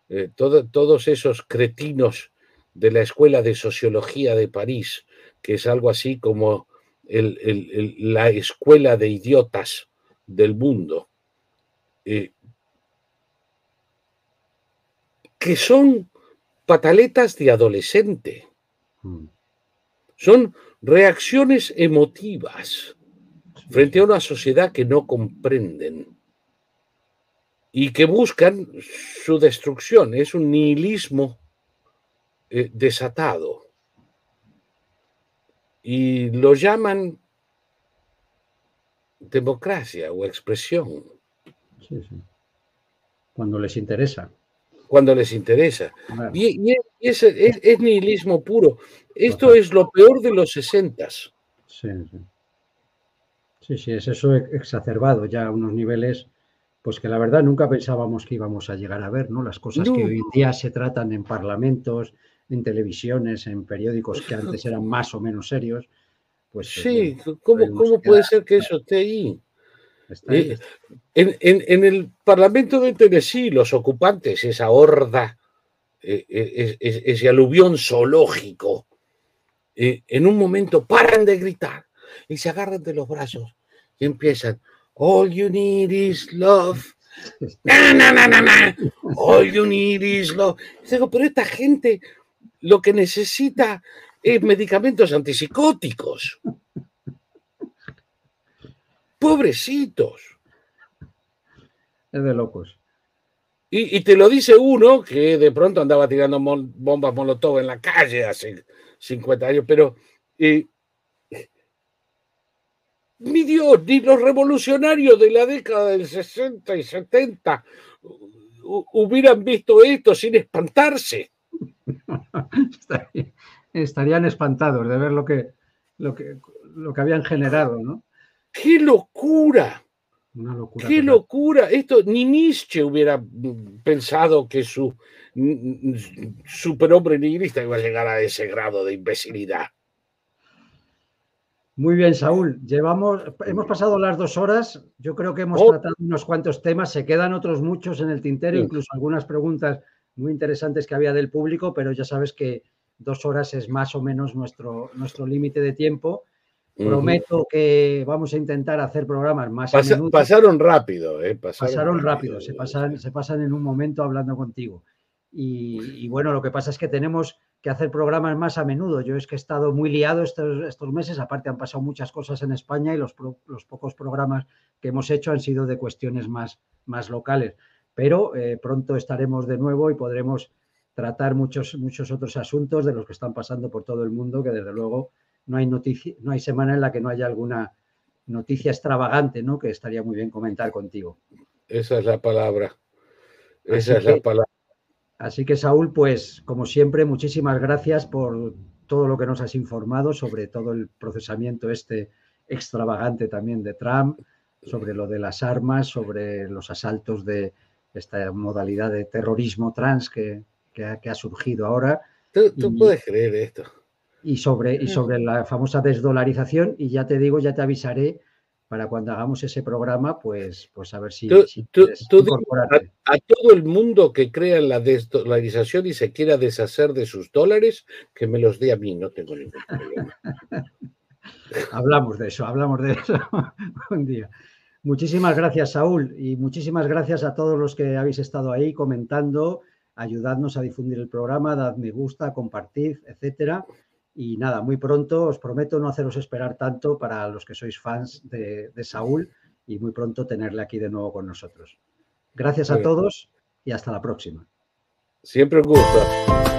eh, todos esos cretinos de la Escuela de Sociología de París, que es algo así como la escuela de idiotas del mundo, eh, que son pataletas de adolescente. Mm. Son reacciones emotivas frente a una sociedad que no comprenden y que buscan su destrucción. Es un nihilismo eh, desatado. Y lo llaman democracia o expresión. Sí, sí. Cuando les interesa cuando les interesa. Y, es, nihilismo puro. Esto es lo peor de los sesentas. Sí, sí. Sí, sí, es eso exacerbado ya a unos niveles, pues que la verdad nunca pensábamos que íbamos a llegar a ver, ¿no? Las cosas que hoy en día se tratan en parlamentos, en televisiones, en periódicos que antes eran más o menos serios. Pues, sí, ¿cómo, ¿cómo puede ser que eso esté ahí? Eh, en, el Parlamento de Tennessee, los ocupantes, esa horda, eh, eh, ese aluvión zoológico, en un momento paran de gritar y se agarran de los brazos y empiezan, All you need is love. All you need is love. Digo, pero esta gente lo que necesita es medicamentos antipsicóticos. Pobrecitos. Es de locos. Y, te lo dice uno que de pronto andaba tirando bombas molotov en la calle hace 50 años, pero eh, mi Dios, ni los revolucionarios de la década del 60 y 70 hubieran visto esto sin espantarse. Estarían espantados de ver lo que, lo que, lo que habían generado, ¿no? ¡Qué locura! Una locura. ¡Qué locura! Esto ni Nietzsche hubiera pensado que su superhombre nihilista iba a llegar a ese grado de imbecilidad. Muy bien, Saúl. Llevamos, hemos pasado las dos horas. Yo creo que hemos oh. tratado unos cuantos temas. Se quedan otros muchos en el tintero, incluso algunas preguntas muy interesantes que había del público, pero ya sabes que dos horas es más o menos nuestro, nuestro límite de tiempo. Prometo que vamos a intentar hacer programas más Pasaron rápido, ¿eh? Pasaron, rápido, Se, pasan, se pasan en un momento hablando contigo. Y, bueno, lo que pasa es que tenemos que hacer programas más a menudo. Yo es que he estado muy liado estos, estos meses, aparte han pasado muchas cosas en España y los, los, pocos programas que hemos hecho han sido de cuestiones más, más locales. Pero eh, pronto estaremos de nuevo y podremos tratar muchos, muchos otros asuntos de los que están pasando por todo el mundo, que desde luego no hay, noticia, no hay semana en la que no haya alguna noticia extravagante, ¿no? Que estaría muy bien comentar contigo. Esa es la palabra. Esa es la palabra. Así que, Saúl, pues, como siempre, muchísimas gracias por todo lo que nos has informado sobre todo el procesamiento este extravagante también de Trump, sobre lo de las armas, sobre los asaltos de esta modalidad de terrorismo trans que, ha, surgido ahora. ¿Tú, puedes creer esto? Y sobre, y sobre la famosa desdolarización. Y ya te digo, ya te avisaré para cuando hagamos ese programa, pues, pues a ver si, tú, a, todo el mundo que crea en la desdolarización y se quiera deshacer de sus dólares, que me los dé a mí, no tengo ningún problema. hablamos de eso, hablamos de eso un día. Muchísimas gracias, Saúl, y muchísimas gracias a todos los que habéis estado ahí comentando, ayudadnos a difundir el programa, dad me gusta, compartid, etcétera. Y nada, muy pronto os prometo no haceros esperar tanto para los que sois fans de, Saúl y muy pronto tenerle aquí de nuevo con nosotros. Gracias a todos y hasta la próxima. Siempre un gusto.